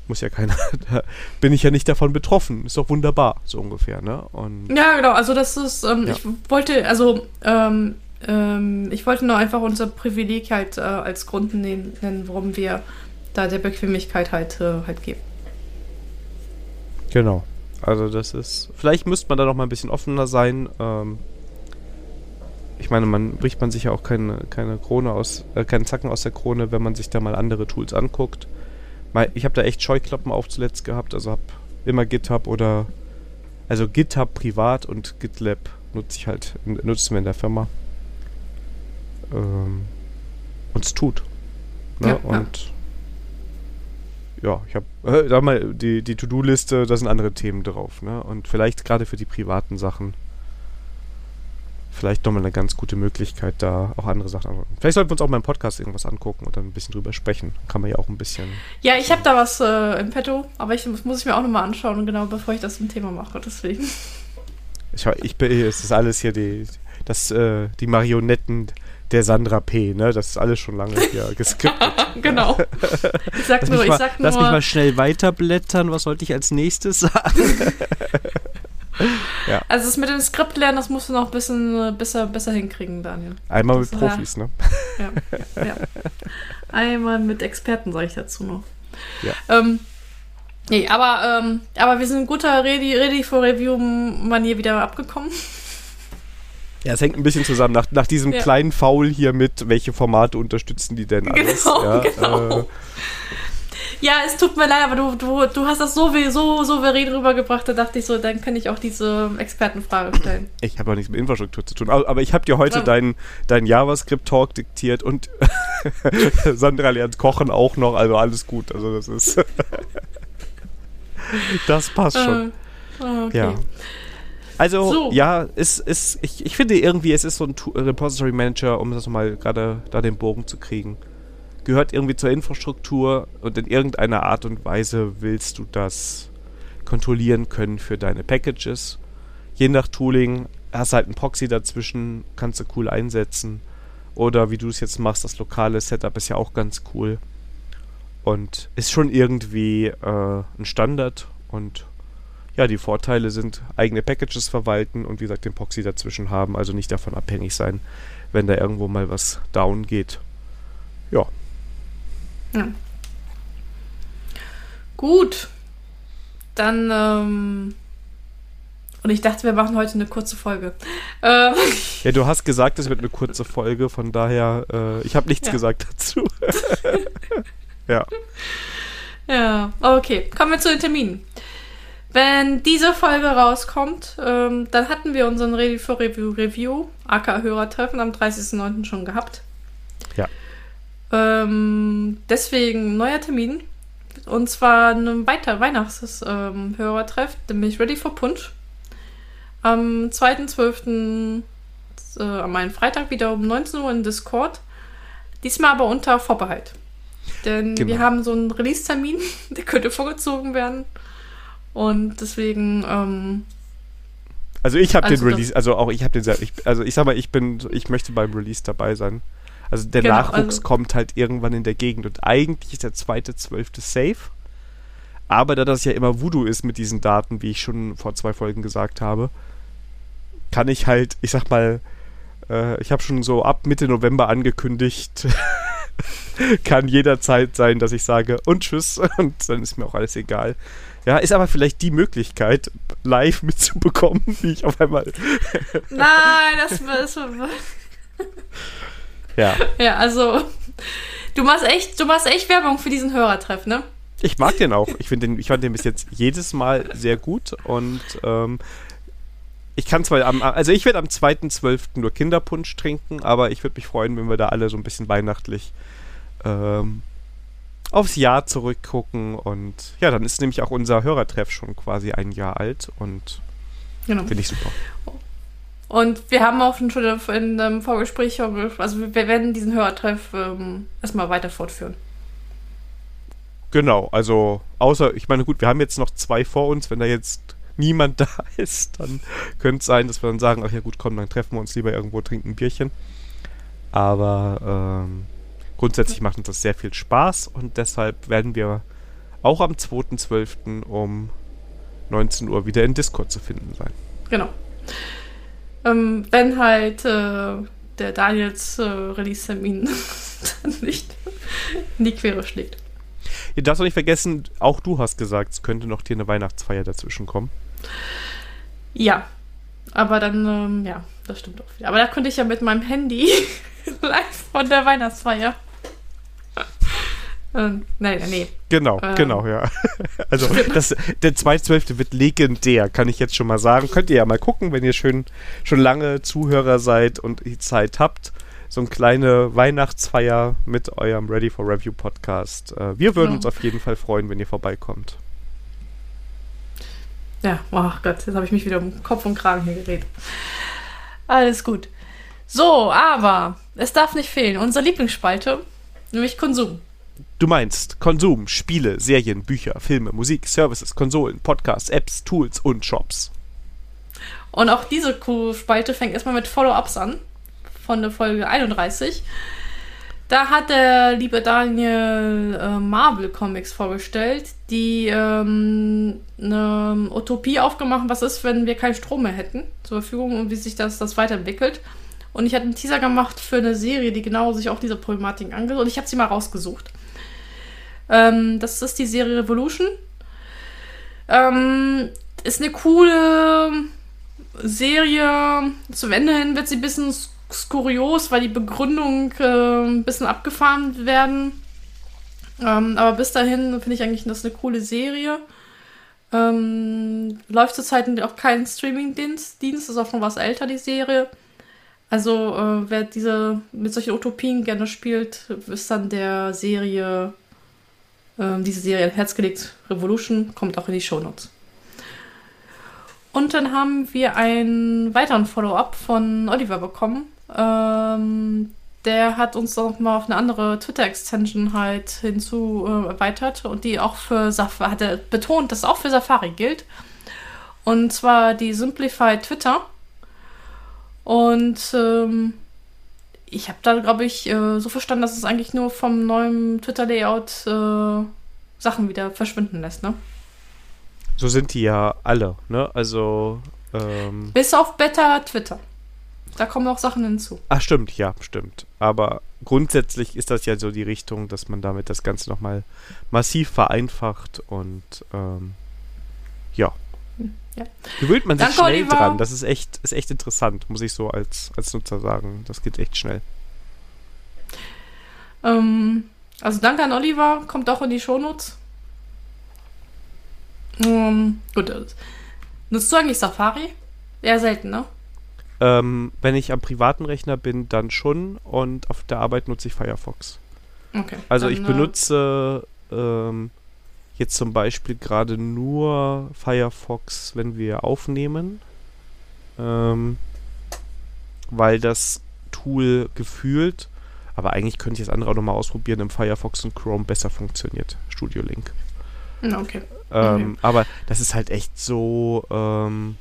Speaker 1: muss ja keiner, da bin ich ja nicht davon betroffen. Ist doch wunderbar, so ungefähr, ne? Und
Speaker 2: Ja, genau. Also das ist, ähm,
Speaker 1: Ja.
Speaker 2: ich wollte, also ähm, ähm, ich wollte nur einfach unser Privileg halt äh, als Grund nennen, nennen, warum wir da der Bequemlichkeit halt, äh, halt geben.
Speaker 1: genau. Also das ist, vielleicht müsste man da noch mal ein bisschen offener sein. Ähm, ich meine, man bricht man sich ja auch keine, keine Krone aus, äh, keinen Zacken aus der Krone, wenn man sich da mal andere Tools anguckt. Ich habe da echt Scheuklappen auf zuletzt gehabt, also habe immer GitHub oder also GitHub privat und GitLab nutze ich halt, nutzen wir in der Firma. Ähm, und es tut. Ne?
Speaker 2: Ja.
Speaker 1: und ja, ich habe, äh, sag mal, die, die To-Do-Liste, da sind andere Themen drauf, ne? Und vielleicht gerade für die privaten Sachen, vielleicht nochmal eine ganz gute Möglichkeit, da auch andere Sachen anzugucken. Vielleicht sollten wir uns auch mal im Podcast irgendwas angucken und dann ein bisschen drüber sprechen. Kann man ja auch ein bisschen.
Speaker 2: Ja, ich habe da was äh, im Petto, aber ich das muss ich mir auch nochmal anschauen, genau bevor ich das zum Thema mache. Deswegen.
Speaker 1: Ich, ich bin, es ist alles hier die, das, äh, die Marionetten der Sandra P., ne? Das ist alles schon lange hier geskriptet.
Speaker 2: genau. Ich sag
Speaker 1: Lass,
Speaker 2: nur,
Speaker 1: mich
Speaker 2: ich
Speaker 1: mal,
Speaker 2: sag nur.
Speaker 1: lass mich mal schnell weiterblättern. Was sollte ich als nächstes sagen?
Speaker 2: also das mit dem Skript lernen, das musst du noch ein bisschen besser, besser hinkriegen, Daniel.
Speaker 1: Einmal
Speaker 2: Das
Speaker 1: mit Profis, ne?
Speaker 2: Ja, ja. Einmal mit Experten, sage ich dazu noch.
Speaker 1: Ja.
Speaker 2: Ähm, nee, aber, ähm, aber wir sind in guter Ready, Ready for Review-Manier wieder abgekommen.
Speaker 1: Ja, es hängt ein bisschen zusammen. Nach, nach diesem
Speaker 2: Ja.
Speaker 1: kleinen Foul hier mit, welche Formate unterstützen die denn alles?
Speaker 2: Genau,
Speaker 1: ja,
Speaker 2: genau.
Speaker 1: Äh,
Speaker 2: Ja, es tut mir leid, aber du, du, du hast das so, wie- so souverän rübergebracht, da dachte ich so, dann kann ich auch diese Expertenfrage stellen.
Speaker 1: ich habe auch nichts mit Infrastruktur zu tun. Aber, ich habe dir heute
Speaker 2: Ja.
Speaker 1: deinen dein JavaScript-Talk diktiert und Sandra lernt Kochen auch noch. Also alles gut. Also das ist... das passt schon.
Speaker 2: Ah, okay.
Speaker 1: Ja. Also,
Speaker 2: So.
Speaker 1: ja, es ist, ich, ich finde irgendwie, es ist so ein Repository Manager, um das mal gerade da den Bogen zu kriegen. Gehört irgendwie zur Infrastruktur und in irgendeiner Art und Weise willst du das kontrollieren können für deine Packages. Je nach Tooling hast halt ein Proxy dazwischen, kannst du cool einsetzen. Oder wie du es jetzt machst, das lokale Setup ist ja auch ganz cool. Und ist schon irgendwie äh, ein Standard. Und ja, die Vorteile sind eigene Packages verwalten und wie gesagt den Proxy dazwischen haben, also nicht davon abhängig sein, wenn da irgendwo mal was down geht. Ja.
Speaker 2: ja. Gut. Dann, ähm, und ich dachte, wir machen heute eine kurze Folge.
Speaker 1: Ähm. Ja, du hast gesagt, es wird eine kurze Folge, von daher, äh, ich habe nichts ja. gesagt dazu. ja.
Speaker 2: Ja, okay. Kommen wir zu den Terminen. Wenn diese Folge rauskommt, ähm, dann hatten wir unseren Ready for Review Review, aka Hörertreffen, am 30.09. schon gehabt.
Speaker 1: Ja.
Speaker 2: Ähm, deswegen neuer Termin. Und zwar ein weiter Weihnachts-Hörertreff, ähm, nämlich Ready for Punch. Am 2.12. Äh, am einen Freitag wieder um 19 Uhr in Discord. Diesmal aber unter Vorbehalt. Denn genau. wir haben so einen Release-Termin, der könnte vorgezogen werden. Und deswegen. Ähm,
Speaker 1: also ich habe also den Release, also auch ich habe den, ich, also ich sag mal, ich bin, ich möchte beim Release dabei sein. Also der genau, Nachwuchs also kommt halt irgendwann in der Gegend und eigentlich ist der zweite, zwölfte safe. Aber da das ja immer Voodoo ist mit diesen Daten, wie ich schon vor zwei Folgen gesagt habe, kann ich halt, ich sag mal, äh, ich habe schon so ab Mitte November angekündigt, kann jederzeit sein, dass ich sage und tschüss und dann ist mir auch alles egal. Ja, ist aber vielleicht die Möglichkeit, live mitzubekommen, wie ich auf einmal.
Speaker 2: Nein, das ist.
Speaker 1: ja.
Speaker 2: Ja, also. Du machst echt, du machst echt Werbung für diesen Hörertreff, ne?
Speaker 1: Ich mag den auch. Ich, den, ich fand den bis jetzt jedes Mal sehr gut und ähm, ich kann zwar am, also ich werde am 2.12. nur Kinderpunsch trinken, aber ich würde mich freuen, wenn wir da alle so ein bisschen weihnachtlich ähm, aufs Jahr zurückgucken und ja, dann ist nämlich auch unser Hörertreff schon quasi ein Jahr alt und genau. finde ich super.
Speaker 2: Und wir haben auch schon in einem Vorgespräch, also wir werden diesen Hörertreff ähm, erstmal weiter fortführen.
Speaker 1: Genau, also außer, ich meine, gut, wir haben jetzt noch zwei vor uns, wenn da jetzt niemand da ist, dann könnte es sein, dass wir dann sagen, ach ja gut, komm, dann treffen wir uns lieber irgendwo, trinken ein Bierchen. Aber ähm, grundsätzlich macht uns das sehr viel Spaß und deshalb werden wir auch am 2.12. um 19 Uhr wieder in Discord zu finden sein.
Speaker 2: Genau. Ähm, wenn halt äh, der Daniels äh, Release-Termin dann nicht in die Quere schlägt.
Speaker 1: Ihr darfst auch nicht vergessen, auch du hast gesagt, es könnte noch dir eine Weihnachtsfeier dazwischen kommen.
Speaker 2: Ja, aber dann, ähm, ja, das stimmt auch wieder. Aber da könnte ich ja mit meinem Handy live von der Weihnachtsfeier ähm, nein, nee.
Speaker 1: Genau, ähm, genau, ja. Also das, der 2.12. wird legendär, kann ich jetzt schon mal sagen. Könnt ihr ja mal gucken, wenn ihr schön, schon lange Zuhörer seid und die Zeit habt. So eine kleine Weihnachtsfeier mit eurem Ready for Review Podcast. Äh, wir würden ja. uns auf jeden Fall freuen, wenn ihr vorbeikommt.
Speaker 2: Ja, oh Gott, jetzt habe ich mich wieder um Kopf und Kragen hier geredet. Alles gut. So, aber es darf nicht fehlen. Unsere Lieblingsspalte, nämlich Konsum.
Speaker 1: Du meinst Konsum, Spiele, Serien, Bücher, Filme, Musik, Services, Konsolen, Podcasts, Apps, Tools und Shops.
Speaker 2: Und auch diese Spalte fängt erstmal mit Follow-ups an, von der Folge 31. Da hat der liebe Daniel äh, Marvel Comics vorgestellt, die ähm, eine Utopie aufgemacht, was ist, wenn wir keinen Strom mehr hätten zur Verfügung und wie sich das, das weiterentwickelt. Und ich hatte einen Teaser gemacht für eine Serie, die genau sich auch diese Problematik angeht. Und ich habe sie mal rausgesucht. Ähm, das ist die Serie Revolution. Ähm, ist eine coole Serie. Zum Ende hin wird sie ein bisschen skurios, weil die Begründung äh, ein bisschen abgefahren werden. Ähm, aber bis dahin finde ich eigentlich, das eine coole Serie. Ähm, läuft zurzeit auch kein Streaming-Dienst, Dienst, ist auch schon was älter, die Serie. Also, äh, wer diese mit solchen Utopien gerne spielt, ist dann der Serie, äh, diese Serie ein Herz gelegt, Revolution, kommt auch in die Shownotes. Und dann haben wir einen weiteren Follow-up von Oliver bekommen. Ähm, der hat uns noch mal auf eine andere Twitter-Extension halt hinzu äh, erweitert und die auch für Safari, hat er betont, dass es auch für Safari gilt. Und zwar die Simplify Twitter. Und ähm, ich habe da, glaube ich, äh, so verstanden, dass es eigentlich nur vom neuen Twitter-Layout äh, Sachen wieder verschwinden lässt, ne?
Speaker 1: So sind die ja alle, ne? Also. Ähm,
Speaker 2: Bis auf Beta Twitter. Da kommen auch Sachen hinzu.
Speaker 1: Ach, stimmt, ja, stimmt. Aber grundsätzlich ist das ja so die Richtung, dass man damit das Ganze nochmal massiv vereinfacht und ähm, ja.
Speaker 2: Ja.
Speaker 1: Gewöhnt man sich
Speaker 2: Danke,
Speaker 1: schnell
Speaker 2: Oliver.
Speaker 1: dran. Das ist echt, ist echt interessant, muss ich so als, als Nutzer sagen. Das geht echt schnell.
Speaker 2: Ähm, also danke an Oliver, kommt auch in die Shownotes. Ähm, gut. äh, Nutzt du eigentlich Safari? Eher selten, ne?
Speaker 1: Ähm, wenn ich am privaten Rechner bin, dann schon und auf der Arbeit nutze ich Firefox.
Speaker 2: Okay.
Speaker 1: Also
Speaker 2: dann,
Speaker 1: ich
Speaker 2: äh,
Speaker 1: benutze ähm, jetzt zum Beispiel gerade nur Firefox, wenn wir aufnehmen, ähm, weil das Tool gefühlt, aber eigentlich könnte ich das andere auch nochmal ausprobieren, im Firefox und Chrome besser funktioniert, Studio Link.
Speaker 2: äh, Okay.
Speaker 1: Ähm, Aber das ist halt echt so ähm,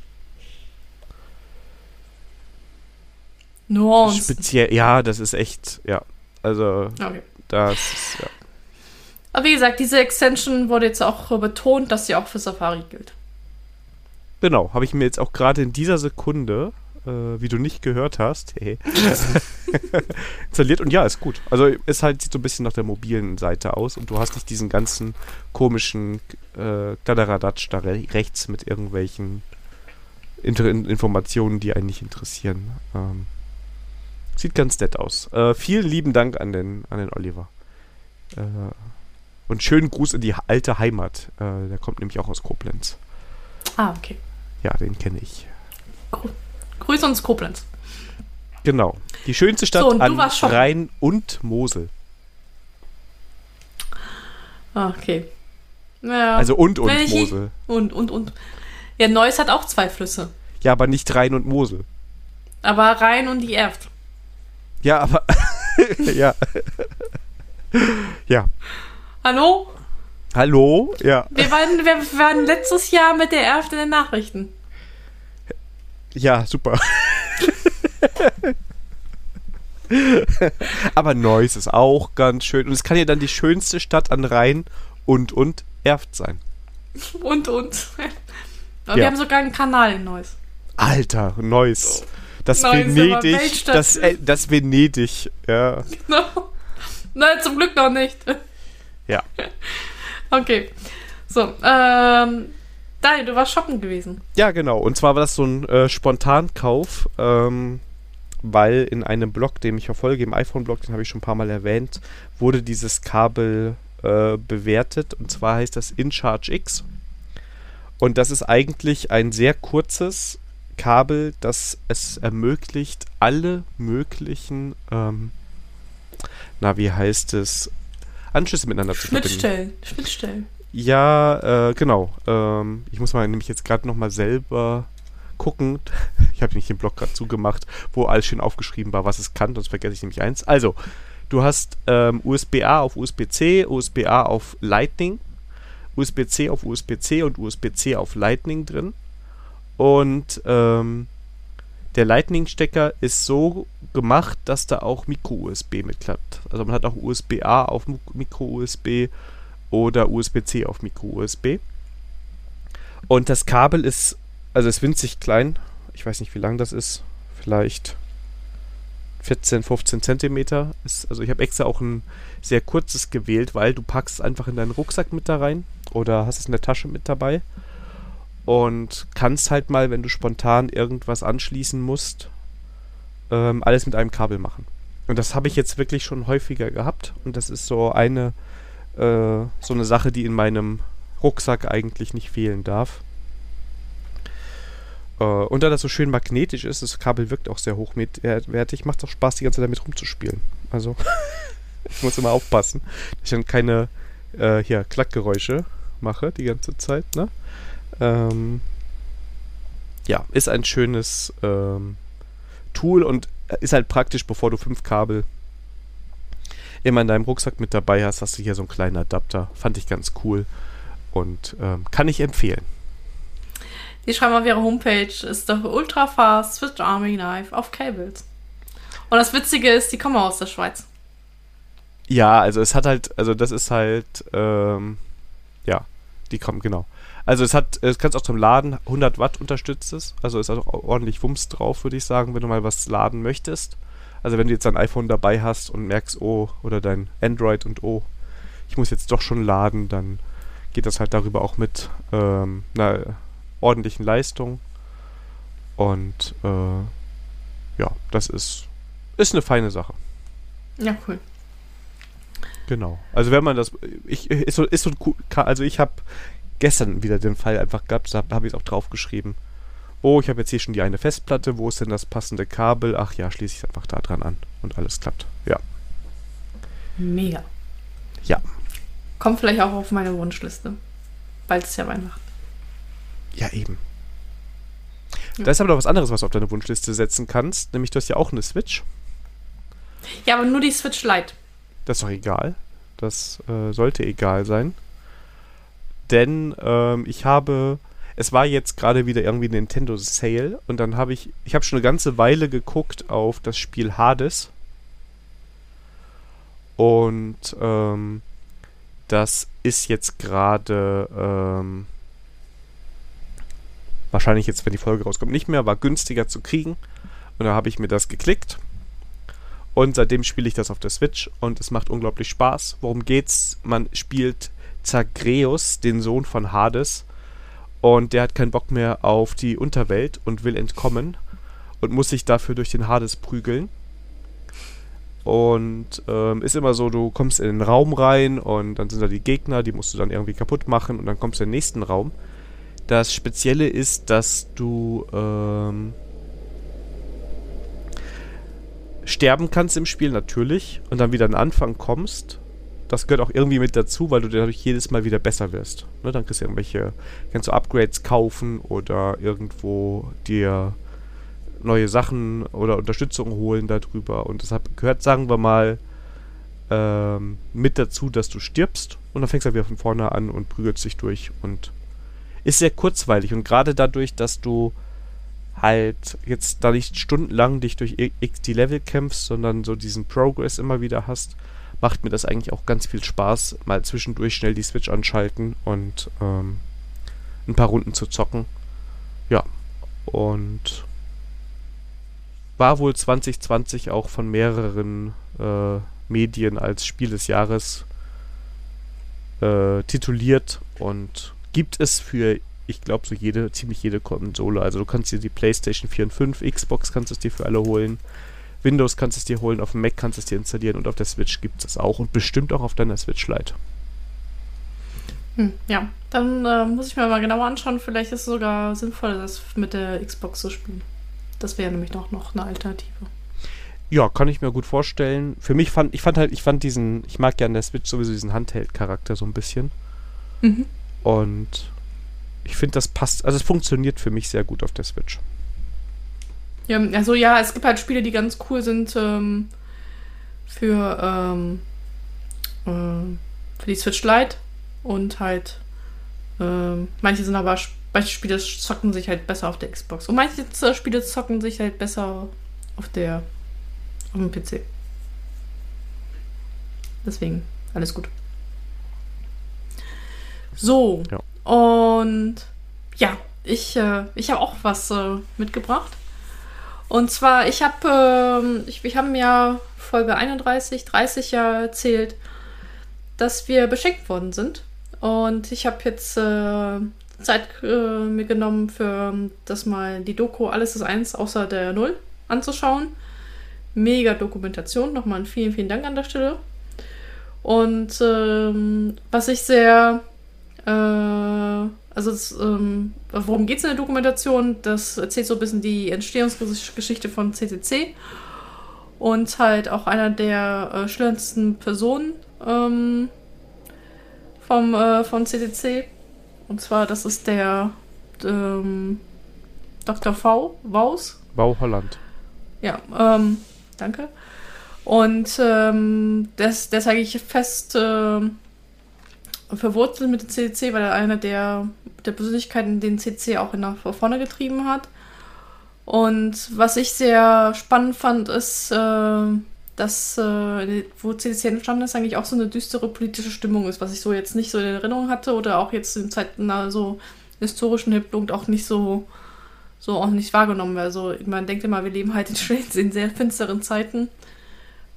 Speaker 2: Nuance.
Speaker 1: speziell. Ja, das ist echt, ja. Also
Speaker 2: Okay.
Speaker 1: das ist, ja.
Speaker 2: Aber wie gesagt, diese Extension wurde jetzt auch äh, betont, dass sie auch für Safari gilt.
Speaker 1: Genau, habe ich mir jetzt auch gerade in dieser Sekunde, äh, wie du nicht gehört hast, hey, installiert und ja, ist gut. Also ist halt sieht so ein bisschen nach der mobilen Seite aus und du hast nicht diesen ganzen komischen äh, Kladderadatsch da re rechts mit irgendwelchen Inter Informationen, die einen nicht interessieren. Ähm, sieht ganz nett aus. Äh, vielen lieben Dank an den, an den Oliver. Äh, und schönen Gruß in die alte Heimat. Äh, der kommt nämlich auch aus Koblenz.
Speaker 2: Ah, okay.
Speaker 1: Ja, den kenne ich.
Speaker 2: Grüße uns Koblenz.
Speaker 1: Genau. Die schönste Stadt
Speaker 2: So,
Speaker 1: an. Rhein und Mosel.
Speaker 2: Ah, okay. Ja.
Speaker 1: Also und und
Speaker 2: ich-
Speaker 1: Mosel.
Speaker 2: und, und, und. Ja, Neuss hat auch zwei Flüsse.
Speaker 1: Ja, aber nicht Rhein und Mosel.
Speaker 2: Aber Rhein und die Erft.
Speaker 1: Ja, aber ja. ja.
Speaker 2: Hallo?
Speaker 1: Hallo? Ja.
Speaker 2: Wir waren, wir waren letztes Jahr mit der Erft in den Nachrichten.
Speaker 1: Ja, super. aber Neuss ist auch ganz schön. Und es kann ja dann die schönste Stadt an Rhein und und Erft sein.
Speaker 2: Und, und. Aber
Speaker 1: Ja.
Speaker 2: wir haben sogar einen Kanal in Neuss.
Speaker 1: Alter, Neuss. Das
Speaker 2: Neuss
Speaker 1: Venedig, das, äh, das Venedig, ja.
Speaker 2: No. Nein, zum Glück noch nicht.
Speaker 1: Ja.
Speaker 2: Okay. So, ähm. Daniel, du warst shoppen gewesen.
Speaker 1: Ja, genau. Und zwar war das so ein äh, Spontankauf, ähm, weil in einem Blog, den ich verfolge, im iPhone-Blog, den habe ich schon ein paar Mal erwähnt, wurde dieses Kabel äh, bewertet. Und zwar heißt das InCharge X. Und das ist eigentlich ein sehr kurzes Kabel, das es ermöglicht, alle möglichen, ähm, na, wie heißt es, Anschlüsse miteinander zu verbinden.
Speaker 2: Schnittstellen. Schnittstellen.
Speaker 1: Ja, äh, genau. Ähm, ich muss mal nämlich jetzt gerade noch mal selber gucken. Ich habe nämlich den Blog gerade zugemacht, wo alles schön aufgeschrieben war, was es kann, sonst vergesse ich nämlich eins. Also, du hast ähm, USB-A auf USB-C, USB-A auf Lightning, USB-C auf USB-C und USB-C auf Lightning drin. Und ähm, der Lightning-Stecker ist so gemacht, dass da auch Micro-USB mitklappt. Also man hat auch USB-A auf Micro-USB oder USB-C auf Micro-USB. Und das Kabel ist, also ist winzig klein. Ich weiß nicht, wie lang das ist. Vielleicht 14, 15 Zentimeter. Ist, also ich habe extra auch ein sehr kurzes gewählt, weil du packst es einfach in deinen Rucksack mit da rein oder hast es in der Tasche mit dabei und kannst halt mal, wenn du spontan irgendwas anschließen musst, ähm, alles mit einem Kabel machen. Und das habe ich jetzt wirklich schon häufiger gehabt und das ist so eine äh, so eine Sache, die in meinem Rucksack eigentlich nicht fehlen darf. Äh, und da das so schön magnetisch ist, das Kabel wirkt auch sehr hochwertig, macht es auch Spaß, die ganze Zeit damit rumzuspielen. Also, ich muss immer aufpassen, dass ich dann keine äh, hier, Klackgeräusche mache die ganze Zeit. Ne? Ähm, ja, ist ein schönes ähm, Tool und ist halt praktisch, bevor du fünf Kabel immer in deinem Rucksack mit dabei hast, hast du hier so einen kleinen Adapter. Fand ich ganz cool und ähm, kann ich empfehlen.
Speaker 2: Die schreiben auf ihrer Homepage, ist doch ultra fast Switch Army Knife auf Cables. Und das Witzige ist, die kommen aus der Schweiz.
Speaker 1: Ja, also es hat halt, also das ist halt, ähm, ja, die kommen, genau. Also es hat, es kannst auch zum Laden, 100 Watt unterstützt es, also ist auch ordentlich Wumms drauf, würde ich sagen, wenn du mal was laden möchtest. Also wenn du jetzt dein iPhone dabei hast und merkst, oh, oder dein Android und oh, ich muss jetzt doch schon laden, dann geht das halt darüber auch mit ähm, einer ordentlichen Leistung. Und äh, ja, das ist, ist eine feine Sache.
Speaker 2: Ja, cool.
Speaker 1: Genau. Also wenn man das, ich ist so, ist so also ich habe gestern wieder den Fall einfach gehabt, da habe ich es auch draufgeschrieben. Oh, ich habe jetzt hier schon die eine Festplatte, wo ist denn das passende Kabel? Ach ja, schließe ich es einfach da dran an und alles klappt. Ja.
Speaker 2: Mega.
Speaker 1: Ja.
Speaker 2: Kommt vielleicht auch auf meine Wunschliste. Bald ist ja Weihnachten.
Speaker 1: Ja, eben. Ja. Da ist aber noch was anderes, was du auf deine Wunschliste setzen kannst. Nämlich, du hast ja auch eine Switch.
Speaker 2: Ja, aber nur die Switch Lite.
Speaker 1: Das ist doch egal. Das äh, sollte egal sein. Denn ähm, ich habe. Es war jetzt gerade wieder irgendwie Nintendo Sale und dann habe ich. Ich habe schon eine ganze Weile geguckt auf das Spiel Hades. Und ähm, das ist jetzt gerade ähm, wahrscheinlich jetzt, wenn die Folge rauskommt, nicht mehr, war günstiger zu kriegen. Und da habe ich mir das geklickt. Und seitdem spiele ich das auf der Switch und es macht unglaublich Spaß. Worum geht's? Man spielt Zagreus, den Sohn von Hades. Und der hat keinen Bock mehr auf die Unterwelt und will entkommen. Und muss sich dafür durch den Hades prügeln. Und ähm, ist immer so, du kommst in den Raum rein und dann sind da die Gegner, die musst du dann irgendwie kaputt machen und dann kommst du in den nächsten Raum. Das Spezielle ist, dass du ähm, sterben kannst im Spiel natürlich und dann wieder an den Anfang kommst. Das gehört auch irgendwie mit dazu, weil du dadurch jedes Mal wieder besser wirst. Ne, dann kriegst du irgendwelche, kannst du Upgrades kaufen oder irgendwo dir neue Sachen oder Unterstützung holen darüber. Und deshalb gehört, sagen wir mal, ähm, mit dazu, dass du stirbst und dann fängst du wieder von vorne an und prügelst dich durch und ist sehr kurzweilig und gerade dadurch, dass du halt jetzt da nicht stundenlang dich durch XD Level kämpfst, sondern so diesen Progress immer wieder hast, macht mir das eigentlich auch ganz viel Spaß, mal zwischendurch schnell die Switch anschalten und ähm, ein paar Runden zu zocken. Ja, und war wohl 2020 auch von mehreren äh, Medien als Spiel des Jahres äh, tituliert und gibt es für, ich glaube, so jede, ziemlich jede Konsole. Also du kannst dir die PlayStation 4 und 5, Xbox kannst du es dir für alle holen. Windows kannst du es dir holen, auf dem Mac kannst du es dir installieren und auf der Switch gibt es das auch und bestimmt auch auf deiner Switch Lite.
Speaker 2: Hm, ja, dann äh, muss ich mir mal genauer anschauen. Vielleicht ist es sogar sinnvoll, das mit der Xbox zu spielen. Das wäre nämlich noch, noch eine Alternative.
Speaker 1: Ja, kann ich mir gut vorstellen. Für mich fand, ich fand halt, ich fand diesen, ich mag ja an der Switch sowieso diesen Handheld-Charakter so ein bisschen. Mhm. Und ich finde, das passt, also es funktioniert für mich sehr gut auf der Switch.
Speaker 2: Ja, also ja, es gibt halt Spiele, die ganz cool sind ähm, für, ähm, äh, für die Switch Lite und halt äh, manche sind aber manche Spiele zocken sich halt besser auf der Xbox. Und manche Spiele zocken sich halt besser auf der auf dem PC. Deswegen, alles gut. So. Ja. Und ja, ich, äh, ich habe auch was äh, mitgebracht. Und zwar, ich habe, äh, ich, wir haben ja Folge 31, 30 ja erzählt, dass wir beschenkt worden sind. Und ich habe jetzt äh, Zeit äh, mir genommen, für das mal die Doku Alles ist eins außer der Null anzuschauen. Mega Dokumentation. Nochmal einen vielen, vielen Dank an der Stelle. Und ähm, was ich sehr, äh, also das, ähm, worum geht es in der Dokumentation? Das erzählt so ein bisschen die Entstehungsgeschichte von CCC und halt auch einer der äh, schlimmsten Personen ähm, vom, äh, von CCC. Und zwar, das ist der ähm, Dr. V. Waus.
Speaker 1: Bau Holland.
Speaker 2: Ja, ähm, danke. Und ähm, das, der ist eigentlich fest äh, verwurzelt mit dem CCC, weil er einer der, der Persönlichkeiten den CCC auch nach vorne getrieben hat. Und was ich sehr spannend fand, ist, äh, dass, äh, wo CDC entstanden ist, eigentlich auch so eine düstere politische Stimmung ist, was ich so jetzt nicht so in Erinnerung hatte oder auch jetzt in Zeiten also historischen Hintergrund auch nicht so, so auch nicht wahrgenommen. Also man denkt immer, wir leben halt in, in sehr finsteren Zeiten.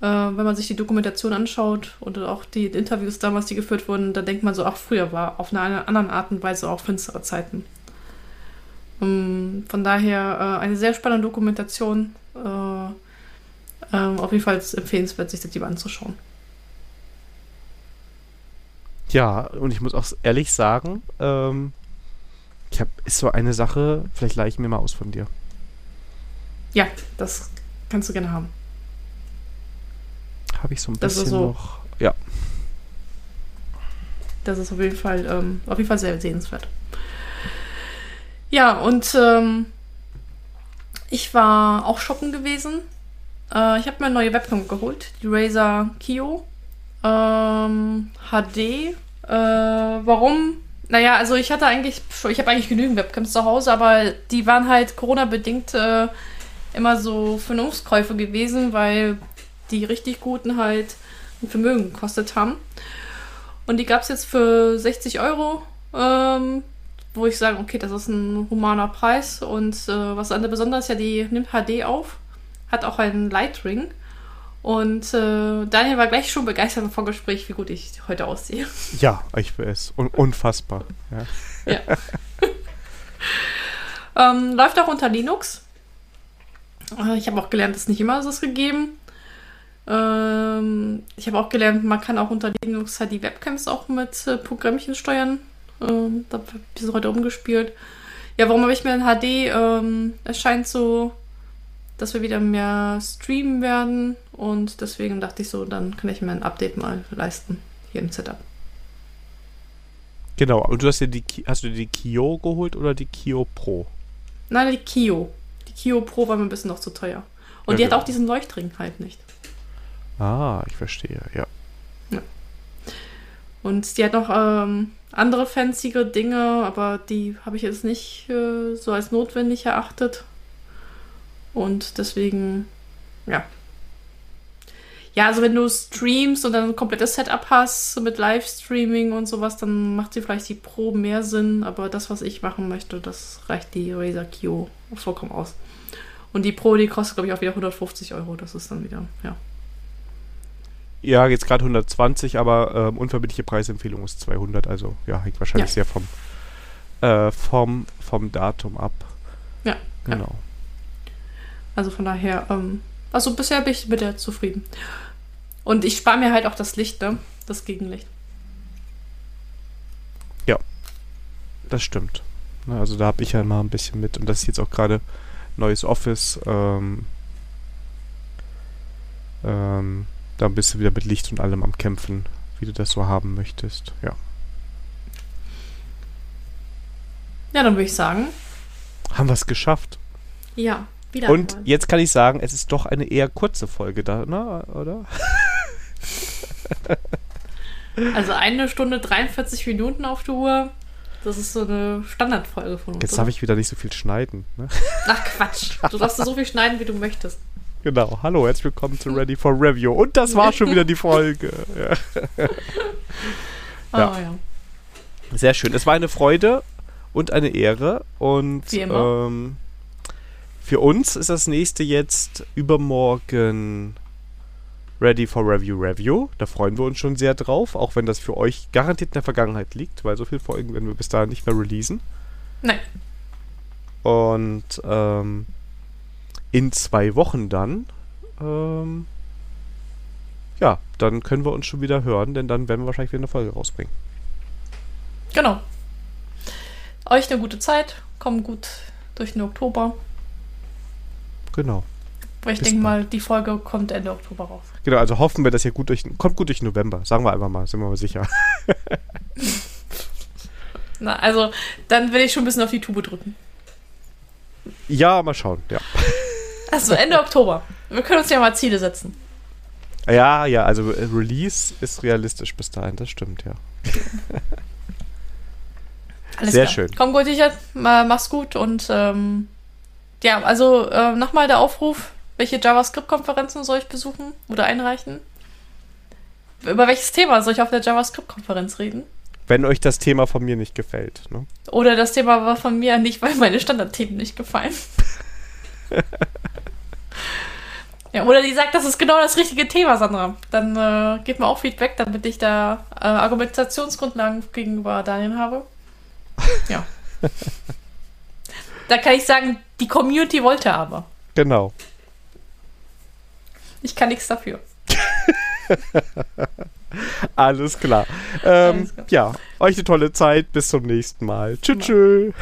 Speaker 2: Äh, wenn man sich die Dokumentation anschaut oder auch die Interviews damals, die geführt wurden, dann denkt man so, ach, früher war auf eine andere Art und Weise auch finstere Zeiten. Ähm, von daher äh, eine sehr spannende Dokumentation. Äh, ähm, auf jeden Fall empfehlenswert, sich das lieber anzuschauen.
Speaker 1: Ja, und ich muss auch ehrlich sagen, ähm, ich habe ist so eine Sache, vielleicht leihe ich mir mal aus von dir.
Speaker 2: Ja, das kannst du gerne haben.
Speaker 1: Habe ich so ein das bisschen so, noch. Ja.
Speaker 2: Das ist auf jeden Fall, ähm, auf jeden Fall sehr sehenswert. Ja, und ähm, ich war auch shoppen gewesen äh, ich habe mir eine neue Webcam geholt, die Razer Kio ähm, HD. Äh, warum? Naja, also ich hatte eigentlich, ich habe eigentlich genügend Webcams zu Hause, aber die waren halt Corona-bedingt äh, immer so Vernunftskäufe gewesen, weil die richtig guten halt ein Vermögen gekostet haben. Und die gab es jetzt für 60 Euro, ähm, wo ich sage, okay, das ist ein humaner Preis. Und äh, was an der Besonderheit ist ja, die nimmt HD auf hat auch einen Lightring. Und äh, Daniel war gleich schon begeistert im Vorgespräch, wie gut ich heute aussehe.
Speaker 1: Ja, ich weiß. Un unfassbar. Ja. ja.
Speaker 2: ähm, läuft auch unter Linux. Äh, ich habe auch gelernt, dass nicht immer ist es gegeben. Ähm, ich habe auch gelernt, man kann auch unter Linux halt die Webcams auch mit äh, Programmchen steuern. Ähm, da habe ich es heute umgespielt. Ja, warum habe ich mir ein HD? Ähm, es scheint so dass wir wieder mehr streamen werden und deswegen dachte ich so, dann kann ich mir ein Update mal leisten hier im Setup.
Speaker 1: Genau, und du hast dir die hast du die Kio geholt oder die Kio Pro?
Speaker 2: Nein, die Kio. Die Kio Pro war mir ein bisschen noch zu teuer. Und ja, die hat auch diesen Leuchtring halt nicht.
Speaker 1: Ah, ich verstehe, ja. ja.
Speaker 2: Und die hat noch ähm, andere fancy Dinge, aber die habe ich jetzt nicht äh, so als notwendig erachtet. Und deswegen, ja. Ja, also wenn du streamst und dann ein komplettes Setup hast mit Livestreaming und sowas, dann macht dir vielleicht die Pro mehr Sinn, aber das, was ich machen möchte, das reicht die Razer Kio vollkommen aus. Und die Pro, die kostet, glaube ich, auch wieder 150 Euro. Das ist dann wieder, ja.
Speaker 1: Ja, jetzt gerade 120, aber ähm, unverbindliche Preisempfehlung ist 200. Also ja, hängt wahrscheinlich ja. sehr vom, äh, vom, vom Datum ab.
Speaker 2: Ja. Genau. Ja. Also von daher, ähm, also bisher bin ich mit der zufrieden. Und ich spare mir halt auch das Licht, ne? Das Gegenlicht.
Speaker 1: Ja, das stimmt. Also da habe ich ja mal ein bisschen mit und das ist jetzt auch gerade neues Office. Ähm, ähm, da bist du wieder mit Licht und allem am Kämpfen, wie du das so haben möchtest. Ja.
Speaker 2: Ja, dann würde ich sagen.
Speaker 1: Haben wir es geschafft?
Speaker 2: Ja.
Speaker 1: Wieder Und einmal. jetzt kann ich sagen, es ist doch eine eher kurze Folge da, ne? oder?
Speaker 2: Also eine Stunde 43 Minuten auf der Uhr. Das ist so eine Standardfolge von uns.
Speaker 1: Jetzt darf ich wieder nicht so viel schneiden. Ne?
Speaker 2: Ach Quatsch. Du darfst so viel schneiden, wie du möchtest.
Speaker 1: Genau. Hallo, herzlich willkommen zu Ready for Review. Und das war schon wieder die Folge. Ja. Oh, ja. Sehr schön. Es war eine Freude und eine Ehre. Und wie immer. Ähm, für uns ist das nächste jetzt übermorgen Ready for Review Review. Da freuen wir uns schon sehr drauf, auch wenn das für euch garantiert in der Vergangenheit liegt, weil so viele Folgen werden wir bis dahin nicht mehr releasen.
Speaker 2: Nein.
Speaker 1: Und ähm, in zwei Wochen dann, ähm, ja, dann können wir uns schon wieder hören, denn dann werden wir wahrscheinlich wieder eine Folge rausbringen.
Speaker 2: Genau. Euch eine gute Zeit, kommt gut durch den Oktober.
Speaker 1: Genau.
Speaker 2: Weil ich denke mal, die Folge kommt Ende Oktober raus.
Speaker 1: Genau, also hoffen wir, dass ihr gut durch, kommt gut durch November. Sagen wir einfach mal, sind wir mal sicher.
Speaker 2: Na, also, dann will ich schon ein bisschen auf die Tube drücken.
Speaker 1: Ja, mal schauen, ja.
Speaker 2: Also Ende Oktober. Wir können uns ja mal Ziele setzen.
Speaker 1: Ja, ja, also äh, Release ist realistisch bis dahin, das stimmt, ja.
Speaker 2: Alles
Speaker 1: Sehr
Speaker 2: klar.
Speaker 1: schön.
Speaker 2: Komm gut, Richard, ma- mach's gut und ähm, ja, also äh, nochmal der Aufruf, welche JavaScript-Konferenzen soll ich besuchen oder einreichen? Über welches Thema soll ich auf der JavaScript-Konferenz reden?
Speaker 1: Wenn euch das Thema von mir nicht gefällt. Ne?
Speaker 2: Oder das Thema war von mir nicht, weil meine Standardthemen nicht gefallen. ja, oder die sagt, das ist genau das richtige Thema, Sandra. Dann äh, gebt mir auch Feedback, damit ich da äh, Argumentationsgrundlagen gegenüber Daniel habe. Ja. da kann ich sagen, die Community wollte aber.
Speaker 1: Genau.
Speaker 2: Ich kann nichts dafür.
Speaker 1: Alles klar. Ähm,
Speaker 2: Alles klar.
Speaker 1: Ja, euch eine tolle Zeit. Bis zum nächsten Mal. Tschüss.
Speaker 2: Tschüss.